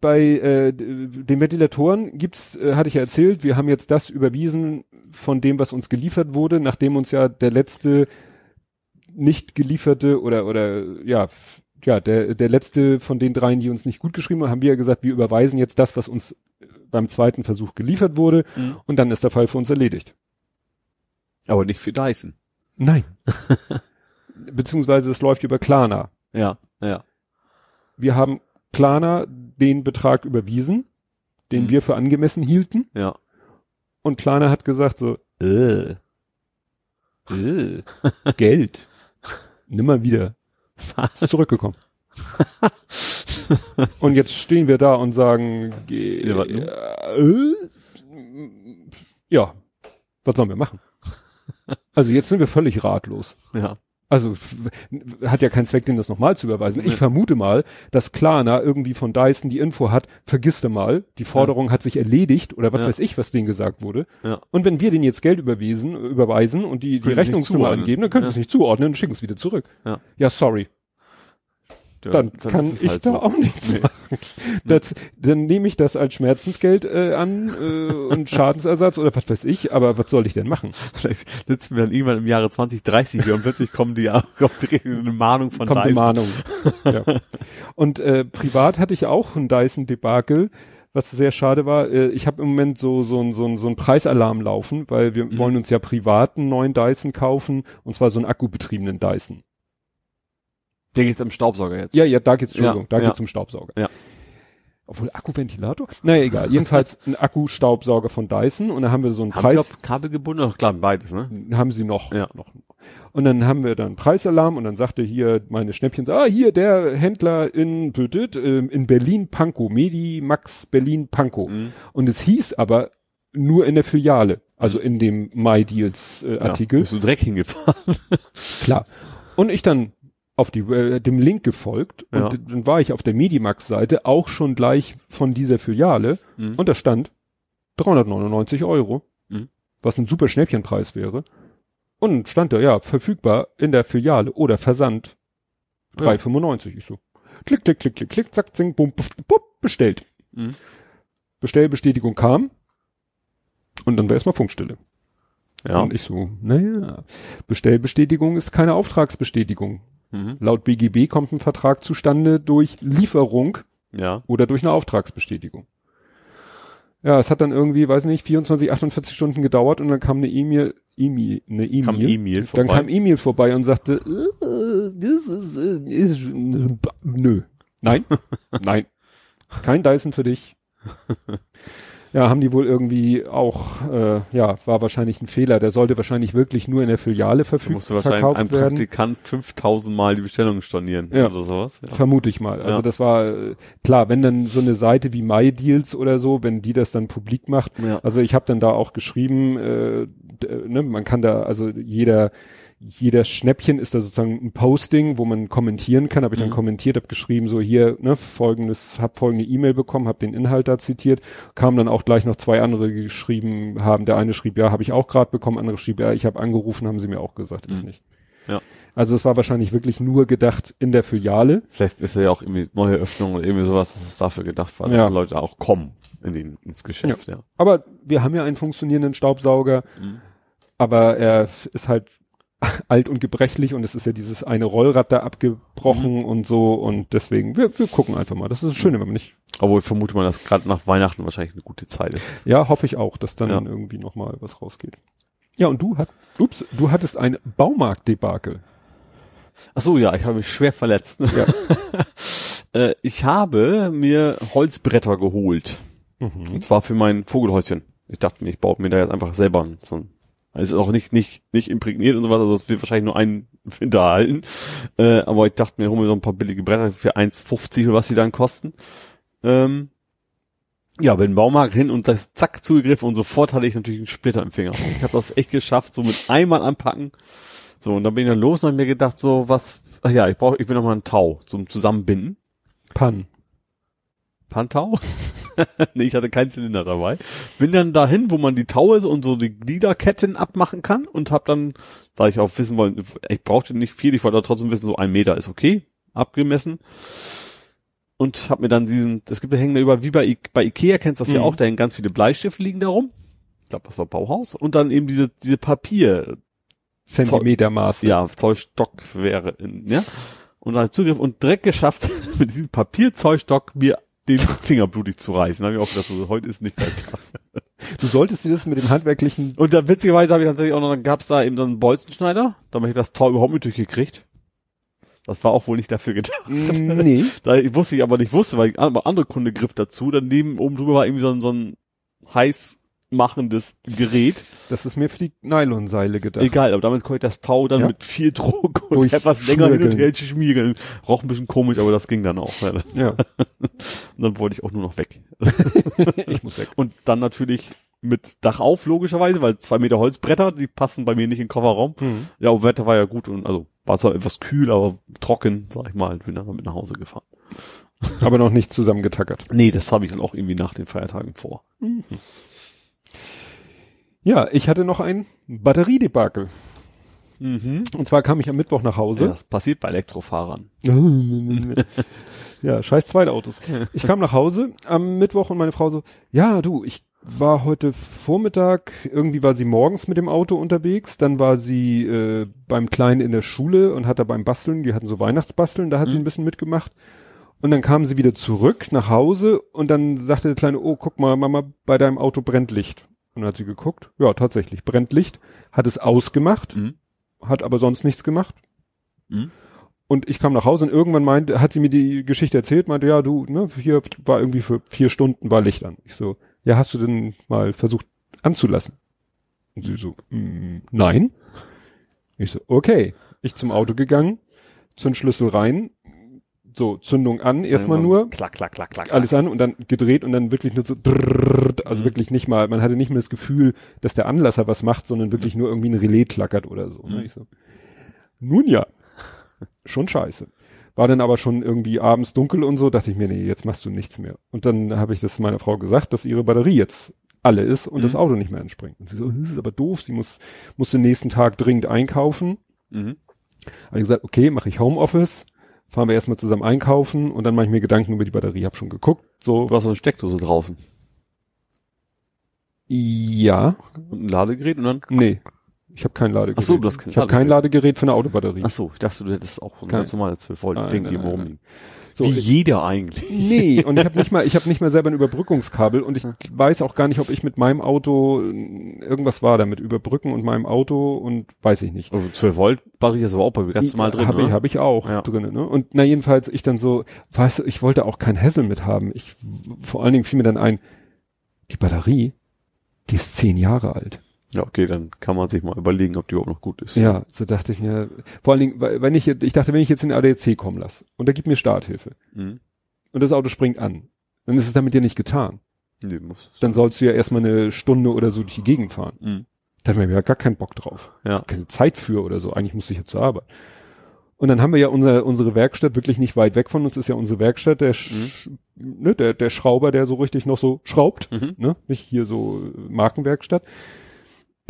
bei äh, den Ventilatoren gibt's, äh, hatte ich ja erzählt, wir haben jetzt das überwiesen von dem, was uns geliefert wurde, nachdem uns ja der letzte nicht gelieferte oder oder ja ja der der letzte von den dreien, die uns nicht gut geschrieben haben, haben wir ja gesagt, wir überweisen jetzt das, was uns beim zweiten Versuch geliefert wurde Mhm. und dann ist der Fall für uns erledigt. Aber nicht für Dyson. Nein. Beziehungsweise es läuft über Klarna. Ja, ja. wir haben Klarna den Betrag überwiesen, den Mhm. wir für angemessen hielten. Ja. Und Klarna hat gesagt so, äh, äh, Geld, nimm mal wieder. Ist zurückgekommen. und jetzt stehen wir da und sagen, was nun? äh, ja, was sollen wir machen? Also jetzt sind wir völlig ratlos. Ja. Also hat ja keinen Zweck, den das nochmal zu überweisen. Ich vermute mal, dass Klarna irgendwie von Dyson die Info hat, vergiss du mal, die Forderung hat sich erledigt oder was Ja. weiß ich, was denen gesagt wurde. Ja. Und wenn wir denen jetzt Geld überwiesen, überweisen und die, die Rechnungsnummer angeben, dann können sie Ja. es nicht zuordnen und schicken es wieder zurück. Ja. ja, sorry. Ja, dann, kann ich halt da so. auch nichts Nee. machen. Das, dann nehme ich das als Schmerzensgeld äh, an äh, und Schadensersatz oder was weiß ich, aber was soll ich denn machen? Vielleicht sitzen wir dann irgendwann im Jahre 2030 hier und plötzlich kommen die kommt eine Mahnung von Kommt eine Dyson. Mahnung. ja. Und äh, privat hatte ich auch ein Dyson-Debakel, was sehr schade war. Äh, ich habe im Moment so so ein so ein so ein Preisalarm laufen, weil wir Mhm. wollen uns ja privat einen neuen Dyson kaufen und zwar so einen akkubetriebenen Dyson. Der geht am Staubsauger jetzt. Ja, ja, da geht's, Entschuldigung, Ja, da ja. geht's um Staubsauger. Ja. Obwohl Akkuventilator? Naja, egal. Jedenfalls ein Akkustaubsauger von Dyson und da haben wir so einen Haben Preis, auf Kabel gebunden? Ach klar, beides, ne? haben sie noch, Ja. noch. Und dann haben wir dann Preisalarm und dann sagte hier meine Schnäppchen, ah, hier der Händler in ähm, in Berlin Pankow, Medi Max Berlin Pankow. Mhm. Und es hieß aber nur in der Filiale, also in dem MyDeals äh, Artikel. Ja, bist du Dreck hingefahren? Klar. Und ich dann auf die, äh, dem Link gefolgt und Ja. dann war ich auf der Medimax-Seite auch schon gleich von dieser Filiale Mhm. und da stand 399 Euro, Mhm. was ein super Schnäppchenpreis wäre. Und stand da, ja, verfügbar in der Filiale oder Versand 3,95. Ich so, klick, klick, klick, klick, klick, zack, zing, bum, puff, puff, bestellt. Mhm. Bestellbestätigung kam und dann war erstmal Funkstille. Ja. Und ich so, naja, Bestellbestätigung ist keine Auftragsbestätigung. Mhm. Laut BGB kommt ein Vertrag zustande durch Lieferung Ja. oder durch eine Auftragsbestätigung. Ja, es hat dann irgendwie, weiß nicht, 24, 48 Stunden gedauert und dann kam eine E-Mail, E-Mail, eine E-Mail. Kam E-Mail Dann vorbei. kam E-Mail vorbei und sagte, äh, das ist, äh, ist äh, nö. Nein, nein. Kein Dyson für dich. Ja, haben die wohl irgendwie auch, äh, ja, war wahrscheinlich ein Fehler. Der sollte wahrscheinlich wirklich nur in der Filiale verfügt, musste wahrscheinlich ein werden. Praktikant 5000 Mal die Bestellung stornieren Ja. oder sowas. Ja. Vermute ich mal. Also Ja. das war äh, klar, wenn dann so eine Seite wie MyDeals oder so, wenn die das dann publik macht. Ja. Also ich habe dann da auch geschrieben, äh, äh, ne, man kann da also jeder jeder Schnäppchen ist da sozusagen ein Posting, wo man kommentieren kann. Habe ich dann Mhm. kommentiert, habe geschrieben so hier ne folgendes, habe folgende E-Mail bekommen, habe den Inhalt da zitiert, kamen dann auch gleich noch zwei andere geschrieben haben. Der eine schrieb ja, habe ich auch gerade bekommen, andere schrieb ja, ich habe angerufen, haben sie mir auch gesagt, ist Mhm. nicht. Ja. Also es war wahrscheinlich wirklich nur gedacht in der Filiale. Vielleicht ist ja auch irgendwie neue Öffnung oder irgendwie sowas, dass es dafür gedacht war, dass Ja. Leute auch kommen in den, ins Geschäft, ja. Aber wir haben ja einen funktionierenden Staubsauger, Mhm. aber er ist halt alt und gebrechlich und es ist ja dieses eine Rollrad da abgebrochen Mhm. und so und deswegen, wir, wir gucken einfach mal. Das ist das Schöne, wenn man nicht, Obwohl ich vermute mal, dass gerade nach Weihnachten wahrscheinlich eine gute Zeit ist. ja, hoffe ich auch, dass dann Ja. irgendwie nochmal was rausgeht. Ja, und du hat, ups, du hattest ein Baumarktdebakel. Ach so, ja, ich habe mich schwer verletzt. Ja. äh, ich habe mir Holzbretter geholt. Mhm. Und zwar für mein Vogelhäuschen. Ich dachte mir, ich baue mir da jetzt einfach selber so ein es ist auch nicht, nicht, nicht imprägniert und sowas, also es wird wahrscheinlich nur einen Winter halten. Äh, aber ich dachte mir, hol mir so ein paar billige Bretter für 1,50 oder was die dann kosten. Ähm, ja, bin im Baumarkt hin und das zack zugegriffen und sofort hatte ich natürlich einen Splitter im Finger. Ich habe das echt geschafft, so mit einmal anpacken. So, und dann bin ich dann los und habe mir gedacht, so was, ach ja, ich brauche, ich will noch mal einen Tau zum Zusammenbinden. Pan. Pantau? nee, ich hatte keinen Zylinder dabei. Bin dann dahin, wo man die Taue so und so die Gliederketten abmachen kann und hab dann, da ich auch wissen wollte, ich brauchte nicht viel, ich wollte aber trotzdem wissen, so ein Meter ist okay, abgemessen. Und hab mir dann diesen, es gibt ja hängen da über, wie bei, I bei Ikea kennst du das ja Mhm. auch, da hängen ganz viele Bleistifte liegen da rum. Ich glaube, das war Bauhaus. Und dann eben diese, diese Papier, Zentimetermaße. ja, Zollstock wäre, in, ja. Und dann Zugriff und direkt geschafft, mit diesem Papierzollstock mir den Finger blutig zu reißen. Da habe ich auch gedacht, so, heute ist nicht der Tag. Du solltest dir das mit dem handwerklichen, Und dann witzigerweise habe ich tatsächlich auch noch, dann gab's da eben so einen Bolzenschneider, da habe ich das Tau überhaupt nicht durchgekriegt. Das war auch wohl nicht dafür gedacht. Mm, nee, Da wusste ich aber nicht wusste, weil andere Kunde griff dazu. Daneben oben drüber war irgendwie so ein, so ein heiß machendes Gerät. das ist mir für die Nylonseile gedacht. Egal, aber damit konnte ich das Tau dann Ja. mit viel Druck und Durch etwas länger hin und her schmiegeln. Roch ein bisschen komisch, aber das ging dann auch. Ja. Und Ja, dann wollte ich auch nur noch weg. ich muss weg. Und dann natürlich mit Dach auf, logischerweise, weil zwei Meter Holzbretter, die passen bei mir nicht in den Kofferraum. Mhm. Ja, aber Wetter war ja gut und also war zwar etwas kühl, aber trocken, sag ich mal, und bin dann mit nach Hause gefahren. Aber noch nicht zusammengetackert. Nee, das habe ich dann auch irgendwie nach den Feiertagen vor. Ja, ich hatte noch ein Batteriedebakel. Mhm. Und zwar kam ich am Mittwoch nach Ja, Hause. das passiert bei Elektrofahrern. ja, scheiß Zweitautos. Ich kam nach Hause am Mittwoch und meine Frau so, ja, du, ich war heute Vormittag, irgendwie war sie morgens mit dem Auto unterwegs, dann war sie äh, beim Kleinen in der Schule und hat da beim Basteln, die hatten so Weihnachtsbasteln, da hat sie Mhm. ein bisschen mitgemacht. Und dann kam sie wieder zurück nach Hause und dann sagte der Kleine, oh, guck mal, Mama, bei deinem Auto brennt Licht. Und dann hat sie geguckt, ja, tatsächlich, brennt Licht, hat es ausgemacht, Mhm. hat aber sonst nichts gemacht. Mhm. Und ich kam nach Hause und irgendwann meinte, hat sie mir die Geschichte erzählt, meinte, ja, du, ne, hier war irgendwie für vier Stunden war Licht an. Ich so, ja, hast du denn mal versucht anzulassen? Und sie so, mm, nein. Ich so, okay. Ich zum Auto gegangen, Zündschlüssel rein, so, Zündung an, erstmal Irgendwann nur, Klack, klack, klack, klack. alles an und dann gedreht und dann wirklich nur so, drrrrt, also Mhm. wirklich nicht mal, man hatte nicht mehr das Gefühl, dass der Anlasser was macht, sondern wirklich nur irgendwie ein Relais klackert oder so. Ne? Mhm. Ich so, nun ja, schon scheiße. War dann aber schon irgendwie abends dunkel und so, dachte ich mir, nee, jetzt machst du nichts mehr. Und dann habe ich das meiner Frau gesagt, dass ihre Batterie jetzt alle ist und Mhm. das Auto nicht mehr anspringt. Und sie so, das ist aber doof, sie muss, muss den nächsten Tag dringend einkaufen. Mhm. Habe ich gesagt, okay, mache ich Homeoffice, fahren wir erstmal zusammen einkaufen und dann mache ich mir Gedanken über die Batterie. Hab schon geguckt, so, Du hast so eine Steckdose draußen. ja, Und ein Ladegerät und dann. nee, ich habe kein Ladegerät. Ach so, du hast kein Ich habe kein Ladegerät für eine Autobatterie. Ach so, ich dachte, du hättest auch ein ganz normales 12 Volt Ding irgendwo nein, rumliegen. So, Wie jeder eigentlich. Nee, und ich habe nicht mal, ich habe nicht mal selber ein Überbrückungskabel und ich weiß auch gar nicht, ob ich mit meinem Auto äh, irgendwas war damit überbrücken und meinem Auto und weiß ich nicht. Also 12 Volt Batterie ist aber auch bei mir ganz normal drin, Habe ich, hab ich auch Ja. drin. Ne? Und na jedenfalls ich dann so, weißt du, ich wollte auch kein Hassel mit haben. Ich vor allen Dingen fiel mir dann ein, die Batterie, die ist zehn Jahre alt. Ja, okay, dann kann man sich mal überlegen, ob die überhaupt noch gut ist. Ja, so dachte ich mir. Vor allen Dingen, wenn ich, jetzt- ich dachte, wenn ich jetzt in den ADAC kommen lasse und da gibt mir Starthilfe Mhm. und das Auto springt an, dann ist es damit ja nicht getan. Nee, muss. Dann sollst du ja erstmal eine Stunde oder so durch die Gegend fahren. Mhm. Da haben wir ja gar keinen Bock drauf. Ja. Keine Zeit für oder so. Eigentlich musste ich ja zur Arbeit. Und dann haben wir ja unser, unsere Werkstatt wirklich nicht weit weg von uns ist ja unsere Werkstatt, der, Sch ne, der, der Schrauber, der so richtig noch so schraubt, Mhm. ne, nicht hier so Markenwerkstatt.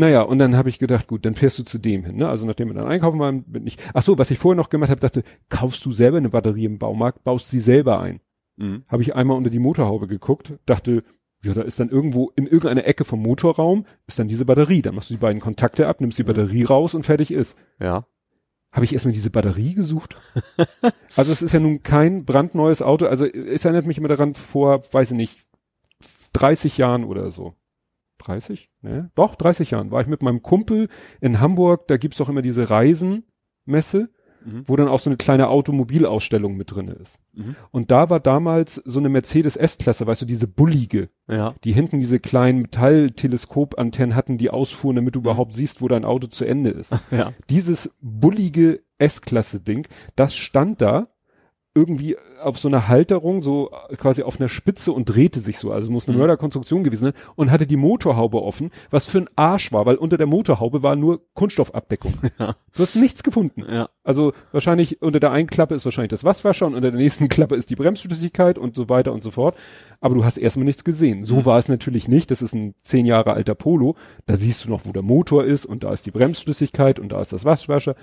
Naja, und dann habe ich gedacht, gut, dann fährst du zu dem hin, ne? Also nachdem wir dann einkaufen waren, bin ich. Ach so, was ich vorher noch gemacht habe, dachte, kaufst du selber eine Batterie im Baumarkt, baust sie selber ein. Mhm. Habe ich einmal unter die Motorhaube geguckt, dachte, ja, da ist dann irgendwo in irgendeiner Ecke vom Motorraum ist dann diese Batterie. Dann machst du die beiden Kontakte ab, nimmst die Batterie raus und fertig ist. Ja. Habe ich erstmal diese Batterie gesucht. also es ist ja nun kein brandneues Auto. Also es erinnert mich immer daran vor, weiß ich nicht, 30 Jahren oder so. 30? Ne? Doch, 30 Jahren. War ich mit meinem Kumpel in Hamburg, da gibt's doch immer diese Reisenmesse, Mhm. wo dann auch so eine kleine Automobilausstellung mit drinne ist. Mhm. Und da war damals so eine Mercedes S-Klasse, weißt du, diese bullige, Ja. die hinten diese kleinen Metallteleskopantennen hatten, die ausfuhren, damit du überhaupt siehst, wo dein Auto zu Ende ist. Ja. Dieses bullige S-Klasse-Ding, das stand da irgendwie auf so einer Halterung, so quasi auf einer Spitze und drehte sich so. Also muss eine Mhm. Mörderkonstruktion gewesen sein und hatte die Motorhaube offen, was für ein Arsch war, weil unter der Motorhaube war nur Kunststoffabdeckung. Ja. Du hast nichts gefunden. Ja. Also wahrscheinlich unter der einen Klappe ist wahrscheinlich das Waschwasser und unter der nächsten Klappe ist die Bremsflüssigkeit und so weiter und so fort. Aber du hast erstmal nichts gesehen. So Mhm. war es natürlich nicht. Das ist ein zehn Jahre alter Polo. Da siehst du noch, wo der Motor ist und da ist die Bremsflüssigkeit und da ist das Waschwasser.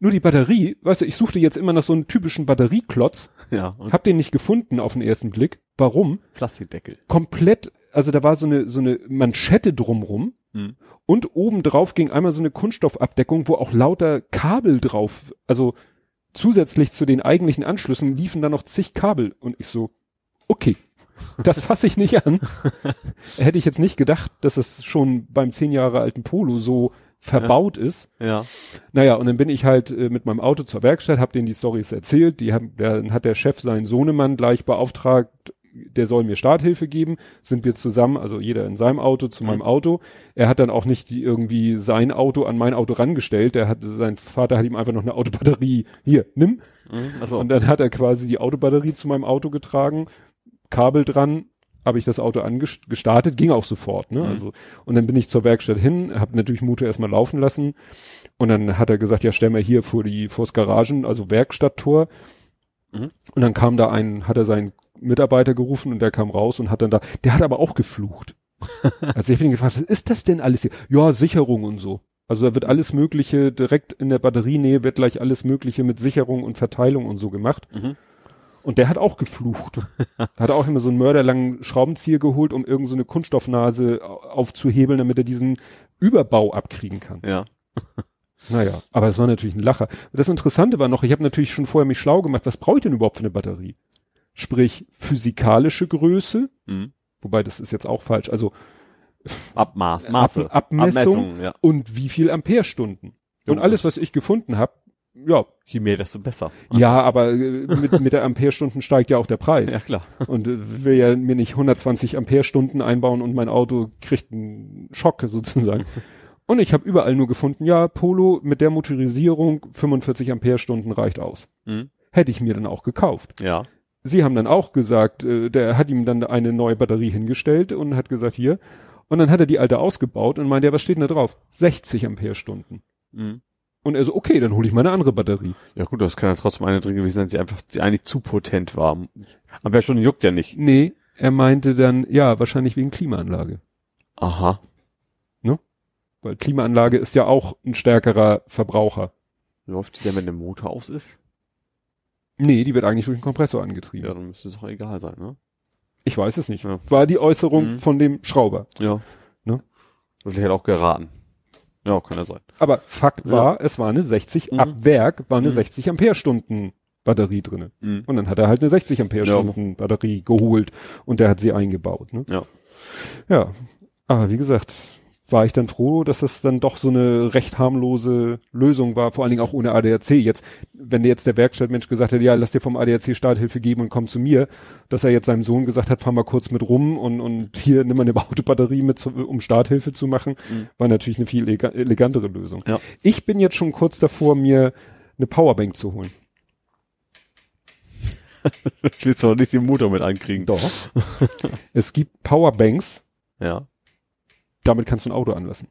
Nur die Batterie, weißt du, ich suchte jetzt immer nach so einem typischen Batterieklotz, Ja. Hab den nicht gefunden auf den ersten Blick. Warum? Plastikdeckel. Komplett, also da war so eine, so eine Manschette drumrum Mhm. und oben drauf ging einmal so eine Kunststoffabdeckung, wo auch lauter Kabel drauf, also zusätzlich zu den eigentlichen Anschlüssen liefen da noch zig Kabel und ich so, okay, das fasse ich nicht an. Hätte ich jetzt nicht gedacht, dass es schon beim zehn Jahre alten Polo so verbaut ist. Ja. Naja, und dann bin ich halt äh, mit meinem Auto zur Werkstatt, hab denen die Storys erzählt, die haben, dann hat der Chef seinen Sohnemann gleich beauftragt, der soll mir Starthilfe geben, sind wir zusammen, also jeder in seinem Auto zu Mhm. meinem Auto. Er hat dann auch nicht die, irgendwie sein Auto an mein Auto rangestellt, der hat, sein Vater hat ihm einfach noch eine Autobatterie, hier, nimm. Mhm. Also, Und dann hat er quasi die Autobatterie zu meinem Auto getragen, Kabel dran, habe ich das Auto angestartet, ging auch sofort, ne? Mhm. Also und dann bin ich zur Werkstatt hin, habe natürlich Motor erstmal laufen lassen und dann hat er gesagt, ja, stell mal hier vor die vors Garagen, also Werkstatttor. Mhm. Und dann kam da ein, hat er seinen Mitarbeiter gerufen und der kam raus und hat dann da, der hat aber auch geflucht. also ich bin ihn gefragt, was ist das denn alles hier? Ja, Sicherung und so. Also da wird alles Mögliche direkt in der Batterienähe wird gleich alles Mögliche mit Sicherung und Verteilung und so gemacht. Mhm. Und der hat auch geflucht. hat auch immer so einen mörderlangen Schraubenzieher geholt, um irgendeine so eine Kunststoffnase au- aufzuhebeln, damit er diesen Überbau abkriegen kann. Ja. Naja, aber es war natürlich ein Lacher. Das Interessante war noch, ich habe natürlich schon vorher mich schlau gemacht, was brauche ich denn überhaupt für eine Batterie? Sprich, physikalische Größe, Mhm. wobei das ist jetzt auch falsch, also Abmaß, Maße. Ab- Abmessung. Abmessung, ja. und wie viel Ampere-Stunden. Und alles, was ich gefunden habe, ja, Je mehr, desto besser. ja, aber äh, mit, mit der Ampere-Stunden steigt ja auch der Preis. Ja, klar. Und äh, will ja mir nicht 120 Ampere-Stunden einbauen und mein Auto kriegt einen Schock sozusagen. Und ich habe überall nur gefunden, ja, Polo mit der Motorisierung 45 Ampere-Stunden reicht aus. Mhm. Hätte ich mir dann auch gekauft. Ja. Sie haben dann auch gesagt, äh, der hat ihm dann eine neue Batterie hingestellt und hat gesagt, hier. Und dann hat er die alte ausgebaut und meinte, ja, was steht denn da drauf? 60 Ampere-Stunden. Mhm. Und er so, okay, dann hole ich meine andere Batterie. Ja gut, das kann ja trotzdem eine drin gewesen sein, die einfach, die eigentlich zu potent war. Aber schon juckt ja nicht. Nee, er meinte dann, ja, wahrscheinlich wegen Klimaanlage. Aha. Weil Klimaanlage ist ja auch ein stärkerer Verbraucher. Läuft die denn, wenn der Motor aus ist? Nee, die wird eigentlich durch den Kompressor Ja, angetrieben. dann müsste es auch egal sein, ne? Ich weiß es nicht. Ja. War die Äußerung Mhm. von dem Schrauber. Ja. Ne? Vielleicht hat er auch geraten. Ja, kann ja sein. Aber Fakt Ja. war, es war eine 60, Mhm. ab Werk war eine Mhm. 60 Ampere-Stunden Batterie drinne. Mhm. Und dann hat er halt eine 60 Ampere-Stunden Batterie geholt und der hat sie eingebaut. Ne? Ja. Ja, aber wie gesagt, war ich dann froh, dass das dann doch so eine recht harmlose Lösung war, vor allen Dingen auch ohne ADAC. Jetzt, wenn jetzt der Werkstattmensch gesagt hätte, ja, lass dir vom ADAC Starthilfe geben und komm zu mir, dass er jetzt seinem Sohn gesagt hat, fahr mal kurz mit rum und, und hier nimm mal eine Autobatterie mit, um Starthilfe zu machen, Mhm. war natürlich eine viel elega- elegantere Lösung. Ja. Ich bin jetzt schon kurz davor, mir eine Powerbank zu holen. Jetzt willst du aber nicht den Motor mit ankriegen. Doch. es gibt Powerbanks, Ja. Damit kannst du ein Auto anlassen.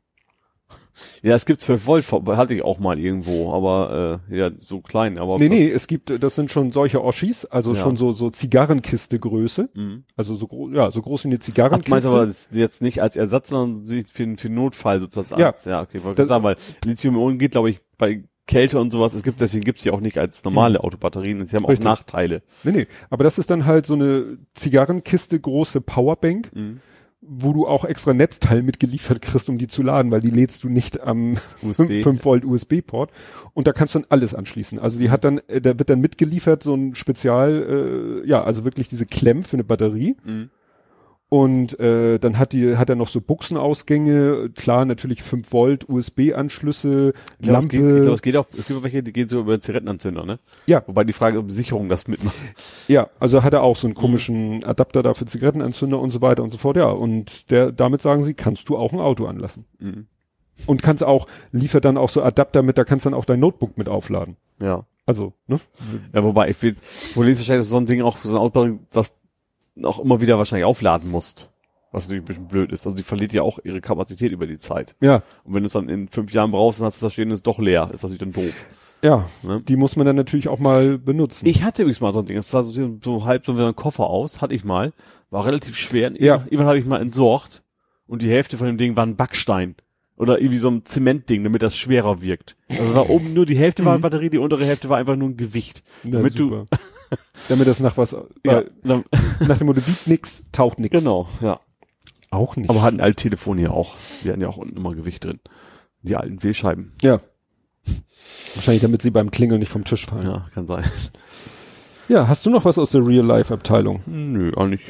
Ja, es gibt 12 Volt, hatte ich auch mal irgendwo, aber äh, ja, so klein, aber Nee, nee, es gibt, das sind schon solche Oschis, also Ja. schon so, so Zigarrenkiste-Größe, Mhm. also so, ja, so groß wie eine Ach, Zigarrenkiste. du meinst aber jetzt nicht als Ersatz, sondern sie- für, für Notfall sozusagen. Ja. ja okay, wollte sagen, weil Lithium-Ionen geht, glaube ich, bei Kälte und sowas, es gibt, deswegen gibt's die auch nicht als normale Autobatterien, sie haben auch Richtig. Nachteile. Nee, nee, aber das ist dann halt so eine Zigarrenkiste große Powerbank, Mhm. Wo du auch extra Netzteil mitgeliefert kriegst, um die zu laden, weil die lädst du nicht am USB. 5 Volt USB-Port und da kannst du dann alles anschließen. Also die hat dann, äh, da wird dann mitgeliefert so ein Spezial, äh, ja, also wirklich diese Klemm für eine Batterie Mhm. Und äh, dann hat die, hat er noch so Buchsenausgänge, klar natürlich 5 Volt USB-Anschlüsse, glaube, es geht, ich Lampe, glaube, es geht auch, es gibt auch welche, die gehen so über Zigarettenanzünder, ne? Ja. Wobei die Frage, ob Sicherung das mitmacht. ja, also hat er auch so einen komischen Adapter da für Zigarettenanzünder und so weiter und so fort, ja, und der, damit sagen sie, kannst du auch ein Auto anlassen. Mhm. Und kannst auch, liefert dann auch so Adapter mit, da kannst dann auch dein Notebook mit aufladen. Ja. Also, ne? Ja, wobei, ich will, Problem ist wahrscheinlich, so ein Ding auch, so ein Auto, das auch immer wieder wahrscheinlich aufladen musst. Was natürlich ein bisschen blöd ist. Also die verliert ja auch ihre Kapazität über die Zeit. Ja, Und wenn du es dann in fünf Jahren brauchst, dann hast du das stehen, ist doch leer. Ist natürlich dann doof. ja, Ne? die muss man dann natürlich auch mal benutzen. Ich hatte übrigens mal so ein Ding, das sah so, so halb so wie ein Koffer aus, hatte ich mal. War relativ schwer. Ja. Irgendwann habe ich mal entsorgt und die Hälfte von dem Ding war ein Backstein. Oder irgendwie so ein Zementding, damit das schwerer wirkt. Also war oben nur die Hälfte war eine Batterie, die untere Hälfte war einfach nur ein Gewicht. Ja, damit du, super. damit das nach was, ja, weil, dann, nach dem Motto, wiegt nix, taucht nix. genau, ja. Auch nicht. Aber hatten alte Telefone hier auch. Die hatten ja auch unten immer Gewicht drin. Die alten Wählscheiben. ja. Wahrscheinlich, damit sie beim Klingeln nicht vom Tisch fallen. Ja. Ja, kann sein. hast du noch was aus der Real-Life-Abteilung? Nö, eigentlich.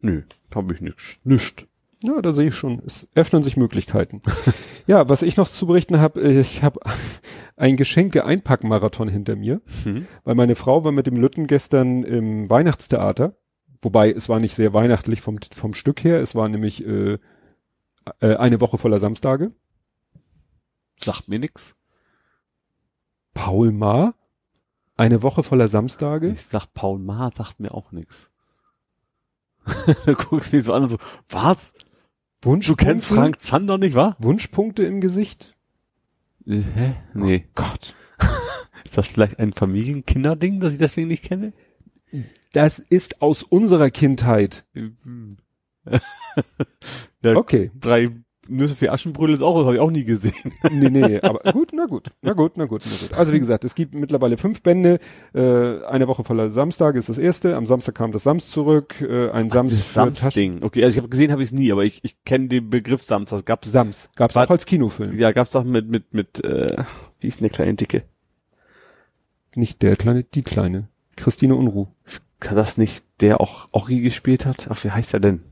Nö, hab ich nicht. Nischt. Ja, da sehe ich schon. Es öffnen sich Möglichkeiten. ja, was ich noch zu berichten habe, ich habe ein Geschenke-Einpack-Marathon hinter mir, Mhm. weil meine Frau war mit dem Lütten gestern im Weihnachtstheater. Wobei, es war nicht sehr weihnachtlich vom, vom Stück her. Es war nämlich äh, äh, eine Woche voller Samstage. Sagt mir nix. Paul Maar, eine Woche voller Samstage. Ich sag, Paul Maar sagt mir auch nix. du guckst mich so an und so, was? Du Wunschpunkte, kennst Frank Zander nicht, wa? Wunschpunkte im Gesicht? Äh, Hä? Nee. Gott. Ist das vielleicht ein Familienkinderding, das ich deswegen nicht kenne? Das ist aus unserer Kindheit. Okay. Drei Nüsse für Aschenbrödel ist auch, habe ich auch nie gesehen. nee, nee, aber gut, na gut, na gut, na gut, na gut. Also wie gesagt, es gibt mittlerweile fünf Bände. Äh, eine Woche voller Samstag ist das erste. Am Samstag kam das Sams zurück. Äh, ein Sams Das Sams-Ding. Okay, also ich habe gesehen, habe ich es nie, aber ich, ich kenne den Begriff Sams. Das gab's. Sams. Gab's War- auch als Kinofilm. Ja, gab's doch mit mit mit. Äh, wie ist denn der kleine Dicke? Nicht der kleine, die kleine. Christine Unruh. Kann das nicht der auch Ori gespielt hat? Ach, wie heißt er denn?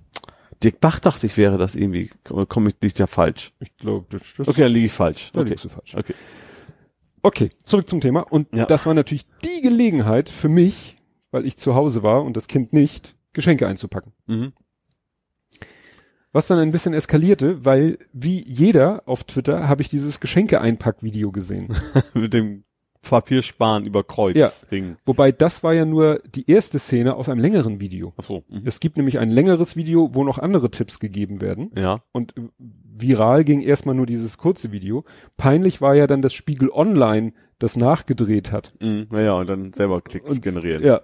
Dirk Bach dachte ich wäre das irgendwie. Komme ich nicht ja falsch? Ich glaube, das, das Okay, dann liege ich falsch. da Okay. liegst du falsch. Okay. Okay, zurück zum Thema. Und Ja. das war natürlich die Gelegenheit für mich, weil ich zu Hause war und das Kind nicht, Geschenke einzupacken. Mhm. Was dann ein bisschen eskalierte, weil wie jeder auf Twitter habe ich dieses Geschenke-Einpack-Video gesehen. mit dem Papiersparen über Kreuz Ja. Ding. Wobei das war ja nur die erste Szene aus einem längeren Video. Ach so. Mhm. Es gibt nämlich ein längeres Video, wo noch andere Tipps gegeben werden. Ja. Und viral ging erstmal nur dieses kurze Video. Peinlich war ja dann das Spiegel Online, das nachgedreht hat. Mhm. Naja, und dann selber Klicks Und- generieren. Ja.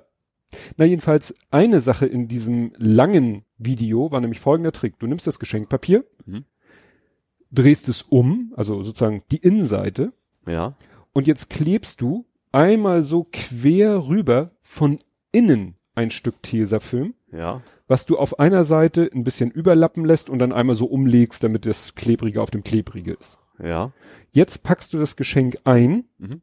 Na jedenfalls, eine Sache in diesem langen Video war nämlich folgender Trick. Du nimmst das Geschenkpapier, Mhm. drehst es um, also sozusagen die Innenseite, Ja. Und jetzt klebst du einmal so quer rüber von innen ein Stück Tesafilm, Ja. was du auf einer Seite ein bisschen überlappen lässt und dann einmal so umlegst, damit das Klebrige auf dem Klebrige ist. Ja. Jetzt packst du das Geschenk ein Mhm.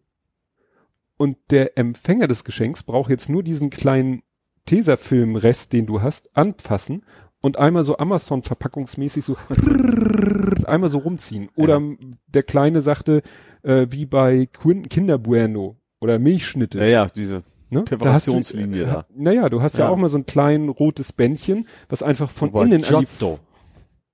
und der Empfänger des Geschenks braucht jetzt nur diesen kleinen Tesafilmrest, den du hast, anfassen und einmal so Amazon verpackungsmäßig so einmal so rumziehen. Oder der Kleine sagte, äh, wie bei Quin- Kinder Bueno oder Milchschnitte. Ja, ja, diese. Ne? Perforationslinie da. da. Du, äh, naja, du hast ja. Ja. auch mal so ein klein rotes Bändchen, was einfach von Wobei innen an die, Giotto.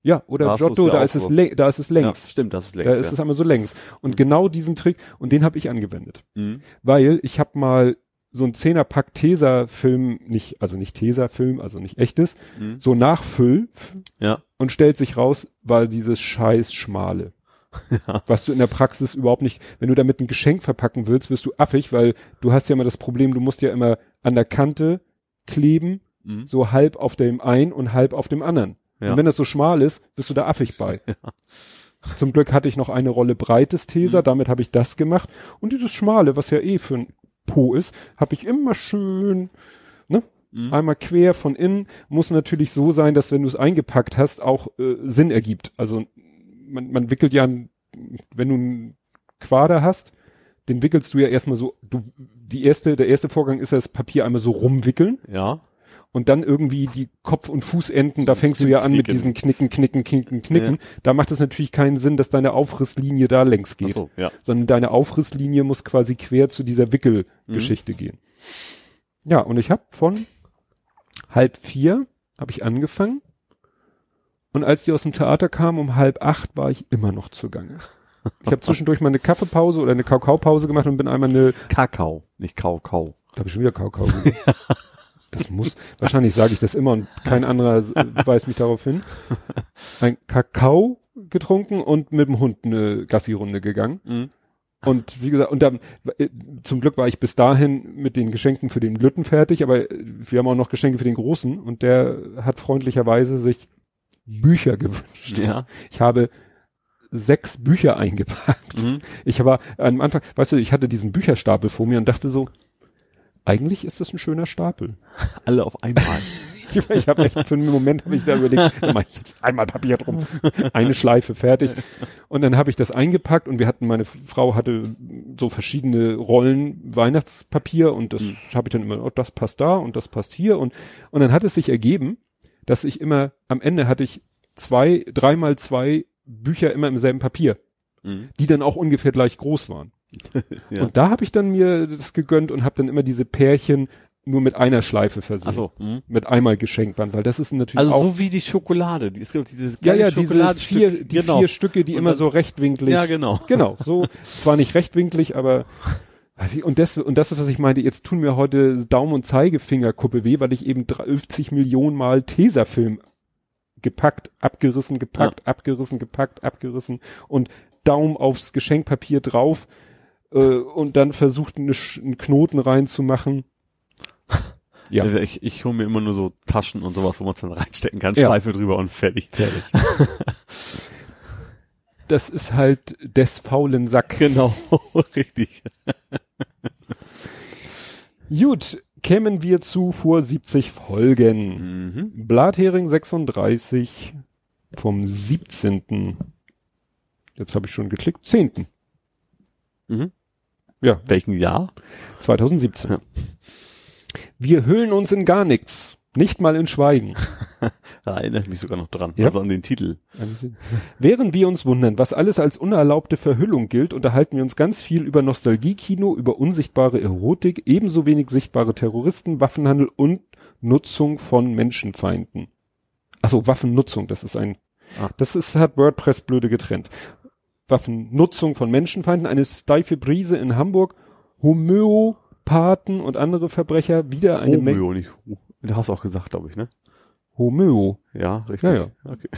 ja, oder Da du's Giotto, ja da ist es, da ist es längs. Ja, stimmt, das ist da längst. ist es ja. einmal so längs. Und genau diesen Trick, und den habe ich angewendet. Mhm. Weil ich habe mal so ein Zehnerpack Tesa-Film, nicht, also nicht Tesa-Film, also nicht echtes, Mhm. so nachfüll Ja. und stellt sich raus, weil dieses scheiß Schmale. Ja. Was du in der Praxis überhaupt nicht, wenn du damit ein Geschenk verpacken willst, wirst du affig, weil du hast ja immer das Problem, du musst ja immer an der Kante kleben, Mhm. so halb auf dem einen und halb auf dem anderen. Ja. Und wenn das so schmal ist, bist du da affig bei. Zum Glück hatte ich noch eine Rolle breites Tesa, Mhm. damit habe ich das gemacht. Und dieses Schmale, was ja eh für ein Po ist, habe ich immer schön, ne? Mhm. Einmal quer von innen, muss natürlich so sein, dass wenn du es eingepackt hast, auch äh, Sinn ergibt. Also man, man wickelt ja, ein, wenn du einen Quader hast, den wickelst du ja erstmal so, du, die erste, der erste Vorgang ist ja das Papier einmal so rumwickeln Ja. Und dann irgendwie die Kopf- und Fußenden, da fängst du ja an mit Knicken. diesen Knicken, Knicken, Knicken, Knicken. Da macht es natürlich keinen Sinn, dass deine Aufrisslinie da längs Ach geht, so, ja. sondern deine Aufrisslinie muss quasi quer zu dieser Wickelgeschichte Mhm. gehen. Ja, und ich habe von halb vier habe ich angefangen und als die aus dem Theater kamen um halb acht war ich immer noch zugange. Ich habe zwischendurch mal eine Kaffeepause oder eine Kakaopause gemacht und bin einmal eine Kakao, nicht Kau, Kau. da habe ich schon wieder Kakao gesehen. Das muss, wahrscheinlich sage ich das immer und kein anderer weist mich darauf hin. Ein Kakao getrunken und mit dem Hund eine Gassi-Runde gegangen. Mhm. Und wie gesagt, und dann, äh, zum Glück war ich bis dahin mit den Geschenken für den Lütten fertig, aber äh, wir haben auch noch Geschenke für den Großen und der hat freundlicherweise sich Bücher gewünscht. Ja. Ich habe sechs Bücher eingepackt. Mhm. Ich war am Anfang, weißt du, ich hatte diesen Bücherstapel vor mir und dachte so, eigentlich ist das ein schöner Stapel. Alle auf einmal. Ich, ich habe echt für einen Moment habe ich da überlegt, da mach ich jetzt einmal Papier drum, eine Schleife fertig. Und dann habe ich das eingepackt und wir hatten, meine Frau hatte so verschiedene Rollen Weihnachtspapier und das Mhm. habe ich dann immer, oh, das passt da und das passt hier und und dann hat es sich ergeben, dass ich immer am Ende hatte ich zwei, dreimal zwei Bücher immer im selben Papier, Mhm. die dann auch ungefähr gleich groß waren. Ja. Und da habe ich dann mir das gegönnt und habe dann immer diese Pärchen nur mit einer Schleife versehen. Ach so. Mhm. Mit einmal Geschenkband, weil das ist natürlich Also auch so wie die Schokolade. Die, es gibt dieses ja, ja, diese vier, die genau. vier Stücke, die Und immer dann- so rechtwinklig. Ja, genau. Genau, so zwar nicht rechtwinklig, aber und das und das ist was ich meinte. Jetzt tun mir heute Daumen und Zeigefingerkuppe weh, weil ich eben 50 Millionen Mal Tesafilm gepackt, abgerissen, gepackt, abgerissen, gepackt, abgerissen und Daumen aufs Geschenkpapier drauf äh, und dann versucht eine, einen Knoten reinzumachen. Ja. Ich, ich hole mir immer nur so Taschen und sowas, wo man es dann reinstecken kann, Ja. Schleife drüber und fertig. Fertig. das ist halt des faulen Sack. Genau, richtig. Gut, kämen wir zu vor 70 Folgen. Mhm. Blathering 36 vom 17. Jetzt habe ich schon geklickt. 10. Mhm. Ja, Welchen Jahr? 2017. Ja. Wir hüllen uns in gar nichts. Nicht mal in Schweigen. Da erinnere ich mich sogar noch dran. Ja. Also an den Titel. Während wir uns wundern, was alles als unerlaubte Verhüllung gilt, unterhalten wir uns ganz viel über Nostalgiekino, über unsichtbare Erotik, ebenso wenig sichtbare Terroristen, Waffenhandel und Nutzung von Menschenfeinden. Achso, Waffennutzung, das ist ein, Ah. das ist, hat WordPress blöde getrennt. Waffennutzung von Menschenfeinden, eine steife Brise in Hamburg, Homöopathen und andere Verbrecher, wieder eine Menge, Romeo, nicht. Hu- Du hast auch gesagt, glaube ich, ne? Homöo, Ja, richtig. Ja, ja. Okay.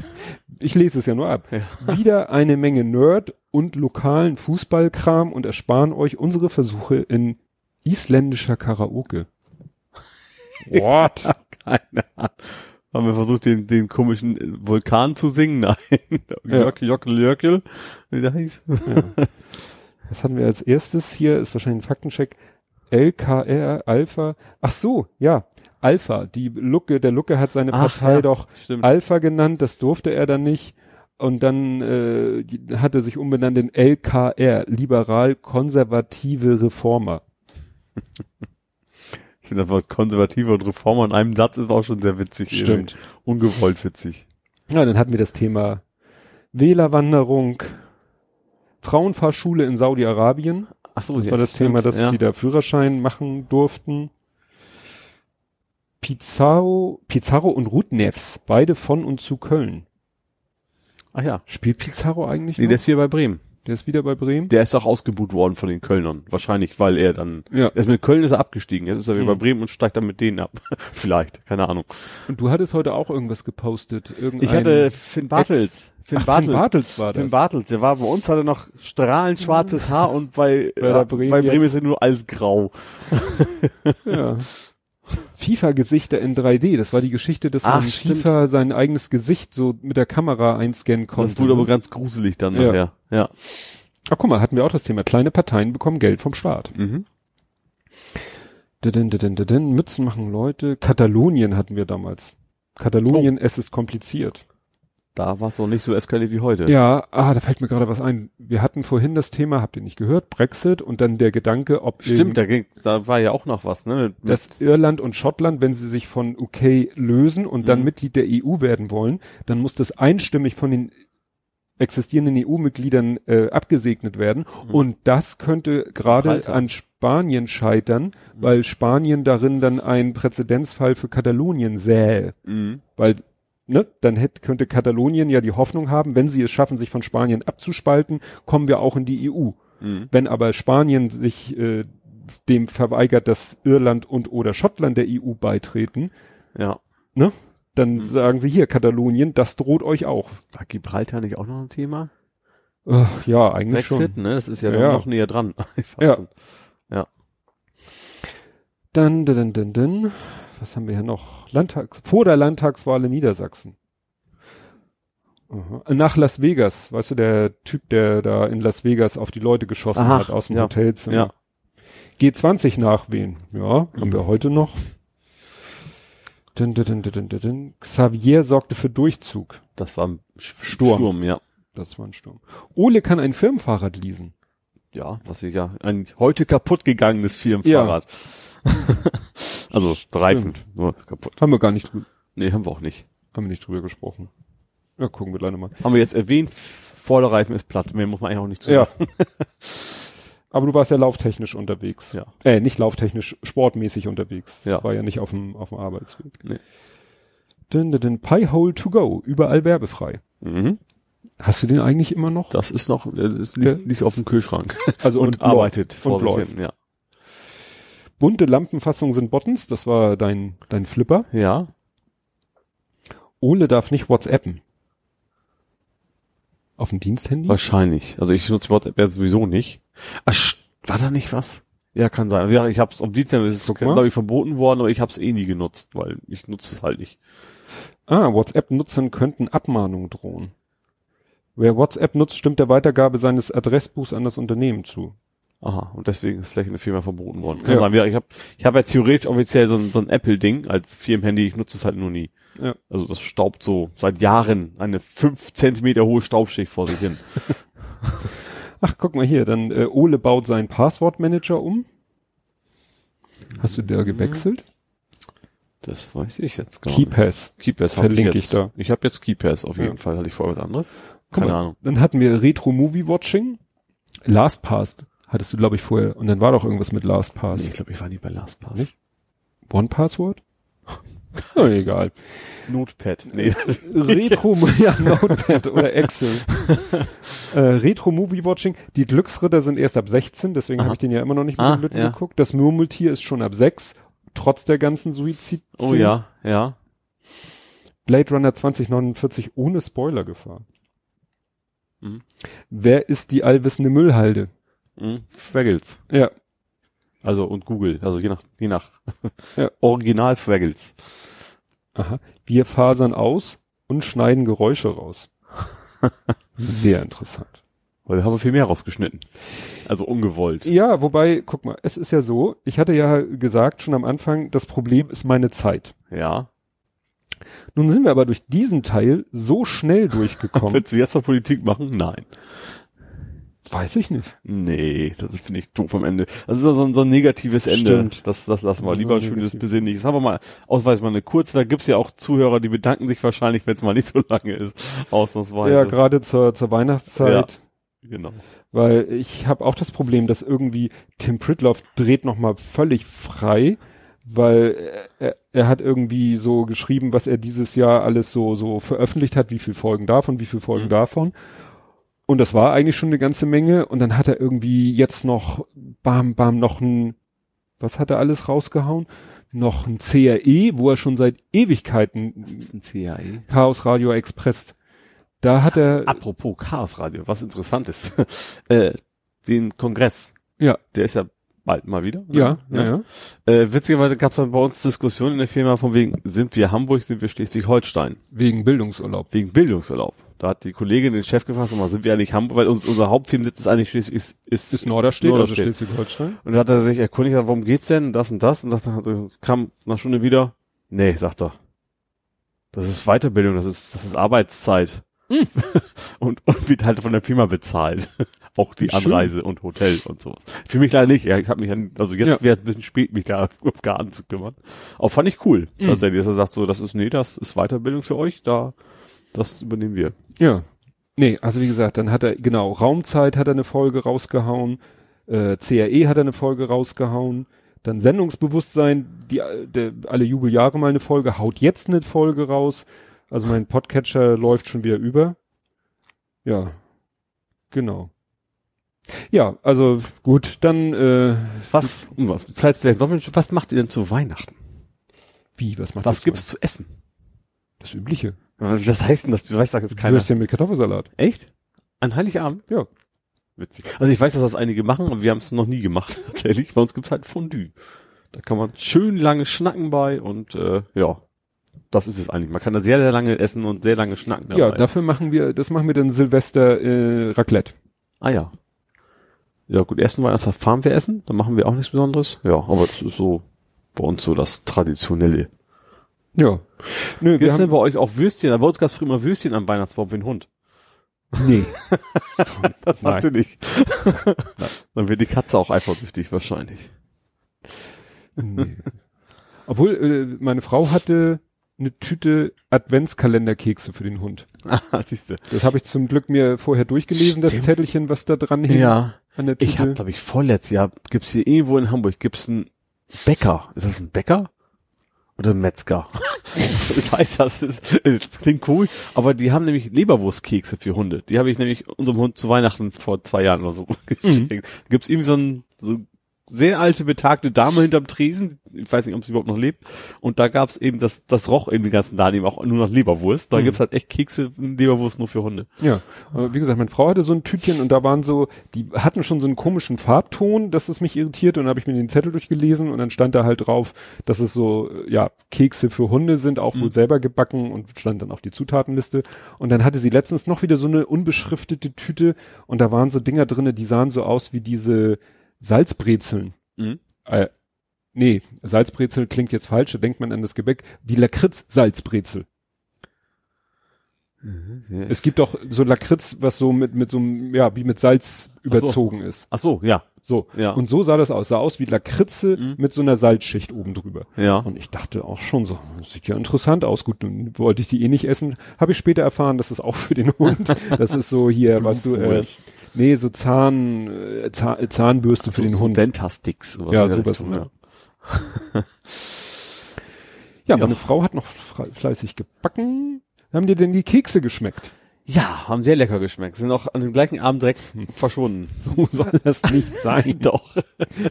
ich lese es ja nur ab. Ja. Wieder eine Menge Nerd und lokalen Fußballkram und ersparen euch unsere Versuche in isländischer Karaoke. What? Keine Ahnung. Haben wir versucht, den, den komischen Vulkan zu singen? Nein. Jöckel, Jöckel, Jöckel. Wie der hieß. Ja. Was hatten wir als erstes hier? Ist wahrscheinlich ein Faktencheck. LKR Alpha. Ach so, ja. Alpha. Die Lucke, der Lucke hat seine Ach, Partei ja. doch Stimmt. Alpha genannt. Das durfte er dann nicht. Und dann äh, hat er sich umbenannt in LKR, liberal-konservative Reformer. Ich finde das Wort Konservative und Reformer in einem Satz ist auch schon sehr witzig. Stimmt. Ungewollt witzig. Ja, dann hatten wir das Thema Wählerwanderung, Frauenfahrschule in Saudi-Arabien. Ach so, Das war das Thema, dass ja. die da Führerschein machen durften. Pizarro, Pizarro und Rudnevs, beide von und zu Köln. Ach ja. Spielt Pizarro eigentlich Nee, noch? der ist hier bei Bremen. Der ist wieder bei Bremen? Der ist auch ausgebuht worden von den Kölnern. Wahrscheinlich, weil er dann, Ja. erst mit Köln ist er abgestiegen. Jetzt ist er wieder Mhm. bei Bremen und steigt dann mit denen ab. Vielleicht, keine Ahnung. Und du hattest heute auch irgendwas gepostet. Irgendein Ich hatte Finn Bartels. Ach, Finn Bartels war das. Finn Bartels, der war bei uns, hatte noch strahlend schwarzes Haar und bei, Bei ja, Bremen bei Bremen ist er nur alles grau. Ja. FIFA-Gesichter in 3D, das war die Geschichte, dass Ach, man stimmt. FIFA sein eigenes Gesicht so mit der Kamera einscannen konnte. Das wurde aber ne? ganz gruselig dann Ja. nachher. Ja. Ach guck mal, hatten wir auch das Thema. Kleine Parteien bekommen Geld vom Staat. Mhm. Didin, didin, didin, Mützen machen Leute. Katalonien hatten wir damals. Katalonien, es ist kompliziert. Da war es noch nicht so eskaliert wie heute. Ja, ah, da fällt mir gerade was ein. Wir hatten vorhin das Thema, habt ihr nicht gehört, Brexit und dann der Gedanke, ob Stimmt, da, ging, da war ja auch noch was, ne? Mit- dass Irland und Schottland, wenn sie sich von UK lösen und dann Mhm. Mitglied der EU werden wollen, dann muss das einstimmig von den existierenden EU-Mitgliedern äh, abgesegnet werden. Mhm. Und das könnte gerade an Spanien scheitern, weil Spanien darin dann ein Präzedenzfall für Katalonien sähe. Mhm. Weil, ne, dann hätte, könnte Katalonien ja die Hoffnung haben, wenn sie es schaffen, sich von Spanien abzuspalten, kommen wir auch in die EU. Mhm. Wenn aber Spanien sich äh, dem verweigert, dass Irland und oder Schottland der EU beitreten, Ja. dann Mhm. sagen sie hier, Katalonien, das droht euch auch. War Gibraltar nicht auch noch ein Thema? Äh, ja, eigentlich Brexit, schon. ne? Das ist ja, Ja. noch näher dran. Ja. schon. Dann, dann, dann, dann, was haben wir hier noch? Landtags, vor der Landtagswahl in Niedersachsen. Aha. Nach Las Vegas, weißt du, der Typ, der da in Las Vegas auf die Leute geschossen Ach, hat aus dem ja. Hotelzimmer. Ja. G20 nachwählen. Ja, haben wir heute noch. Dun, dun, dun. Xavier sorgte für Durchzug. Das war ein Sturm. Sturm, ja. Das war ein Sturm. Ole kann ein Firmenfahrrad leasen. Ja, was ich ja, ein heute kaputt gegangenes Firmenfahrrad. also Reifen, nur kaputt. Haben wir gar nicht drüber, Nee, haben wir auch nicht. haben wir nicht drüber gesprochen. Ja, gucken wir gleich nochmal. Haben wir jetzt erwähnt, Vorderreifen ist platt. Mehr muss man eigentlich auch nicht zu Ja. sagen. Aber du warst ja lauftechnisch unterwegs. Ja. Äh, nicht lauftechnisch, sportmäßig unterwegs. Ja. War ja nicht auf dem, auf dem Arbeitsweg. Nee. Dun, dun, dun. Piehole to go. Überall werbefrei. Mhm. Hast du den eigentlich immer noch? Das ist noch, das liegt, liegt auf dem Kühlschrank. Also und, und arbeitet vor Und läuft. hin, ja. Bunte Lampenfassungen sind Buttons. Das war dein, dein Flipper. Ja. Ole darf nicht WhatsAppen. Auf dem Diensthandy? Wahrscheinlich. Also ich nutze WhatsApp ja sowieso nicht. Ach, st- war da nicht was? Ja, kann sein. Ja, ich hab's auf Dienst, ist es, Guck mal. glaube ich, verboten worden, aber ich hab's eh nie genutzt, weil ich nutze es halt nicht. Ah, WhatsApp-Nutzern könnten Abmahnungen drohen. Wer WhatsApp nutzt, stimmt der Weitergabe seines Adressbuchs an das Unternehmen zu. Aha, und deswegen ist vielleicht eine Firma verboten worden. Kann Ja. sein. Ich habe ich hab ja theoretisch offiziell so ein, so ein Apple-Ding als Firmenhandy, ich nutze es halt nur nie. Ja. Also das staubt so seit Jahren eine fünf Zentimeter hohe Staubschicht vor sich hin. Ach, guck mal hier, dann äh, Ole baut seinen Passwortmanager um. Hast du da gewechselt? Das weiß ich jetzt gar nicht. KeyPass. Keypass Verlinke ich, ich da. Ich habe jetzt Keypass auf jeden Ja. Fall. Hatte ich vorher was anderes? Keine mal, Ahnung. Dann hatten wir Retro Movie Watching. LastPass hattest du, glaube ich, vorher. Und dann war doch irgendwas mit LastPass. Nee, ich glaube, ich war nie bei LastPass. Nicht? One Password? oh, egal. Notepad. Nee. Retro, ja, Notepad oder Excel. äh, Retro Movie Watching. Die Glücksritter sind erst ab 16, deswegen habe ich den ja immer noch nicht mit Ah, dem ja. geguckt. Das Murmeltier ist schon ab 6, trotz der ganzen Suizid. oh ja, ja. Blade Runner 2049 ohne Spoilergefahr. Mhm. Wer ist die allwissende Müllhalde? Mhm. Fraggles. Ja, Also und Google. Also je nach, je nach Ja. Original Fraggles. aha. Wir fasern aus und schneiden Geräusche raus. Sehr interessant. Weil wir haben viel mehr rausgeschnitten. Also ungewollt. Ja, wobei, guck mal, es ist ja so, ich hatte ja gesagt schon am Anfang, das Problem ist meine Zeit. Ja. Nun sind wir aber durch diesen Teil so schnell durchgekommen. Willst du jetzt noch Politik machen? Nein. Weiß ich nicht. Nee, das finde ich doof am Ende. Das ist ja so ein, so ein negatives Ende. Stimmt. Das, das lassen wir. Ja, Lieber ein schönes, negativ. besinnliches. Haben wir mal ausweislich mal eine kurze. Da gibt's ja auch Zuhörer, die bedanken sich wahrscheinlich, wenn es mal nicht so lange ist. Ausnahmsweise. Ja, gerade zur, zur Weihnachtszeit. genau. Weil ich habe auch das Problem, dass irgendwie Tim Pritloff dreht nochmal völlig frei, weil er, er hat irgendwie so geschrieben, was er dieses Jahr alles so, so veröffentlicht hat, wie viel Folgen davon, wie viel Folgen Mhm. davon. Und das war eigentlich schon eine ganze Menge. Und dann hat er irgendwie jetzt noch, bam, bam, noch ein, was hat er alles rausgehauen? Noch ein CRE, wo er schon seit Ewigkeiten Das ist ein CAE. Chaos Radio Express. Da hat er, Apropos Chaos Radio, was interessant ist. äh, den Kongress. ja, Der ist ja bald mal wieder. ne? ja, ja, ja. Äh, witzigerweise gab's dann bei uns Diskussionen in der Firma von wegen, sind wir Hamburg, sind wir Schleswig-Holstein? wegen Bildungsurlaub. Wegen Bildungsurlaub. Da hat die Kollegin den Chef gefragt, mal, sind wir eigentlich Hamburg, weil uns, unser Hauptfilmsitz ist eigentlich Schleswig, ist, ist, Ist Norderstedt, also Norderstedt. Schleswig-Holstein. Und da hat er sich erkundigt, warum geht's denn, das und das, und sagte, kam nach einer Stunde wieder, nee, sagt er, das ist Weiterbildung, das ist, das ist Arbeitszeit. Hm. und, und wird halt von der Firma bezahlt. Auch die Wie schön. Anreise und Hotel und sowas. Für mich leider nicht. Ja, ich habe mich an, also jetzt Ja. wäre es ein bisschen spät, mich da um Garten zu kümmern. Aber fand ich cool. Mhm. Tatsächlich, dass er sagt so, das ist, nee, das ist Weiterbildung für euch, da, das übernehmen wir. Ja. Nee, also wie gesagt, dann hat er, genau, Raumzeit hat er eine Folge rausgehauen, äh, CRE hat er eine Folge rausgehauen, dann Sendungsbewusstsein, die, der, alle Jubeljahre mal eine Folge, haut jetzt eine Folge raus. Also mein Podcatcher läuft schon wieder über. Ja, genau. Ja, also gut, dann äh, Was, was, noch, was macht ihr denn zu Weihnachten? wie, was macht Was das gibt's zu essen? Das Übliche. Was heißt denn das? Du weißt doch jetzt keiner. Würstchen mit Kartoffelsalat. Echt? An Heiligabend? Ja. Witzig. Also ich weiß, dass das einige machen, aber wir haben es noch nie gemacht, tatsächlich. Bei uns gibt's halt Fondue. Da kann man schön lange schnacken bei und äh, ja, das ist es eigentlich. Man kann da sehr, sehr lange essen und sehr lange schnacken dabei. Ja, dafür machen wir, das machen wir dann Silvester äh, Raclette. ah ja. Ja gut, ersten Weihnachtstag fahren wir essen, dann machen wir auch nichts Besonderes. Ja, aber das ist so bei uns so das Traditionelle. Ja. Nö, denn haben, bei euch auch Würstchen? Bei uns gab's früher immer Würstchen am Weihnachtsbaum für den Hund. nee. Das Nein. habt ihr nicht. Dann wird die Katze auch eifersüchtig wahrscheinlich. nee. Obwohl, äh, meine Frau hatte eine Tüte Adventskalenderkekse für den Hund. Ah, siehste. Das habe ich zum Glück mir vorher durchgelesen, das Stimmt. Zettelchen, was da dran hing Ja. an der Tüte. Ich habe, glaube ich, vorletztes Jahr gibt's hier irgendwo in Hamburg gibt's einen Bäcker. Ist das ein Bäcker oder Metzger? ich weiß, das ist, das klingt cool, aber die haben nämlich Leberwurstkekse für Hunde. Die habe ich nämlich unserem Hund zu Weihnachten vor zwei Jahren oder so geschenkt. Gibt's irgendwie so ein so sehr alte, betagte Dame hinterm Tresen. Ich weiß nicht, ob sie überhaupt noch lebt. Und da gab's eben, das, das roch eben den ganzen Laden eben auch nur nach Leberwurst. Da Mhm. gibt's halt echt Kekse, Leberwurst nur für Hunde. Ja, aber wie gesagt, meine Frau hatte so ein Tütchen und da waren so, die hatten schon so einen komischen Farbton, dass es mich irritiert und dann habe ich mir den Zettel durchgelesen und dann stand da halt drauf, dass es so, ja, Kekse für Hunde sind, auch wohl selber gebacken und stand dann auch die Zutatenliste. Und dann hatte sie letztens noch wieder so eine unbeschriftete Tüte und da waren so Dinger drinne, die sahen so aus wie diese Salzbrezeln. Mhm. Äh, nee, Salzbrezel klingt jetzt falsch, da denkt man an das Gebäck. Die Lakritz-Salzbrezel. Es gibt doch so Lakritz, was so mit, mit so einem, ja, wie mit Salz überzogen ist. Ach so, ja. So. Ja. Und so sah das aus. Sah aus wie Lakritze Mhm. mit so einer Salzschicht oben drüber. Ja. Und ich dachte auch schon so, das sieht ja interessant aus. Gut, nun wollte ich die eh nicht essen. Habe ich später erfahren, das ist auch für den Hund. Das ist so hier, weißt du, äh, nee, so Zahn, äh, Zahn Zahnbürste für so, den so Hund. Dentastix. sowas Ja, sowas, Richtung, ja. Ja, meine Frau hat noch fleißig gebacken. Haben dir denn die Kekse geschmeckt? Ja, haben sehr lecker geschmeckt. Sind auch an dem gleichen Abend direkt verschwunden. So soll das nicht sein. Doch.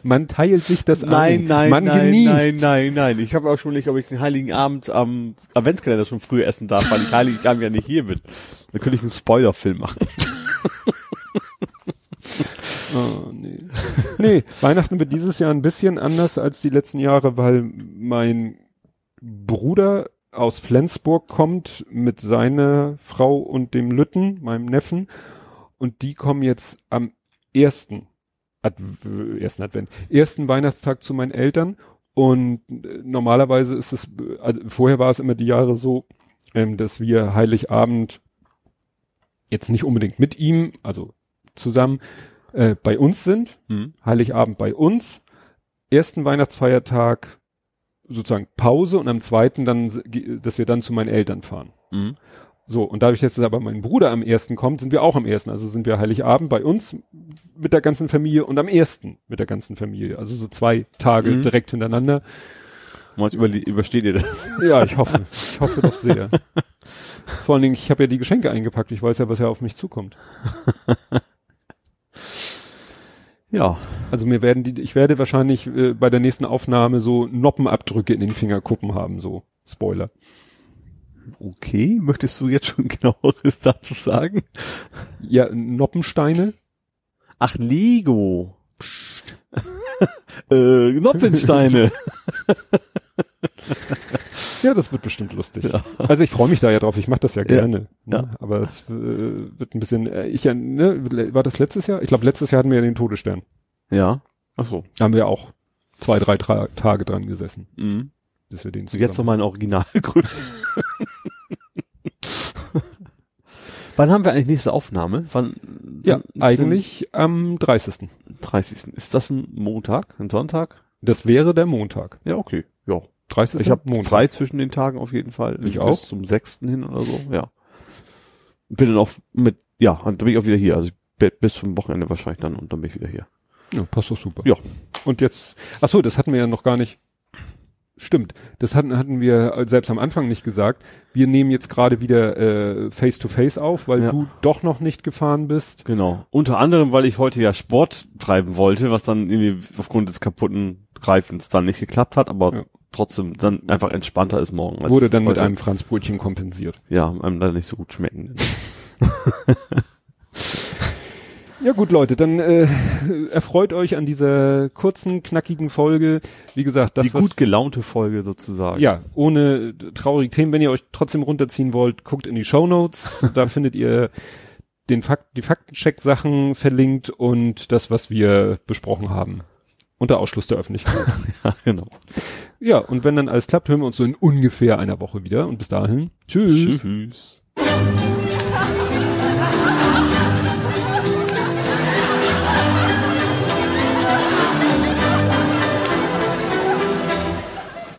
Man teilt sich das Nein, ein. nein, Man nein, genießt. nein, nein, nein. Ich habe auch schon nicht, ob ich den Heiligen Abend am Adventskalender schon früh essen darf, weil ich Heiligen Abend ja nicht hier bin. Dann könnte ich einen Spoilerfilm machen. Oh, nee. nee, Weihnachten wird dieses Jahr ein bisschen anders als die letzten Jahre, weil mein Bruder aus Flensburg kommt mit seiner Frau und dem Lütten, meinem Neffen, und die kommen jetzt am ersten, Adv ersten Advent, ersten Weihnachtstag zu meinen Eltern. Und äh, normalerweise ist es, also vorher war es immer die Jahre so, ähm, dass wir Heiligabend jetzt nicht unbedingt mit ihm, also zusammen, äh, bei uns sind, Hm. Heiligabend bei uns, ersten Weihnachtsfeiertag sozusagen Pause und am zweiten dann, dass wir dann zu meinen Eltern fahren. Mhm. So, und dadurch, dass aber mein Bruder am ersten kommt, sind wir auch am ersten. Also sind wir Heiligabend bei uns mit der ganzen Familie und am ersten mit der ganzen Familie. Also so zwei Tage Mhm. direkt hintereinander. Überle- übersteht ihr das? Ja, ich hoffe. Ich hoffe doch sehr. Vor allen Dingen, ich habe ja die Geschenke eingepackt. Ich weiß ja, was ja auf mich zukommt. Ja. Also mir werden die, ich werde wahrscheinlich äh, bei der nächsten Aufnahme so Noppenabdrücke in den Fingerkuppen haben, so Spoiler. Okay, möchtest du jetzt schon genaueres dazu sagen? Ja, Noppensteine. Ach, Lego. Psst. äh, Nopfensteine. Ja, das wird bestimmt lustig. Ja. Also ich freue mich da ja drauf. Ich mache das ja gerne. Ja. Ne? Aber es äh, wird ein bisschen. Äh, ich ja, ne, war das letztes Jahr? Ich glaube, letztes Jahr hatten wir ja den Todesstern. ja. Ach so. Da haben wir auch zwei, drei Tra Tage dran gesessen, Mhm. bis wir den So, jetzt noch zusammen- mal in Originalgröße. Wann haben wir eigentlich nächste Aufnahme? Wann? Ja, eigentlich am 30. denn 30. Ist das ein Montag? Ein Sonntag? Das wäre der Montag. Ja, okay. Ja. 30. Ich habe frei zwischen den Tagen auf jeden Fall. Ich Bis auch. zum 6. hin oder so, ja. Bin dann auch mit, ja, dann bin ich auch wieder hier. Also ich bis zum Wochenende wahrscheinlich dann und dann bin ich wieder hier. Ja, passt doch super. Ja. Und jetzt, ach so, das hatten wir ja noch gar nicht. Stimmt, das hatten, hatten wir selbst am Anfang nicht gesagt. Wir nehmen jetzt gerade wieder äh, Face to Face auf, weil Ja. du doch noch nicht gefahren bist. Genau. Unter anderem, weil ich heute ja Sport treiben wollte, was dann irgendwie aufgrund des kaputten Greifens dann nicht geklappt hat, aber Ja. Trotzdem dann einfach entspannter ist morgen. als Wurde dann mit heute. einem Franzbrötchen kompensiert. Ja, einem leider nicht so gut schmecken. Ja gut, Leute, dann äh, erfreut euch an dieser kurzen, knackigen Folge. Wie gesagt, das Die was gut gelaunte Folge sozusagen. Ja, ohne traurige Themen. Wenn ihr euch trotzdem runterziehen wollt, guckt in die Show Notes. da findet ihr den Fakt, die Faktencheck-Sachen verlinkt und das, was wir besprochen haben. Unter Ausschluss der Öffentlichkeit. ja genau. ja, und wenn dann alles klappt, hören wir uns so in ungefähr einer Woche wieder. Und bis dahin, tschüss. Tschüss.